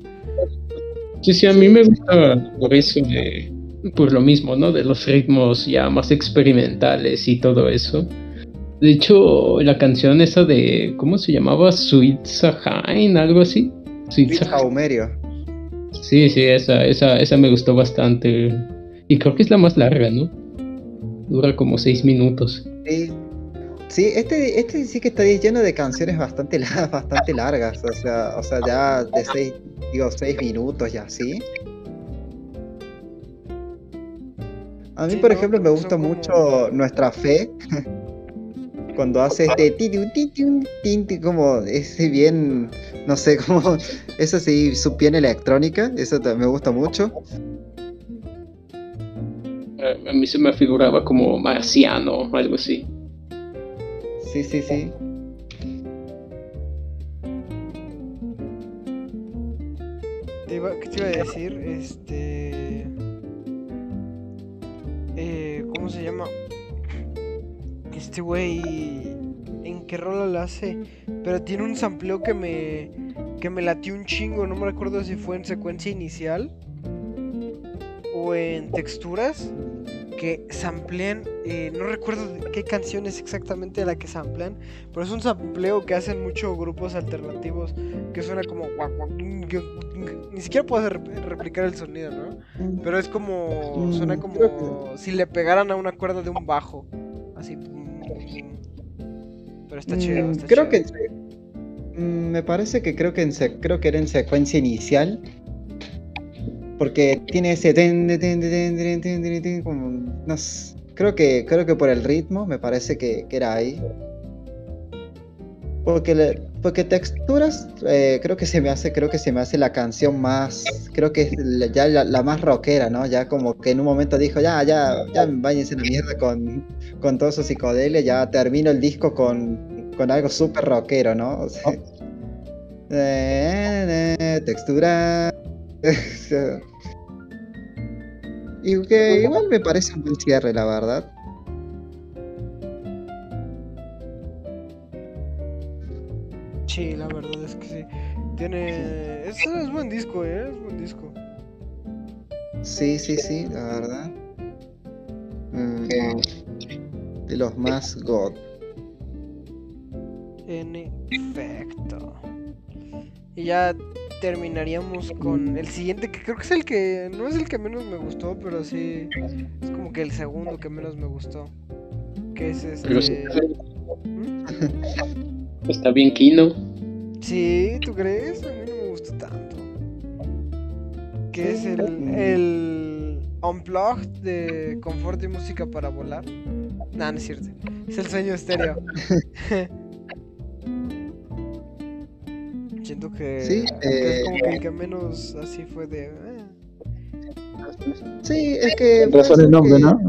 S1: Sí, sí, a mí me gusta por eso, de, por lo mismo, ¿no? De los ritmos ya más experimentales y todo eso. De hecho, la canción esa de, ¿cómo se llamaba? Sweet Sahain, algo así. Sweet Sahain. Sí, sí, esa, esa, esa me gustó bastante. Y creo que es la más larga, ¿no? Dura como seis minutos.
S3: Sí. Sí, este, este sí que está lleno de canciones bastante, bastante largas, o sea, o sea, ya de seis, digo, seis minutos ya, ¿sí? A mí,
S2: Sí,
S3: por
S2: ¿no?
S3: ejemplo, me gusta
S2: como-
S3: mucho Nuestra Fe, cuando hace este como ese bien, no sé, como, eso sí, su bien electrónica, eso me gusta mucho.
S1: A a mí se me figuraba como marciano, algo así.
S3: Sí, sí, sí.
S2: Te iba, ¿Qué te iba a decir? Este. Eh, ¿Cómo se llama? Este güey. ¿En qué rola la hace? Pero tiene un sampleo que me. que me latió un chingo. No me recuerdo si fue en secuencia inicial. O en texturas. Que samplean. eh, no recuerdo qué canción es exactamente la que samplean. Pero es un sampleo que hacen muchos grupos alternativos. Que suena como. Ni siquiera puedo rep- replicar el sonido, ¿no? Pero es como. Suena
S3: Mm,
S2: como si le pegaran a una cuerda de un bajo. Así. Pero está chido.
S3: Mm,
S2: Está
S3: creo
S2: chido.
S3: que mm, me parece que creo que en creo que era en secuencia inicial porque tiene ese como creo que creo que por el ritmo me parece que, que era ahí. Porque porque texturas creo que se me hace creo que se me hace la canción más creo que es ya la, más rockera, ¿no? Ya como que en un momento dijo, "Ya, ya, ya váyanse a la mierda con con todo su psicodelia, ya termino el disco con con algo súper rockero, ¿no? O eh, eh, textura y que igual me parece un buen cierre, la verdad.
S2: Sí, la verdad es que sí. Tiene. Es, es buen disco, ¿eh? Es buen disco.
S3: Sí, sí, sí, la verdad. Mm, de los más god.
S2: En efecto. Y ya terminaríamos con el siguiente, que creo que es el que. No es el que menos me gustó, pero sí. Es como que el segundo que menos me gustó. Que es
S1: Pero sí,
S2: este. ¿Mm?
S1: está bien Kino.
S2: Sí, ¿tú crees? A mí no me gustó tanto. Que es el,
S3: Mm.
S2: el Unplugged de Confort y Música para Volar. Nah, no es cierto. Es el sueño estéreo. Siento que,
S3: Sí,
S2: que es
S3: eh,
S2: como que el que menos así fue de. eh.
S3: Sí, es que.
S4: Razón el nombre,
S3: que-
S4: ¿no?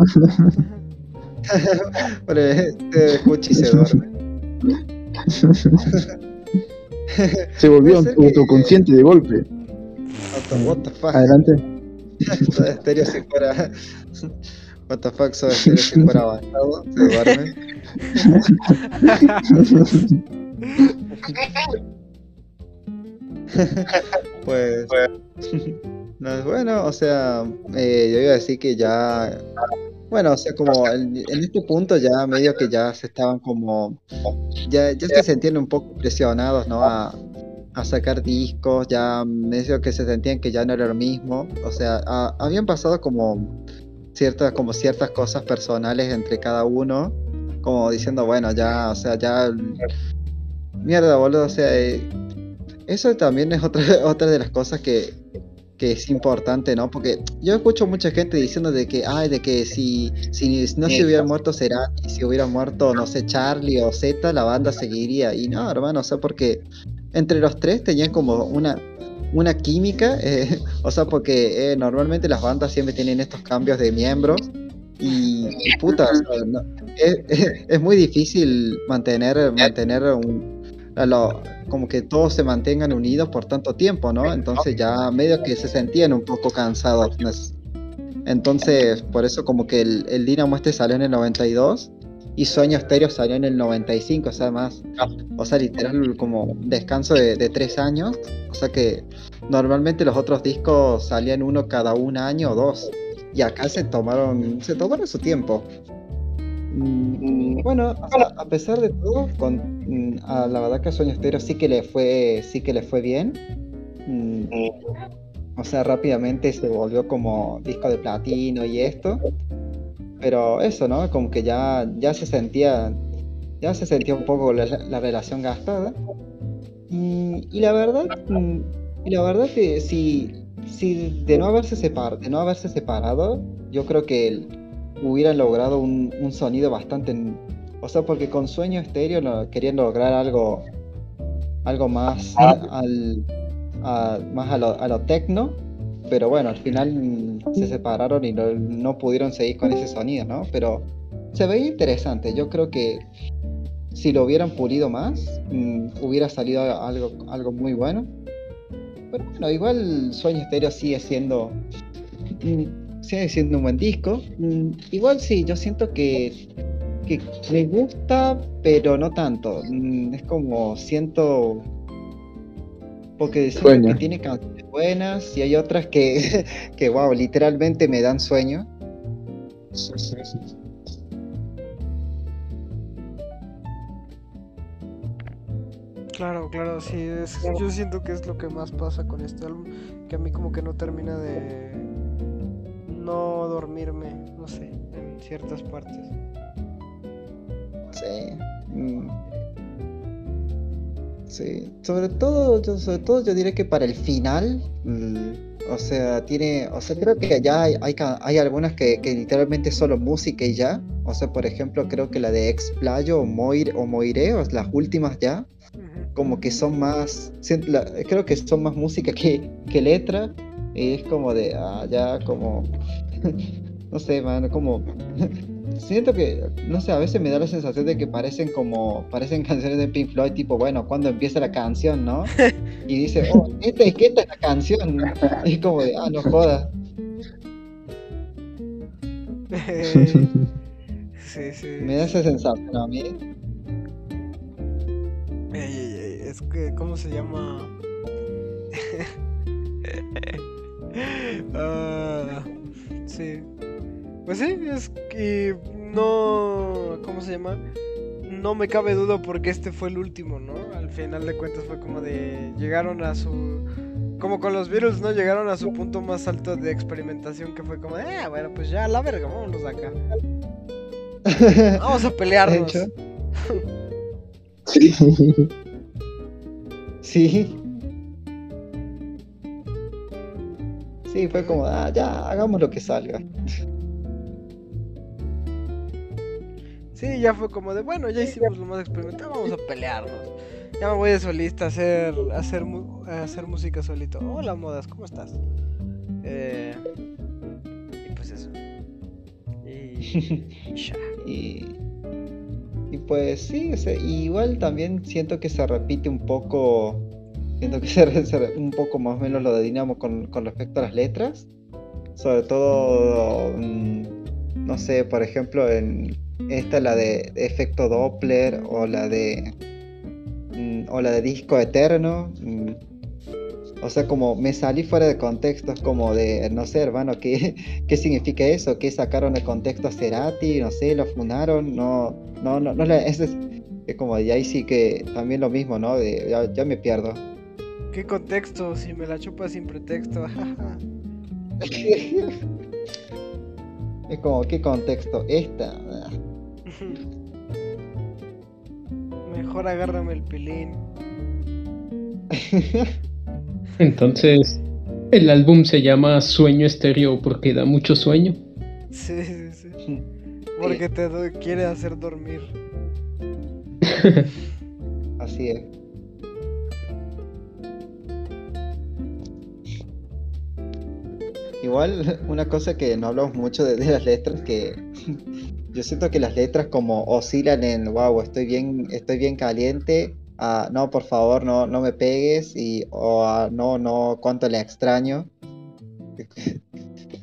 S3: Bueno, este, escucha y se duerme.
S4: Se volvió
S3: ser que-
S4: autoconsciente de golpe.
S3: What- What the fuck?
S4: Adelante.
S3: Soda Stereo si fuera. What the fuck, Soda Stereo si fuera avanzado, se duerme. Pues. no, bueno, o sea, eh, yo iba a decir que ya. Bueno, o sea, como en, en este punto ya medio que ya se estaban como. Ya, ya se sentían un poco presionados, ¿no? A, a sacar discos, ya medio que se sentían que ya no era lo mismo. O sea, a- habían pasado como ciertas, como ciertas cosas personales entre cada uno. Como diciendo, bueno, ya, o sea, ya. Mierda, boludo, o sea, eh, eso también es otra, otra de las cosas que, que es importante, ¿no? Porque yo escucho mucha gente diciendo de que, ay, de que si, si no se hubiera muerto Cerati, si hubiera muerto, no sé, Charlie o Z, la banda seguiría. Y no, hermano, o sea, porque entre los tres tenían como una, una química, eh, o sea, porque eh, normalmente las bandas siempre tienen estos cambios de miembros. Y, puta, es, muy difícil mantener, mantener un, como que todos se mantengan unidos por tanto tiempo, ¿no? Entonces ya medio que se sentían un poco cansados. Entonces, por eso como que el, el Dinamo este salió en el 92 y Sueño Estéreo salió en el 95, o sea, más, o sea, literal como descanso de, de, tres años, o sea que normalmente los otros discos salían uno cada un año o dos, y acá se tomaron, se tomaron su tiempo. Mm, bueno, a, pesar de todo, mm, a la que Sueño Estéreo sí que le fue, sí que le fue bien. Mm, o sea, rápidamente se volvió como disco de platino y esto. Pero eso, ¿no? Como que ya, ya se sentía, ya se sentía un poco la, relación gastada. y la verdad, y la verdad que si, si de no haberse separado, de no haberse separado, yo creo que el, hubieran logrado un, sonido bastante... O sea, porque con Sueño Estéreo no, querían lograr algo algo más al más a lo, a lo tecno, pero bueno, al final se separaron y no, pudieron seguir con ese sonido, ¿no? Pero se veía interesante. Yo creo que si lo hubieran pulido más, mm, hubiera salido algo, algo muy bueno. Pero bueno, igual Sueño Estéreo sigue siendo mm, sigue siendo un buen disco. Mm, igual sí, yo siento que, que me gusta, pero no tanto. Mm, es como siento. Porque siento que tiene canciones buenas y hay otras que, que, wow, literalmente me dan sueño.
S2: Claro, claro, sí, yo siento que es lo que más pasa con este álbum, que a mí como que no termina de, no dormirme, no sé, en ciertas partes.
S3: Sí. Mm. Sí, sobre todo, yo, sobre todo yo diré que para el final, mm, o sea, tiene, o sea, creo que ya hay, hay, algunas que, literalmente solo música y ya, o sea, por ejemplo, creo que la de Explayo o, Moir, o Moire, o las últimas ya, como que son más, creo que son más música que, que letra, y es como de, ah, ya, como, no sé, man, como, siento que, no sé, a veces me da la sensación de que parecen como, parecen canciones de Pink Floyd, tipo, bueno, cuando empieza la canción, ¿no? Y dice, oh, esta es que esta es la canción, y es como de, ah, no jodas.
S2: sí, sí.
S3: Me da esa sensación a mí.
S2: Ey, ey, ey, es que, ¿cómo se llama? Ah, sí. Pues sí, es que no. ¿Cómo se llama? No me cabe duda porque este fue el último, ¿no? Al final de cuentas fue como de. Llegaron a su. Como con los virus, ¿no? Llegaron a su punto más alto de experimentación que fue como, eh, bueno, pues ya, la verga, vámonos acá. Vamos a pelearnos.
S3: Sí. Sí. Sí, fue como, ah, ya, hagamos lo que salga.
S2: Sí, ya fue como de, bueno, ya hicimos lo más experimental, vamos a pelearnos. Ya me voy de solista a hacer, a hacer, hacer música solito. Hola, modas, ¿cómo estás? Eh, y pues eso. Y,
S3: y, y, pues sí, igual también siento que se repite un poco Siento que ser un poco más o menos lo de Dinamo con, respecto a las letras. Sobre todo, mm, no sé, por ejemplo, en esta la de efecto Doppler o la de mm, o la de disco eterno. Mm, o sea, como me salí fuera de contexto, es como de, no sé, hermano, ¿qué, qué significa eso? ¿Qué sacaron de contexto a Cerati? No sé, lo funaron, no, no, no, no, es, es, como, y ahí sí que también lo mismo, ¿no? De, ya me pierdo.
S2: ¿Qué contexto? Si me la chupa sin pretexto.
S3: es como, ¿qué contexto? Esta.
S2: Mejor agárrame el pilín.
S1: Entonces, El álbum se llama Sueño Estéreo porque da mucho sueño.
S2: Sí, sí, sí. Porque te quiere hacer dormir.
S3: Así es. Igual, una cosa que no hablamos mucho de, de las letras, que yo siento que las letras como oscilan en, wow, estoy bien, estoy bien caliente, a, no, por favor, no, no me pegues, y, o a, no, no, cuánto le extraño.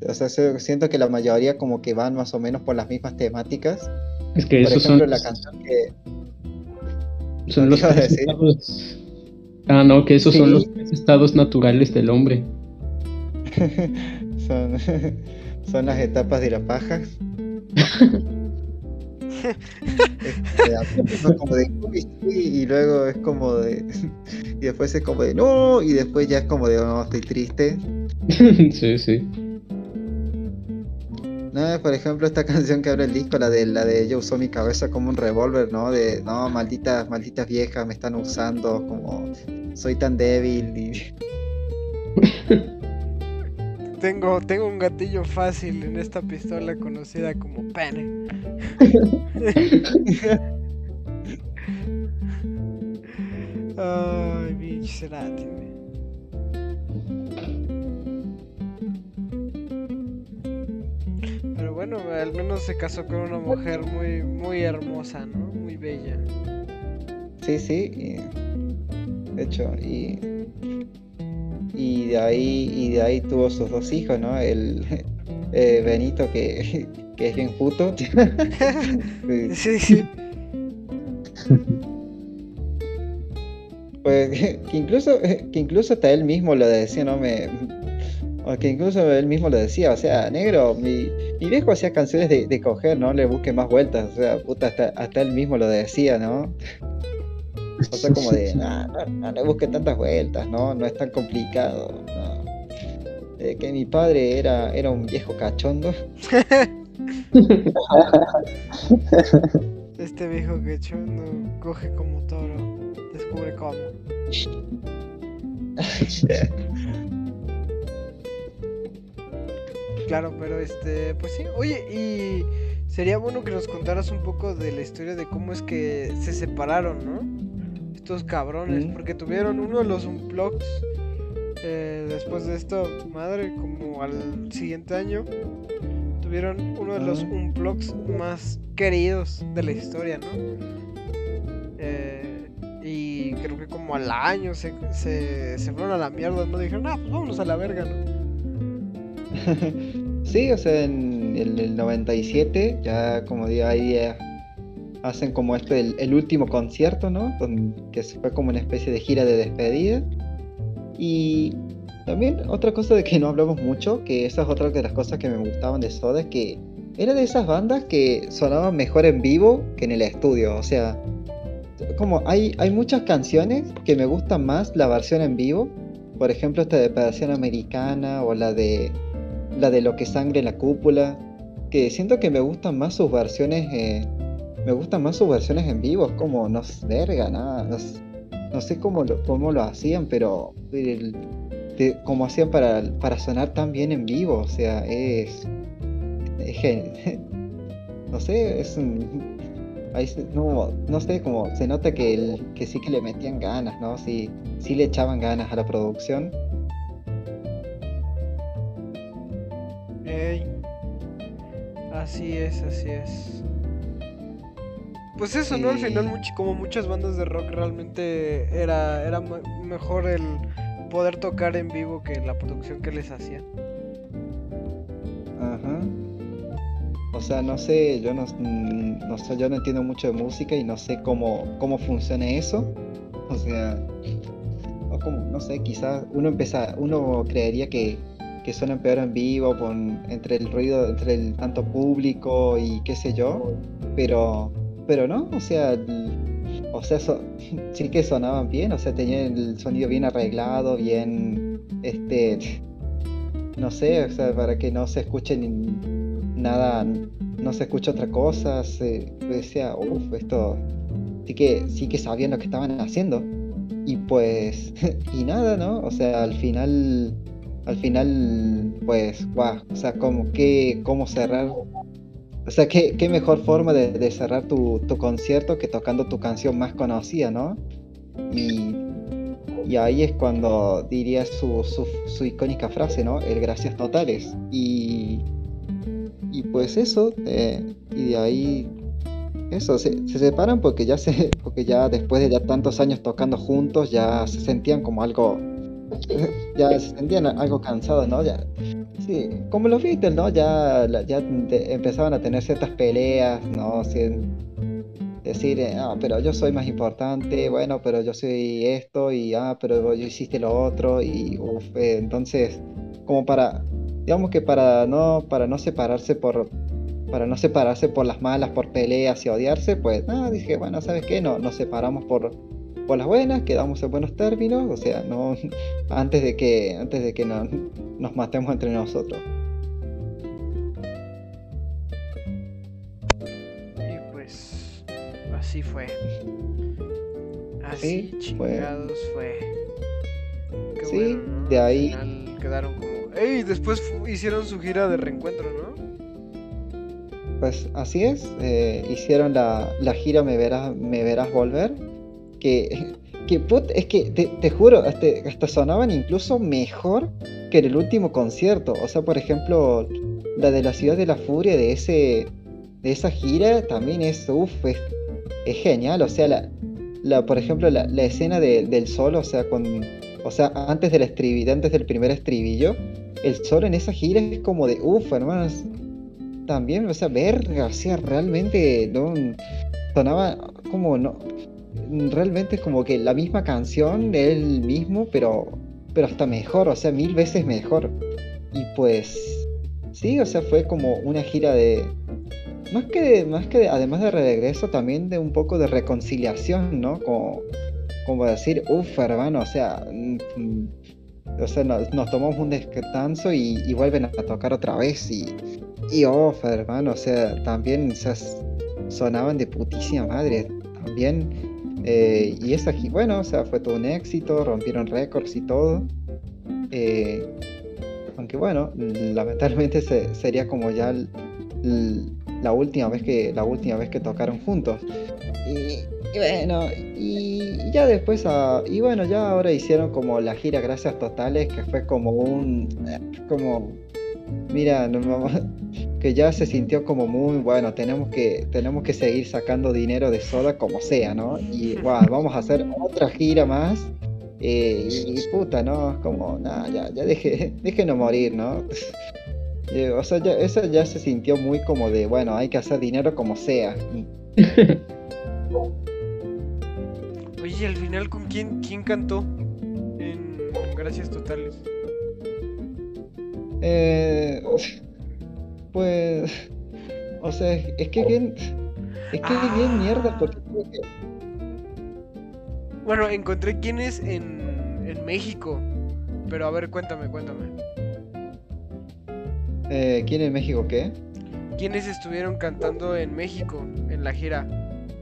S3: O sea, se- siento que la mayoría como que van más o menos por las mismas temáticas.
S1: Es que
S3: Por
S1: esos
S3: ejemplo,
S1: son,
S3: la canción que...
S1: son los estados. Ah, no, que esos son los tres estados naturales del hombre.
S3: son, las etapas de la paja. Este, como de y luego es como de y después es como de no y después ya es como de "Oh, no estoy triste
S1: sí, sí.
S3: no por ejemplo esta canción que abre el disco la de la de yo uso mi cabeza como un revólver no de no malditas malditas viejas me están usando como soy tan débil y
S2: Tengo, tengo un gatillo fácil en esta pistola conocida como pene. Ay, Cerati, güey. Pero bueno, al menos se casó con una mujer muy, muy hermosa, ¿no? Muy bella.
S3: Sí, sí. de hecho, y, y de ahí y de ahí tuvo sus dos hijos, ¿no? El eh, Benito que, que es bien puto. Sí,
S2: Sí,
S3: pues que incluso que incluso hasta él mismo lo decía, ¿no? Me que incluso él mismo lo decía, o sea, negro, mi, mi viejo hacía canciones de, de coger, ¿no? Le busque más vueltas, o sea, puta, hasta, hasta él mismo lo decía, ¿no? O sea, como de, no, no, no le busque tantas vueltas, ¿no? No es tan complicado, ¿no? Eh, que mi padre era, era un viejo cachondo.
S2: Este viejo quechondo coge como toro. Descubre cómo. Claro, pero este, pues sí. Oye, y sería bueno que nos contaras un poco de la historia de cómo es que se separaron, ¿no? Estos cabrones, porque tuvieron uno de los unplugs eh, después de esto, madre, como al siguiente año. Tuvieron uno de los
S3: Ah.
S2: unplugs más queridos de la historia, ¿no? Eh, y creo que como al año se, se, se fueron a la mierda, ¿no? Dijeron, ah, pues vámonos a la verga, ¿no?
S3: Sí, o sea, en el, el 97, ya como digo, ahí hacen como este, el, último concierto, ¿no? Que fue como una especie de gira de despedida. Y también otra cosa de que no hablamos mucho, que esa es otra de las cosas que me gustaban de Soda, es que era de esas bandas que sonaban mejor en vivo que en el estudio. O sea, como hay, hay muchas canciones que me gustan más la versión en vivo. Por ejemplo, esta de Pedación Americana o la de la de Lo que sangre en la cúpula. Que siento que me gustan más sus versiones. eh, me gustan más sus versiones en vivo. Es como, no verga, nada. No, no sé cómo lo, cómo lo hacían, pero como hacían para, para sonar tan bien en vivo. O sea, es. es no sé, es un. no, sé, como se nota que, que sí que le metían ganas, ¿no? Sí, sí le echaban ganas a la producción.
S2: Ey. Así es, así es. Pues eso, ¿no? Al final, como muchas bandas de rock, realmente era, era me- mejor el poder tocar en vivo que la producción que les hacían.
S3: Ajá. O sea, no sé, yo no, mm, no sé, yo no entiendo mucho de música y no sé cómo, cómo funciona eso. O sea, o como, no sé, quizás uno empieza, uno creería que, que suenan peor en vivo con, entre el ruido, entre el tanto público y qué sé yo, pero, pero no, o sea, o sea, so- sí que sonaban bien, o sea, tenían el sonido bien arreglado, bien, este, no sé, o sea, para que no se escuche ni- nada, no se escucha otra cosa, se decía, uff, esto sí que, sí que sabían lo que estaban haciendo. Y pues, y nada, ¿no? O sea, al final, al final, pues, guau, o sea, como que, cómo cerrar. O sea, qué, qué mejor forma de, de cerrar tu, tu concierto que tocando tu canción más conocida, ¿no? Y, y ahí es cuando diría su, su, su icónica frase, ¿no? El gracias totales. Y, y pues eso, eh, y de ahí eso, se, se separan porque ya se, porque ya después de ya tantos años tocando juntos, ya se sentían como algo, ya se sentían algo cansados, ¿no? Ya, sí, como los Beatles, ¿no? Ya, ya empezaban a tener ciertas peleas, ¿no? Decir, ah, pero yo soy más importante, bueno, pero yo soy esto, y ah, pero yo hiciste lo otro, y uf, eh, entonces, como para, digamos que para no, para no separarse por, para no separarse por las malas, por peleas y odiarse, pues nada, dije, bueno, ¿sabes qué? No, nos separamos por, por las buenas, quedamos en buenos términos, o sea, no antes de que, antes de que no- nos matemos entre nosotros.
S2: Y pues así fue. Así
S3: Sí,
S2: chingados fue. Qué
S3: Sí,
S2: bueno, ¿no?
S3: de
S2: Al
S3: ahí-
S2: final quedaron como. ¡Ey! Después hicieron su gira de reencuentro, ¿no?
S3: Pues así es, eh, hicieron la, la gira Me Verás, Me Verás Volver, que, que put- es que te, te juro, hasta, hasta sonaban incluso mejor que en el último concierto. O sea, por ejemplo, la de la Ciudad de la Furia de ese de esa gira también es, uff, es, genial. O sea, la, la, por ejemplo, la, la escena de- del solo, o sea, con, o sea, antes del estribillo, antes del primer estribillo, el solo en esa gira es como de, uff, hermanos, también, o sea, verga, o sea, realmente no sonaba como no realmente es como que la misma canción, el mismo, pero pero hasta mejor, o sea, mil veces mejor. Y pues sí, o sea, fue como una gira de más que más que de- además de regreso también de un poco de reconciliación, ¿no? Como como decir, uff, hermano, o sea, mm, mm, o sea, nos, tomamos un descanso y, vuelven a tocar otra vez y y off, hermano, o sea, también o sonaban de putísima madre. También. Eh, y esa, bueno, o sea, fue todo un éxito, rompieron récords y todo. eh, aunque bueno, lamentablemente se- sería como ya la última vez que la última vez que tocaron juntos. Y, bueno, y ya después, ah, y bueno, ya ahora hicieron como la gira Gracias Totales, que fue como un, como, mira, no, que ya se sintió como muy bueno, tenemos que, tenemos que seguir sacando dinero de soda como sea, ¿no? Y guau, vamos a hacer otra gira más. eh, y, y puta, ¿no? Es como, nada, ya, ya deje, déjenos morir, ¿no? Eh, o sea, ya, eso ya se sintió muy como de, bueno, hay que hacer dinero como sea.
S2: Oye, ¿y al final con quién, quién cantó en Gracias Totales?
S3: Eh, pues, o sea, es que bien, es que es bien mierda porque creo que-
S2: Bueno, encontré quién es en, en México. Pero a ver, cuéntame, cuéntame.
S3: eh, ¿quién en México qué?
S2: ¿Quiénes estuvieron cantando en México en la gira?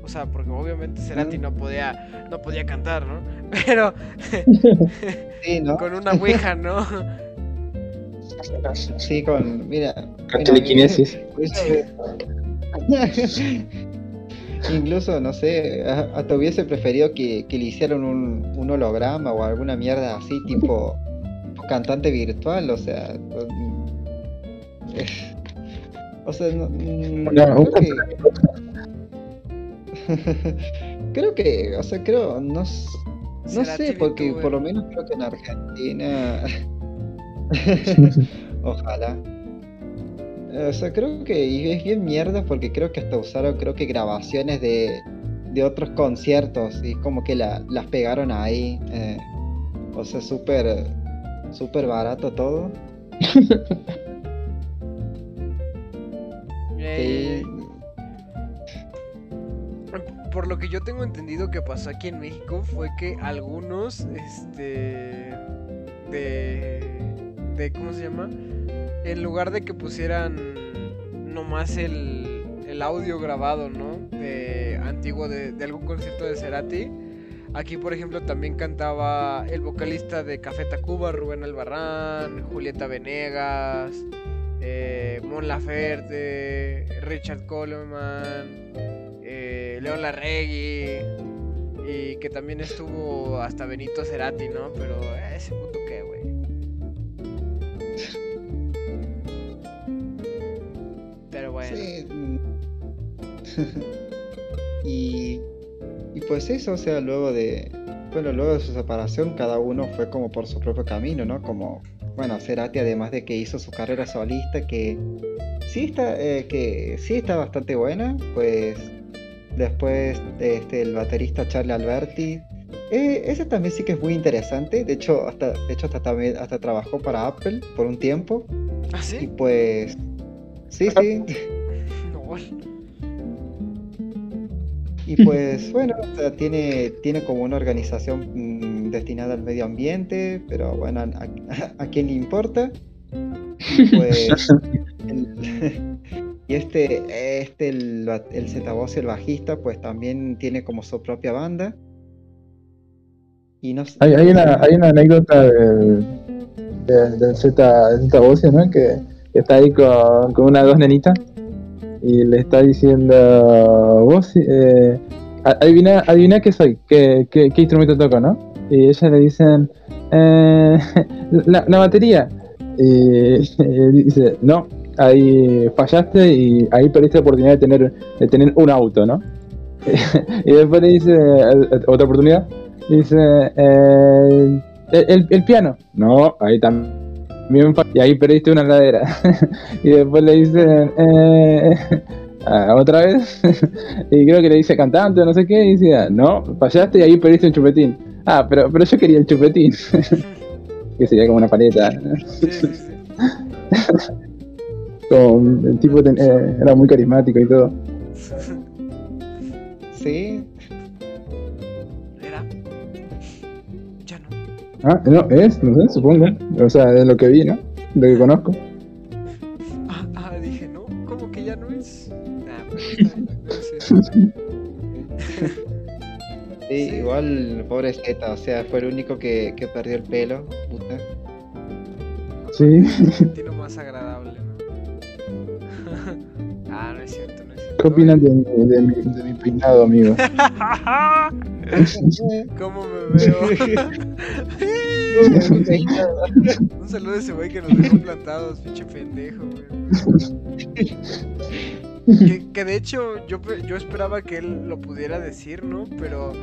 S2: O sea, porque obviamente Cerati
S3: Mm.
S2: no podía, no podía cantar, ¿no? Pero
S3: Sí, ¿no?
S2: con una ouija, ¿no?
S3: Sí, con, mira.
S4: Con
S3: mira,
S4: telequinesis.
S3: Incluso, no sé, a- hasta hubiese preferido que, que le hicieran un, un holograma o alguna mierda así, tipo cantante virtual, o sea. eh, O sea, no,
S4: un
S3: creo que. creo que, o sea, creo, no, no sé, porque por lo menos creo que en Argentina. Ojalá. O sea, creo que es bien mierda porque creo que hasta usaron, creo que grabaciones de, de otros conciertos y como que la- las pegaron ahí. eh, o sea, súper, súper barato todo.
S2: Eh,
S3: Sí.
S2: Por lo que yo tengo entendido que pasó aquí en México fue que algunos, este, de, de, ¿cómo se llama? En lugar de que pusieran nomás el, el audio grabado, ¿no? Antiguo de, algún concierto de Cerati, Aquí, por ejemplo, también cantaba el vocalista de Café Tacuba, Rubén Albarrán, Julieta Venegas, eh, Mon Laferte, Richard Coleman, eh, León Larregui, y que también estuvo hasta Benito Cerati, ¿no? Pero eh, ese puto. Pero bueno.
S3: Sí. y, y pues eso, o sea, luego de, bueno, luego de su separación, cada uno fue como por su propio camino, ¿no? Como, bueno, Cerati, además de que hizo su carrera solista, que sí está, eh, que sí está bastante buena, pues después este, el baterista Charlie Alberti. Eh, ese también sí que es muy interesante. De hecho, hasta, de hecho hasta, también, hasta trabajó para Apple por un tiempo.
S2: ¿Ah,
S3: Y
S2: sí?
S3: pues. Sí, sí.
S2: No.
S3: Y pues bueno, o sea, tiene, tiene como una organización mm, destinada al medio ambiente, pero bueno, a, a- a quién le importa. Y Pues, el- y este, este el, el el bajista, pues también tiene como su propia banda.
S4: Hay, una, hay una anécdota del, del, del Z, Z Bocio, ¿no? Que está ahí con, con una dos nenitas y le está diciendo, vos, eh, adivina, adivina qué soy, qué, qué, instrumento toco, ¿no? Y ellas le dicen, eh, la, la batería. Y, y dice, no, ahí fallaste y ahí perdiste la oportunidad de tener, de tener un auto, ¿no? y después le dice, "Eh, otra oportunidad, Dice, eh, el, el- el piano. No, ahí también. Y ahí perdiste una ladera. y después le dicen, eh, ah, otra vez. y creo que le dice cantante, no sé qué. Y dice, no, fallaste y ahí perdiste un chupetín. Ah, pero, pero yo quería el chupetín. que sería como una paleta. Como el tipo ten- eh, era muy carismático y todo.
S3: Sí,
S4: Ah, no, es, no sé, supongo. O sea, de lo que vi, ¿no? De lo que conozco.
S2: Ah, ah, dije, no, ¿cómo que ya no es? Nah, pero bien, debe ser.
S3: sí,
S2: Sí.
S3: igual pobre Zeta, o sea, fue el único que, que perdió el pelo. Puta.
S4: Sí.
S2: Tino más agradable, ¿no? ah, no es no es cierto.
S4: ¿Qué opinan de mi, de mi, de mi peinado, amigo?
S2: ¿Cómo me veo? Un saludo a ese güey que nos dejó plantados, pinche pendejo, güey. Que, que de hecho yo, yo esperaba que él lo pudiera decir, ¿no? Pero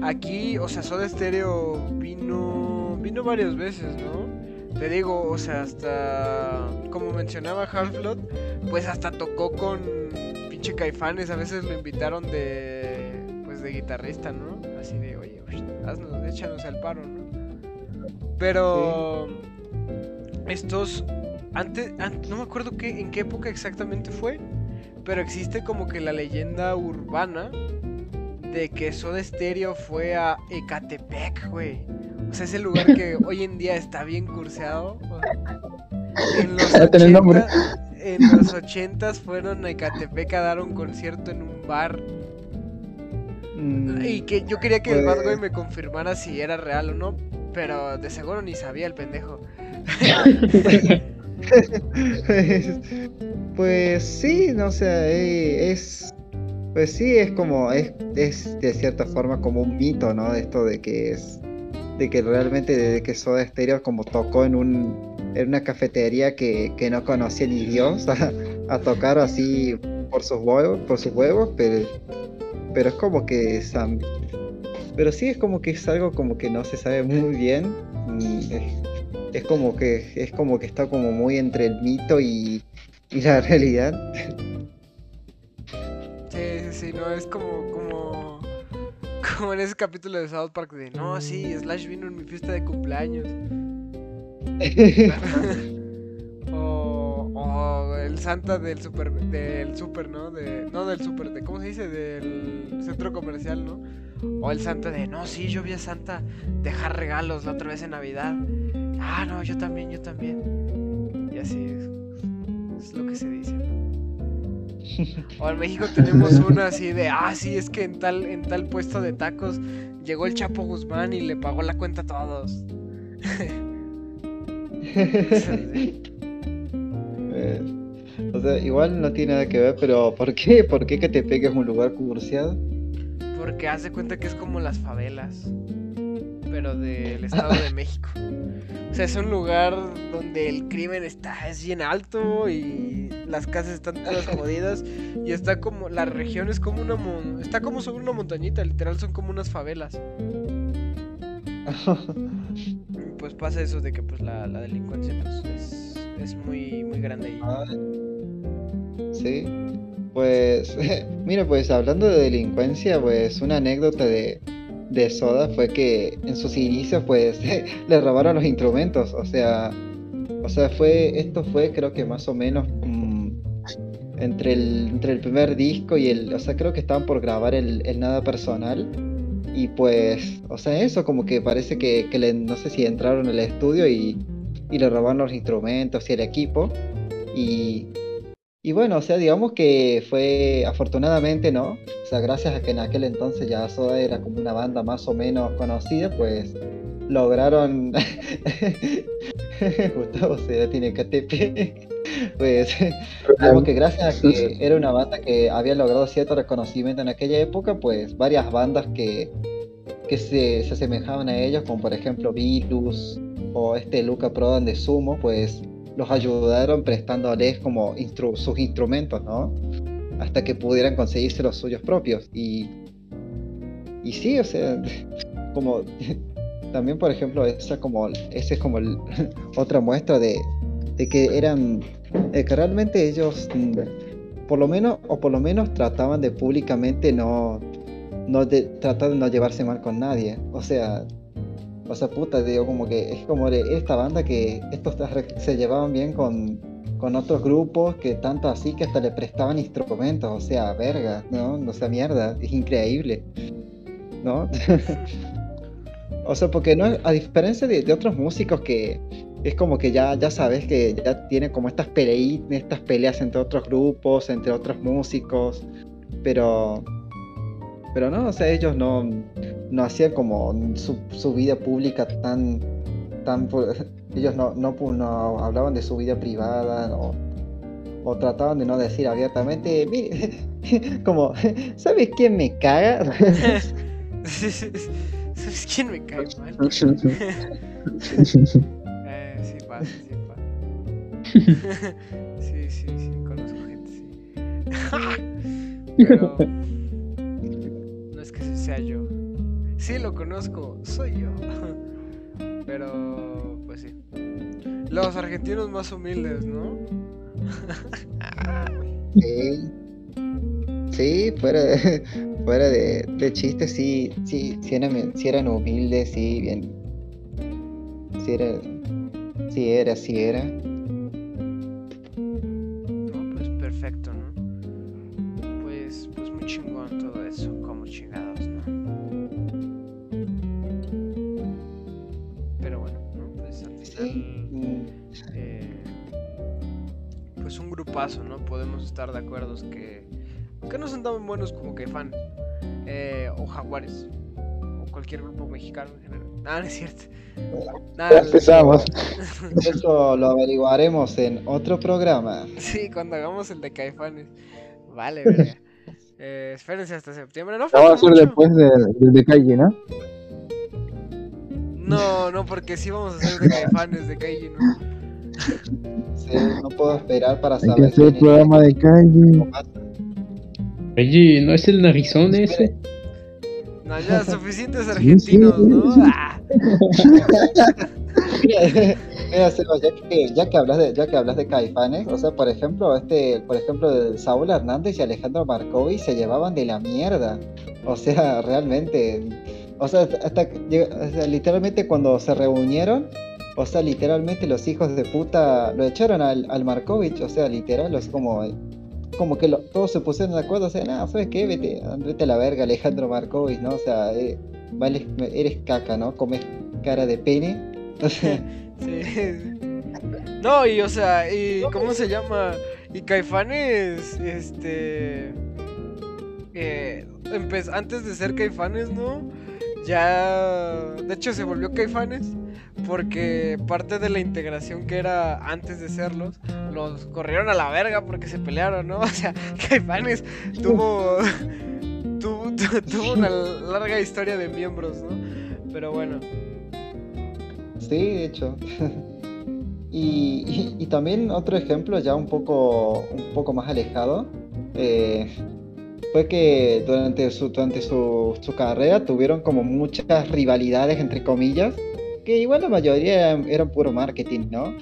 S2: aquí, o sea, Soda Stereo vino, vino varias veces, ¿no? Te digo, o sea, hasta, como mencionaba Half-Blood, pues hasta tocó con pinche Caifanes, a veces lo invitaron de, pues de guitarrista, ¿no? Así de, oye, uy, haznos, échanos al paro, ¿no? Pero estos, antes, an- no me acuerdo qué, en qué época exactamente fue, pero existe como que la leyenda urbana de que Soda Stereo fue a Ecatepec, güey. O sea, ese lugar que hoy en día está bien curseado. o- En los,
S4: Ya tiene el nombre.
S2: 80, en los 80 fueron a Ecatepec a dar un concierto en un bar.
S3: Mm,
S2: Y que yo quería que el Bad Boy
S3: Pues-
S2: me confirmara si era real o no, pero de seguro ni sabía el pendejo.
S3: pues sí, no sé, eh, es. Pues sí, es como. Es, es de cierta forma como un mito, ¿no? Esto de que es. De que realmente desde que Soda Stereo como tocó en un. En una cafetería que, que no conocía ni Dios a, tocar así por sus huevos, por sus huevos, pero. Pero es como que es, pero sí es como que es algo como que no se sabe muy bien. y es, es como que es como que está como muy entre el mito y la realidad.
S2: Sí, no, es como, como, como en ese capítulo de South Park de, no, sí, Slash vino en mi fiesta de cumpleaños. o, o el Santa del super, del super, ¿no? De, no del super, de, ¿cómo se dice? Del centro comercial, ¿no? O el Santa de, no, sí, yo vi a Santa dejar regalos la otra vez en Navidad. Ah, no, yo también, yo también. Y así es, es lo que se dice. ¿no? O en México tenemos una así de, ah, sí, es que en tal, en tal puesto de tacos llegó el Chapo Guzmán y le pagó la cuenta a todos.
S3: Eh, o sea, igual no tiene nada que ver, pero ¿por qué? ¿Por qué que te pegues un lugar cursiado?
S2: Porque hace cuenta que es como las favelas, pero del Estado de México. O sea, es un lugar donde el crimen está es bien alto y las casas están todas jodidas y está como la región es como una mon- está como sobre una montañita, literal son como unas favelas. Pues pasa eso de que pues la, la delincuencia pues es, es muy muy grande ahí.
S3: Ah, Sí, pues mira, pues hablando de delincuencia, pues una anécdota de, de Soda fue que en sus inicios pues le robaron los instrumentos, o sea, o sea, fue, esto fue creo que más o menos mm, entre el, entre el primer disco y el, o sea, creo que estaban por grabar el, el Nada Personal y pues, o sea, eso como que parece que, que le, no sé si entraron al estudio y, y le robaron los instrumentos y el equipo y y bueno, o sea, digamos que fue afortunadamente, ¿no? O sea, gracias a que en aquel entonces ya Soda era como una banda más o menos conocida, pues lograron. Gustavo se tiene KTP. Pues digamos que gracias a que era una banda que había logrado cierto reconocimiento en aquella época, pues varias bandas que, que se, se asemejaban a ellos, como por ejemplo Virus o este Luca Prodan de Sumo, pues los ayudaron prestándoles como instru- sus instrumentos, ¿no? Hasta que pudieran conseguirse los suyos propios. Y, y sí, o sea, como también por ejemplo, esa como, ese es como otra muestra de, de que eran, de que realmente ellos, mm, por lo menos, o por lo menos trataban de públicamente no, no de, tratar de no llevarse mal con nadie. O sea, o sea, puta, digo, como que es como de esta banda que estos se llevaban bien con, con otros grupos, que tanto así que hasta le prestaban instrumentos, o sea, verga, ¿no? O sea, mierda, es increíble, ¿no? o sea, porque no, a diferencia de, otros músicos que es como que ya, ya sabes que ya tienen como estas estas peleas entre otros grupos, entre otros músicos, pero pero no, o sea, ellos no, no hacían como su, su vida pública tan, tan ellos no, no, pu- no hablaban de su vida privada o, o trataban de no decir abiertamente, "Mire", como, ¿sabes quién me caga?
S2: ¿Sabes quién me cae mal? Eh, sí pasa, sí pasa. sí, sí, sí, conozco gente, sí. Pero sea yo. Sí lo conozco, soy yo. Pero pues sí. Los argentinos más humildes, ¿no?
S3: Sí, sí, fuera de, fuera de, de chiste, sí, sí, sí eran, sí eran humildes, sí, bien, sí era, sí era, sí era.
S2: No, pues perfecto, ¿no? Pues, pues muy chingón Eh, pues un grupazo, ¿no? Podemos estar de acuerdo que, que no son tan buenos como Caifanes, eh, o Jaguares, o cualquier grupo mexicano en general. Ah, no es cierto. Nada,
S4: Ya empezamos.
S3: Eso lo averiguaremos en otro programa.
S2: Sí, cuando hagamos el de Caifanes. Vale, verga. Eh, espérense hasta septiembre. No,
S4: vamos a hacer
S2: mucho.
S4: después de, de, de Kaiji, ¿no?
S2: No, no, porque sí vamos a hacer de Caifanes, de Kaiji, ¿no?
S3: Sí, no puedo esperar para
S4: Hay que
S3: saber.
S4: hacer el
S3: quién es
S4: programa de Kaiji.
S1: Oye, ¿no es el narizón ese?
S2: No, ya suficientes argentinos, ¿no?
S4: sí.
S2: Ah,
S3: Mira, mira, Seba, ya que, ya que hablas de, ya que hablas de Caifanes, o sea, por ejemplo, este, por ejemplo, Saúl Hernández y Alejandro Marcovi se llevaban de la mierda. O sea, realmente. O sea, hasta o sea, literalmente cuando se reunieron, o sea, literalmente los hijos de puta lo echaron al, al Markovich, o sea, literal, es como, como que lo- todos se pusieron de acuerdo, o sea, nada, ¿sabes qué? Vete, vete a la verga, Alejandro Markovich, ¿no? O sea, eh, vale, eres caca, ¿no? Comes cara de pene. O sea,
S2: sí. No, y o sea, y ¿cómo se llama? Y Caifanes, este. Eh, antes de ser Caifanes, ¿no? Ya. De hecho, se volvió Caifanes. Porque parte de la integración que era antes de serlos, los corrieron a la verga porque se pelearon, ¿no? O sea, Caifanes tuvo. tuvo, tu- tuvo una larga historia de miembros, ¿no? Pero bueno.
S3: Sí, de hecho. y, y- y también otro ejemplo ya un poco, un poco más alejado. eh, fue que durante su, durante su, su carrera tuvieron como muchas rivalidades entre comillas. Que igual la mayoría eran, puro marketing, ¿no?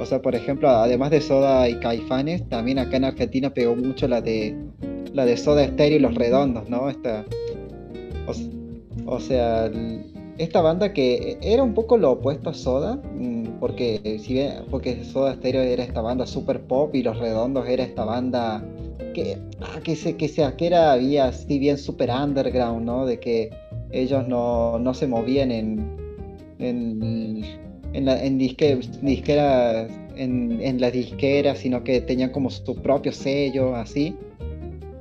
S3: O sea, por ejemplo, además de Soda y Caifanes, también acá en Argentina pegó mucho la de la de Soda Stereo y Los Redondos, ¿no? Esta, o, o sea, esta banda que era un poco lo opuesto a Soda, mm, porque si bien, porque Soda Stereo era esta banda super pop y Los Redondos era esta banda que, ah, que se, que se, que era había así bien super underground, ¿no? De que ellos no, no se movían en en, en, la, en disque- disqueras en, en las disqueras, sino que tenían como su propio sello, así.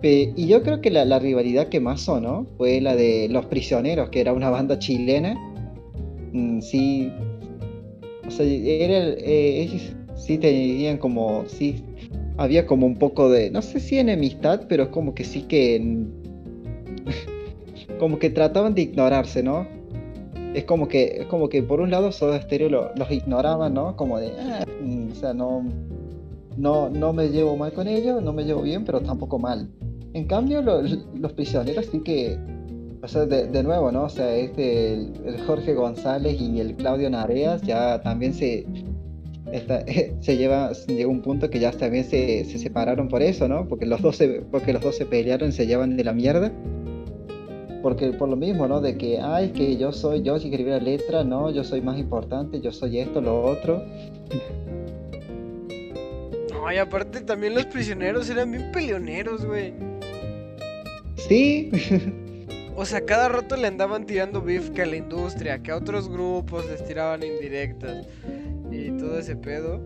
S3: Y yo creo que la, la rivalidad que más sonó fue la de Los Prisioneros, que era una banda chilena. Mm, sí, o sea, eh, ellos sí tenían como, sí, había como un poco de, no sé si enemistad, pero es como que sí que, como que trataban de ignorarse, ¿no? Es como que, es como que por un lado Soda Stereo lo- los ignoraban, ¿no? Como de, "Ah, mm, o sea, no, no, no me llevo mal con ellos, no me llevo bien, pero tampoco mal. En cambio, lo- los prisioneros sí que, o sea, de, de nuevo, ¿no? O sea, este, el Jorge González y el Claudio Nareas ya también se, esta- se lleva, llegó un punto que ya también se, se separaron por eso, ¿no? Porque los dos se, porque los dos se pelearon, se llevan de la mierda. Porque por lo mismo, ¿no? De que, ay, que yo soy, yo si escribí la letra, no, yo soy más importante, yo soy esto, lo otro.
S2: Ay, aparte también los prisioneros eran bien peleoneros, güey.
S3: Sí,
S2: O sea, cada rato le andaban tirando beef que a la industria, que a otros grupos les tiraban indirectas y todo ese pedo.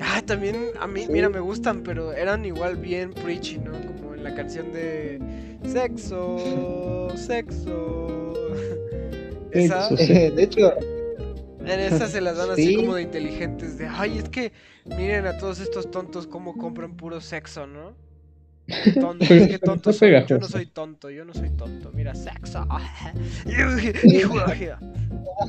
S2: Ah, también a mí, mira, me gustan, pero eran igual bien preachy, ¿no? Como en la canción de Sexo, Sexo. Esa.
S3: Eh, de hecho,
S2: en esa se las dan así
S3: Sí.
S2: como de inteligentes, de, ay, es que miren a todos estos tontos cómo compran puro sexo, ¿no? Yo no soy tonto, yo no soy tonto. Mira, sexo. Hijo de-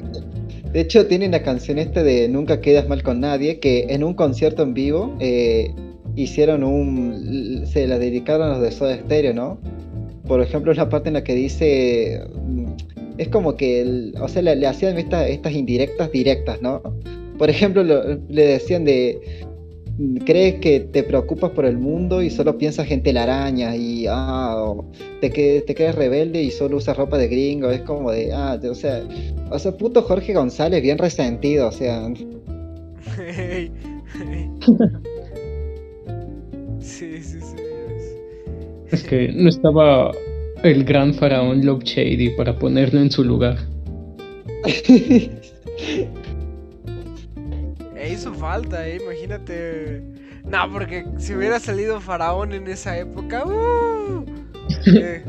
S3: de hecho tiene una canción este de Nunca quedas mal con nadie, que en un concierto en vivo eh, hicieron un, se la dedicaron a los de Soda Stereo, ¿no? Por ejemplo, es la parte en la que dice, mm, es como que, el- o sea, le, le hacían estas, estas indirectas directas, ¿no? Por ejemplo, lo- le decían de, crees que te preocupas por el mundo y solo piensas en telarañas y, ah, o te, que, te crees rebelde y solo usas ropa de gringo, es como de, ah, o sea, o sea, puto Jorge González, bien resentido, o sea.
S2: Sí, sí, sí. Es
S1: que no estaba el gran faraón Love Shady para ponerlo en su lugar.
S2: Hizo falta, eh, imagínate. No, porque si hubiera salido Faraón en esa época, ¡uh! Eh,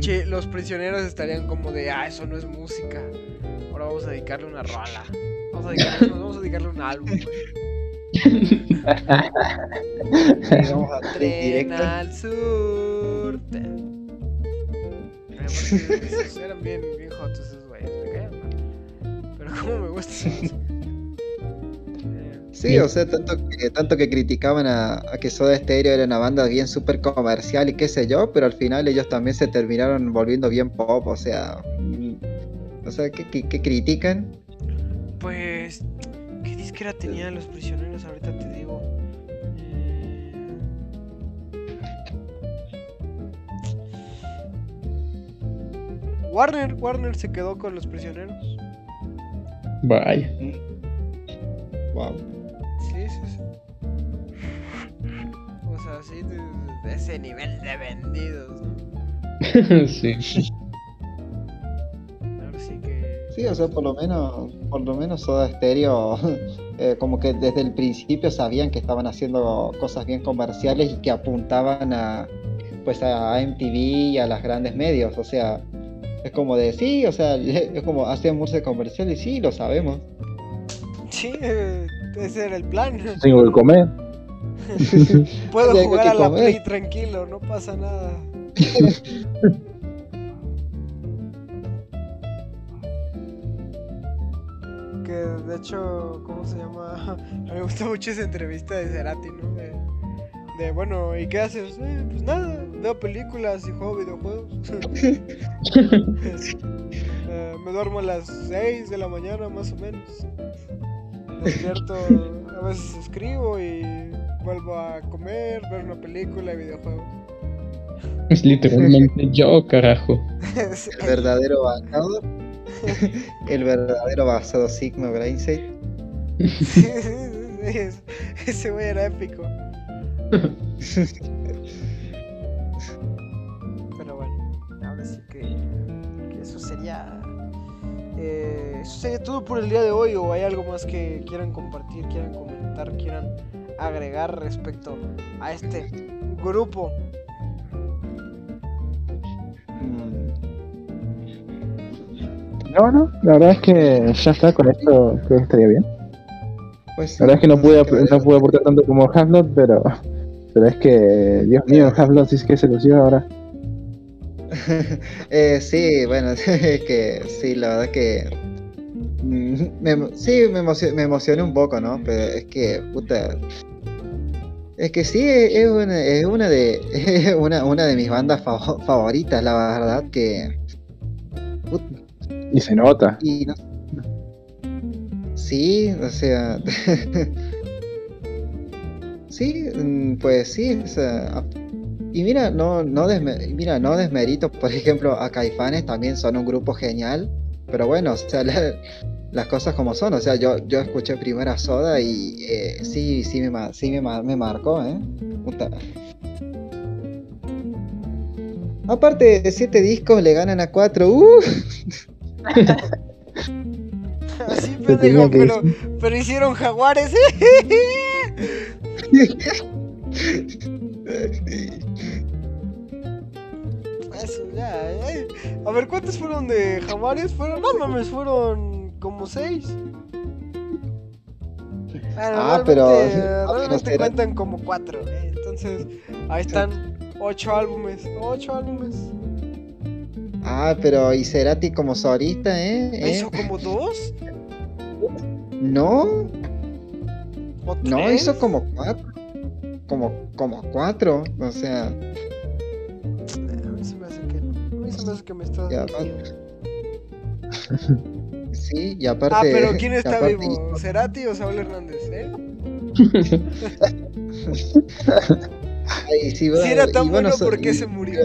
S2: che, los prisioneros estarían como de, ah, eso no es música. Ahora vamos a dedicarle una rola. Vamos a dedicarle, vamos a dedicarle un álbum.
S3: vamos a
S2: Tren al sur. esos eran bien, bien jotos esos güeyes, me caían mal. Pero como me gusta
S3: Sí, o sea, tanto que, tanto que criticaban a, a que Soda Stereo era una banda bien súper comercial y qué sé yo, pero al final ellos también se terminaron volviendo bien pop, o sea, mm, o sea, ¿qué, qué- qué critican?
S2: Pues, ¿qué disquera tenían los prisioneros? Ahorita te digo. Eh, Warner, Warner se quedó con los prisioneros.
S1: Vaya.
S3: Wow.
S2: O sea, sí, de, de ese nivel de vendidos, ¿no?
S1: sí.
S2: Sí que.
S3: Sí, o sea, por lo menos, por lo menos Soda Stereo eh, como que desde el principio sabían que estaban haciendo cosas bien comerciales y que apuntaban a pues a MTV y a las grandes medios, o sea, es como de sí, o sea, es como hacen música comercial y sí, lo sabemos.
S2: Sí, ese era el plan.
S4: Tengo que comer.
S2: Puedo jugar a la
S3: comer.
S2: Play tranquilo, no pasa nada. que de hecho, ¿cómo se llama? A mí me gusta mucho esa entrevista de Cerati, ¿no? De, de, bueno, ¿y qué haces? "Eh, pues nada, veo películas y juego videojuegos. Eh, me duermo a las 6 de la mañana más o menos. Despierto, a veces escribo y vuelvo a comer, ver una película y videojuegos.
S1: Es literalmente yo, carajo.
S3: El verdadero basado, el verdadero basado Sigma Brainside.
S2: Sí, sí, sí, es- ese güey era épico. Pero bueno, ahora sí que, que eso sería. eh, eso sería todo por el día de hoy. ¿O hay algo más que quieran compartir, quieran comentar, quieran agregar respecto a este grupo?
S3: Mm,
S4: No, no, la verdad es que ya está, con esto creo que estaría bien.
S3: Pues,
S4: La verdad es que no pude, no pude aportar tanto como Havlot, pero, pero es que, Dios mío, Havlot sí es que se lució ahora.
S3: Eh, sí, bueno, es que sí, la verdad que mm, me, sí, me, emocio- me emocioné un poco, ¿no? Pero es que, puta, es que sí, es una, es una de es una, una de mis bandas fav- favoritas, la verdad que,
S4: Y se nota.
S3: y no- sí, o sea, sí, mm, pues sí, o sea, y mira, no, no desme- mira, no desmerito, por ejemplo, a Caifanes también son un grupo genial, pero bueno, o sea, la- las cosas como son, o sea, yo, yo escuché primera soda y eh, sí, sí me, sí me, me marcó, ¿eh? Puta. Aparte de siete discos, le ganan a cuatro, ¡uh!
S4: Tenía
S2: pendejo, pero, pero hicieron jaguares. Eso, ya, ya. A ver, ¿cuántos fueron de jaguares? Fueron, no mames, fueron como seis. Bueno,
S3: Ah, pero-
S2: realmente
S3: pero-
S2: cuentan como cuatro. ¿eh? Entonces, ahí están ocho álbumes. Ocho álbumes.
S3: Ah, pero y Cerati como solista, ¿eh? ¿Eh?
S2: ¿Hizo como dos?
S3: No,
S2: ¿O
S3: no, hizo como cuatro. Como, como cuatro, o sea,
S2: A mí se me hace que no. A mí se me hace que me mintiendo.
S3: sí, y aparte.
S2: Ah, pero ¿quién está
S3: aparte
S2: vivo? ¿Cerati o Saúl Hernández? ¿Eh?
S3: Ay, sí,
S2: Si
S3: bueno,
S2: era tan
S3: y bueno,
S2: bueno, ¿por qué
S3: y-
S2: se murió?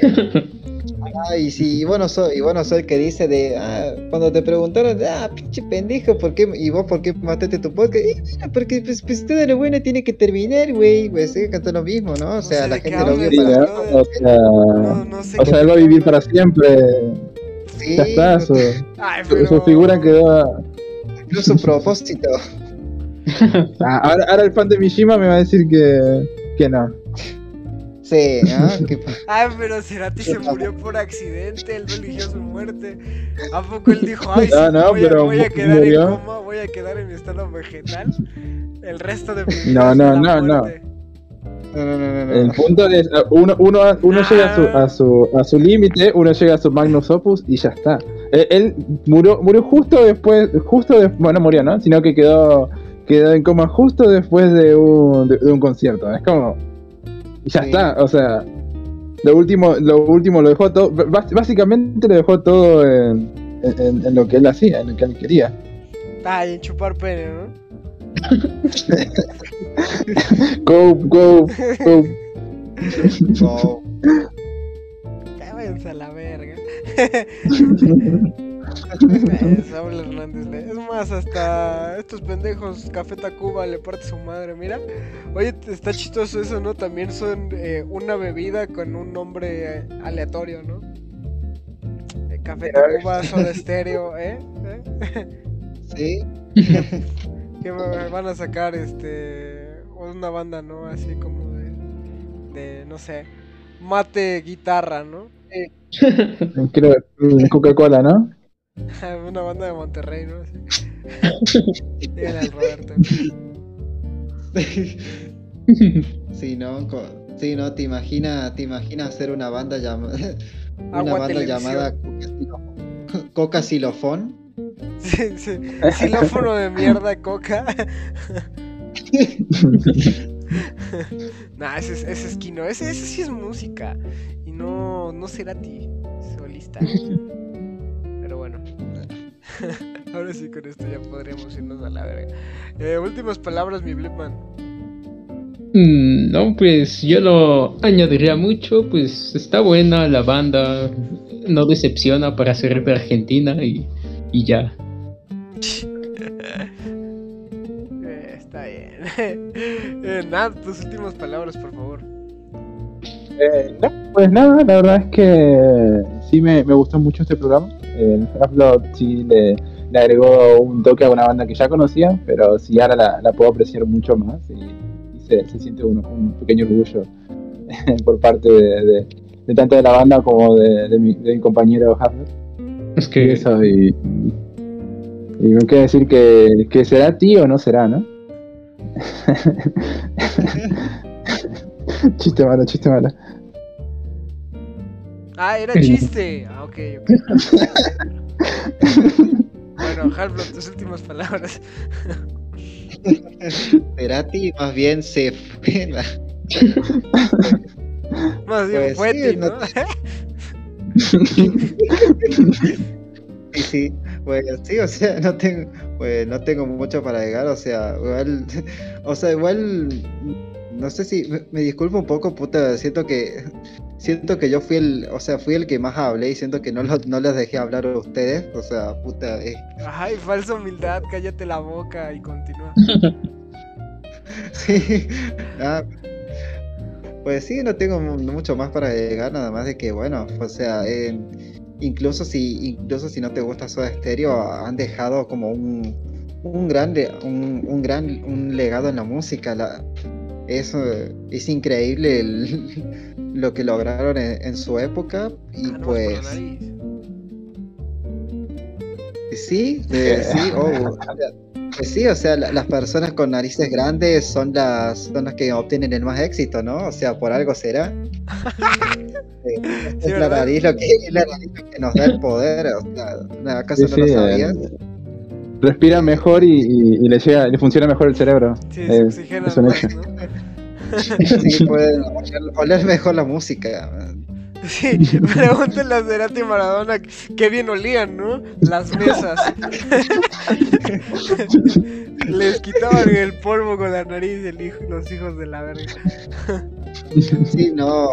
S3: Ay, sí, y bueno, soy, y bueno, soy el que dice de. ah, cuando te preguntaron, ah, pinche pendejo, ¿por qué? ¿Y vos por qué mataste tu podcast? Y mira, porque pues, pues todo lo bueno tiene que terminar, güey. Pues sí, cantó lo mismo, ¿no? O sea,
S2: sé
S3: la gente lo vio para.
S4: O sea,
S2: No, no sé
S4: o sea, él va a vivir para siempre.
S3: Sí,
S4: Ya está,
S3: no
S4: su,
S3: te-
S2: Ay,
S4: su-
S2: pero...
S4: su figura quedó.
S3: cumplió su propósito.
S4: Ah, ahora, ahora el fan de Mishima me va a decir que, que no.
S3: Sí, ¿ah? ¿Qué pa-
S2: Ay, pero Cerati se murió por accidente, él no eligió su muerte. ¿A poco él dijo, ay, sí,
S4: No, no,
S2: voy, a,
S4: pero
S2: voy a quedar
S4: murió.
S2: en coma, voy a quedar en estado vegetal? El resto de mi vida
S4: No, no, no, no.
S2: muerte.
S3: No, no, no, no, no.
S4: El punto es, ah, uno, uno, llega a su, a su, a su límite, uno llega a su magnus opus y ya está. Él, él murió, murió justo después, justo después, bueno, no murió, ¿no? Sino que quedó, quedó en coma justo después de un, de, de un concierto. Es como, y ya
S3: Sí.
S4: está, o sea, lo último, lo último lo dejó todo, bás- básicamente lo dejó todo en, en, en lo que él hacía, en lo que él quería.
S2: Ay, en chupar pene, ¿no?
S4: Go, go, go.
S3: No.
S2: Ya váyanse a la verga. Saúl Hernández. le- Es más, hasta estos pendejos Café Tacuba le parte su madre, mira. Oye, está chistoso eso, ¿no? También son eh, una bebida con un nombre eh, aleatorio, ¿no? Eh, Café Tacuba, Soda Estéreo, ¿eh? ¿Eh?
S3: Sí.
S2: que va- van a sacar este una banda, ¿no? Así como de, de no sé, mate guitarra, ¿no?
S4: Creo que Coca-Cola, ¿no?
S2: una banda de Monterrey, ¿no? Así. Díganle al Roberto.
S3: Sí, ¿no? Sí, ¿no? Te imaginas te imagina hacer una banda llamada una
S2: Agua
S3: banda
S2: Televisión.
S3: llamada Coca Xilofón-
S2: Xilófono de mierda, coca. nah, ese es, ese es Kino. Ese, ese sí es música. Y no, no será ti, solista. Pero bueno. Ahora sí, con esto ya podríamos irnos a la verga. Eh, últimas palabras, mi Blipman.
S1: Mm, No, pues yo lo añadiría mucho, pues está buena la banda, no decepciona para ser de Argentina y, y ya.
S2: Eh, está bien. eh, Nat, tus últimas palabras, por favor.
S4: Eh, no, pues nada, la verdad es que sí me, me gustó mucho este programa. El Half-Blood sí le, le agregó un toque a una banda que ya conocía, pero sí ahora la, la puedo apreciar mucho más y, y se, se siente un, un pequeño orgullo por parte de, de- de tanto de la banda como de, de mi, de mi compañero Half-Blood.
S1: Es
S4: Y
S1: que
S4: eso, y, y me queda decir que, que será tío o no será, ¿no? chiste malo, chiste malo.
S2: Ah, era chiste. Ah, ok, ok. bueno, Halfblot, tus últimas palabras.
S3: Cerati más bien se fue.
S2: Más bien
S3: Pues
S2: fue
S3: sí,
S2: ti,
S3: no
S2: ¿no?
S3: Sí, sí, pues sí, o sea, no tengo, pues no tengo mucho para llegar, o sea, igual, o sea, igual, no sé si, me, me disculpo un poco, puta, siento que, siento que yo fui el, o sea, fui el que más hablé y siento que no, los- no les dejé hablar a ustedes, o sea, puta, eh,
S2: Ay, falsa humildad, cállate la boca y continúa.
S3: sí, ah, pues sí, no tengo mu- mucho más para llegar, nada más de que, bueno, o sea, eh, incluso si, incluso si no te gusta Soda Stereo, han dejado como un, un gran, un, un gran, un legado en la música, la, es, es increíble el- lo que lograron en, en su época y
S2: Ah,
S3: pues. Sí, eh, sí, oh, o sea, sí, o sea, la- las personas con narices grandes son las, son las que obtienen el más éxito, ¿no? O sea, por algo será.
S2: Sí,
S3: es la nariz lo que, es la nariz lo que nos da el poder, o sea, ¿acaso
S4: Sí,
S3: no lo sabías?
S4: respira mejor y, y- y le, llega, le funciona mejor el cerebro.
S2: Sí,
S4: Eh,
S2: se oxigena
S4: es un
S2: más,
S4: hecho.
S2: ¿no?
S3: Sí, pueden oler, oler mejor la música.
S2: Sí, pregúntenle a Cerati y Maradona qué bien olían, ¿no? Las mesas. Les quitaban el polvo con la nariz el hijo, los hijos de la verga.
S3: Sí, no,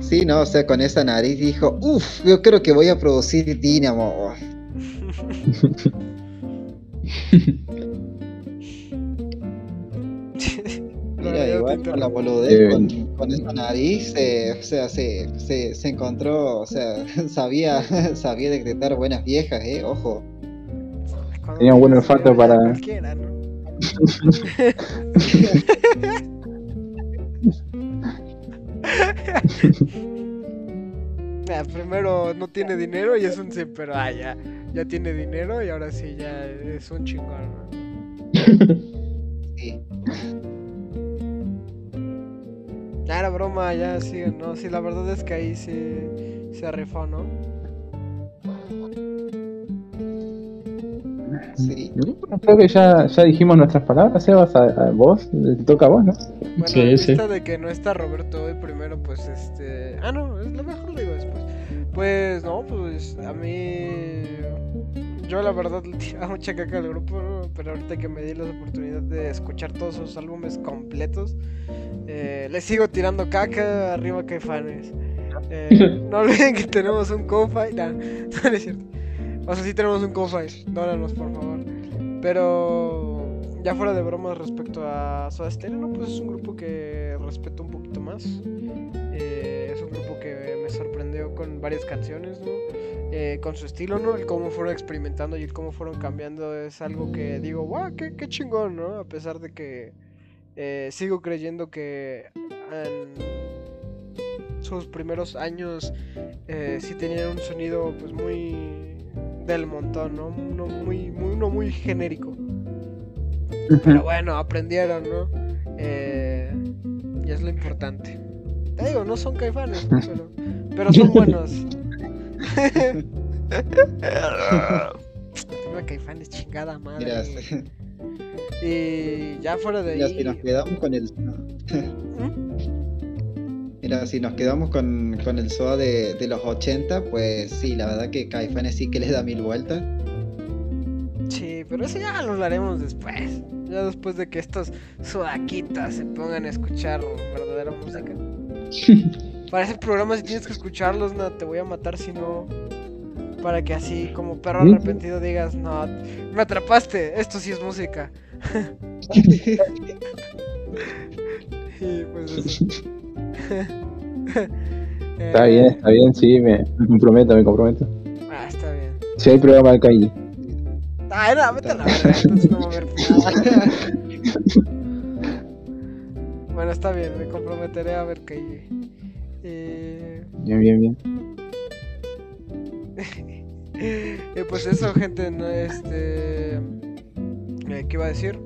S3: sí, no, o sea, con esa nariz dijo, uff, yo creo que voy a producir dínamo. Mira, igual con la boludez,
S4: Eh,
S3: con, con esa nariz, eh, o sea, se, se, se encontró, o sea, sabía, sabía detectar buenas viejas, eh, ojo.
S4: Tenía un buen olfato para-
S2: cualquiera, ¿no? Primero no tiene dinero y es un sim, pero ah, ya, ya tiene dinero y ahora sí ya es un chingón. ¿no?
S3: Sí.
S2: Ya era broma, ya sí, no, sí, la verdad es que ahí sí se rifó, ¿no?
S3: Sí.
S4: Bueno, creo que ya, ya dijimos nuestras palabras, Sebas, a, a vos, te toca a vos, ¿no?
S2: Bueno,
S1: Sí,
S2: en
S1: sí.
S2: vista de que no está Roberto hoy primero, pues este. Ah, no, es lo mejor lo digo después. Pues no, pues a mí. Yo la verdad le tiraba mucha caca al grupo, ¿no? pero ahorita que me di la oportunidad de escuchar todos sus álbumes completos, eh, le sigo tirando caca arriba Caifanes. Eh, no olviden que tenemos un co-fi. Nah, no, no es cierto. O sea, sí tenemos un co-fi. Dólanos, por favor. Pero ya fuera de bromas respecto a Soda Stereo, ¿no? Pues es un grupo que respeto un poquito más. Eh, es un grupo que me sorprendió con varias canciones, ¿no? Eh, con su estilo, ¿no? El cómo fueron experimentando y el cómo fueron cambiando es algo que digo, wow, qué, qué chingón, ¿no? A pesar de que eh, sigo creyendo que en sus primeros años eh, sí tenían un sonido pues muy del montón, ¿no? Uno muy, muy, uno muy genérico. Pero bueno, aprendieron, ¿no? Eh, y es lo importante. Te digo, no son caifanes, pero, pero son buenos. Tengo caifanes, chingada madre. Y ya fuera de
S3: mira,
S2: ahí.
S3: si nos quedamos con el.
S2: ¿Mm?
S3: Mira, si nos quedamos con, con el SOA de, de los 80, pues sí, la verdad que Caifanes sí que le da mil vueltas.
S2: Sí, pero eso ya lo hablaremos después. Ya después de que estos sudaquitas se pongan a escuchar verdadera música. Para ese programa si tienes que escucharlos, no, te voy a matar si no. Para que así como perro arrepentido digas, no, me atrapaste, esto sí es música. y pues eso.
S4: Está
S2: Eh,
S4: bien, está bien, sí, me, me comprometo, me comprometo.
S2: Ah, está bien.
S4: Si hay programa de calle.
S2: Ah, no, vete a la verga, entonces no va a haber nada. Bueno, está bien, me comprometeré a ver que. Eh,
S4: Bien, bien, bien.
S2: eh, pues eso, gente, no, este. eh, ¿Qué iba a decir?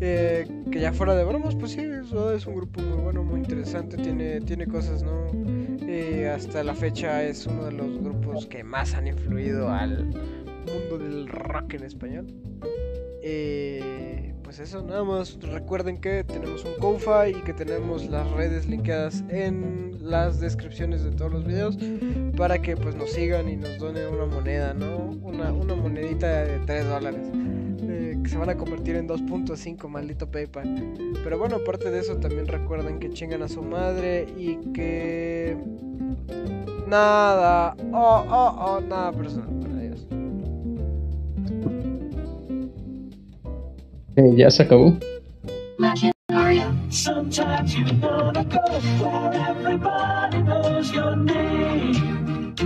S2: Eh, que ya fuera de bromas, pues sí, es un grupo muy bueno, muy interesante, tiene, tiene cosas, ¿no? Eh, hasta la fecha es uno de los grupos que más han influido al mundo del rock en español. Eh, pues eso, nada más recuerden que tenemos un Kofi y que tenemos las redes linkeadas en las descripciones de todos los videos para que pues nos sigan y nos donen una moneda, ¿no? Una, una monedita de 3 dólares. eh, que se van a convertir en 2.5, maldito PayPal. Pero bueno, aparte de eso, también recuerden que chingan a su madre y que. Nada, oh, oh, oh, nada personal.
S1: Eh, ya se acabó.
S5: Sometimes you wanna go where everybody knows your name.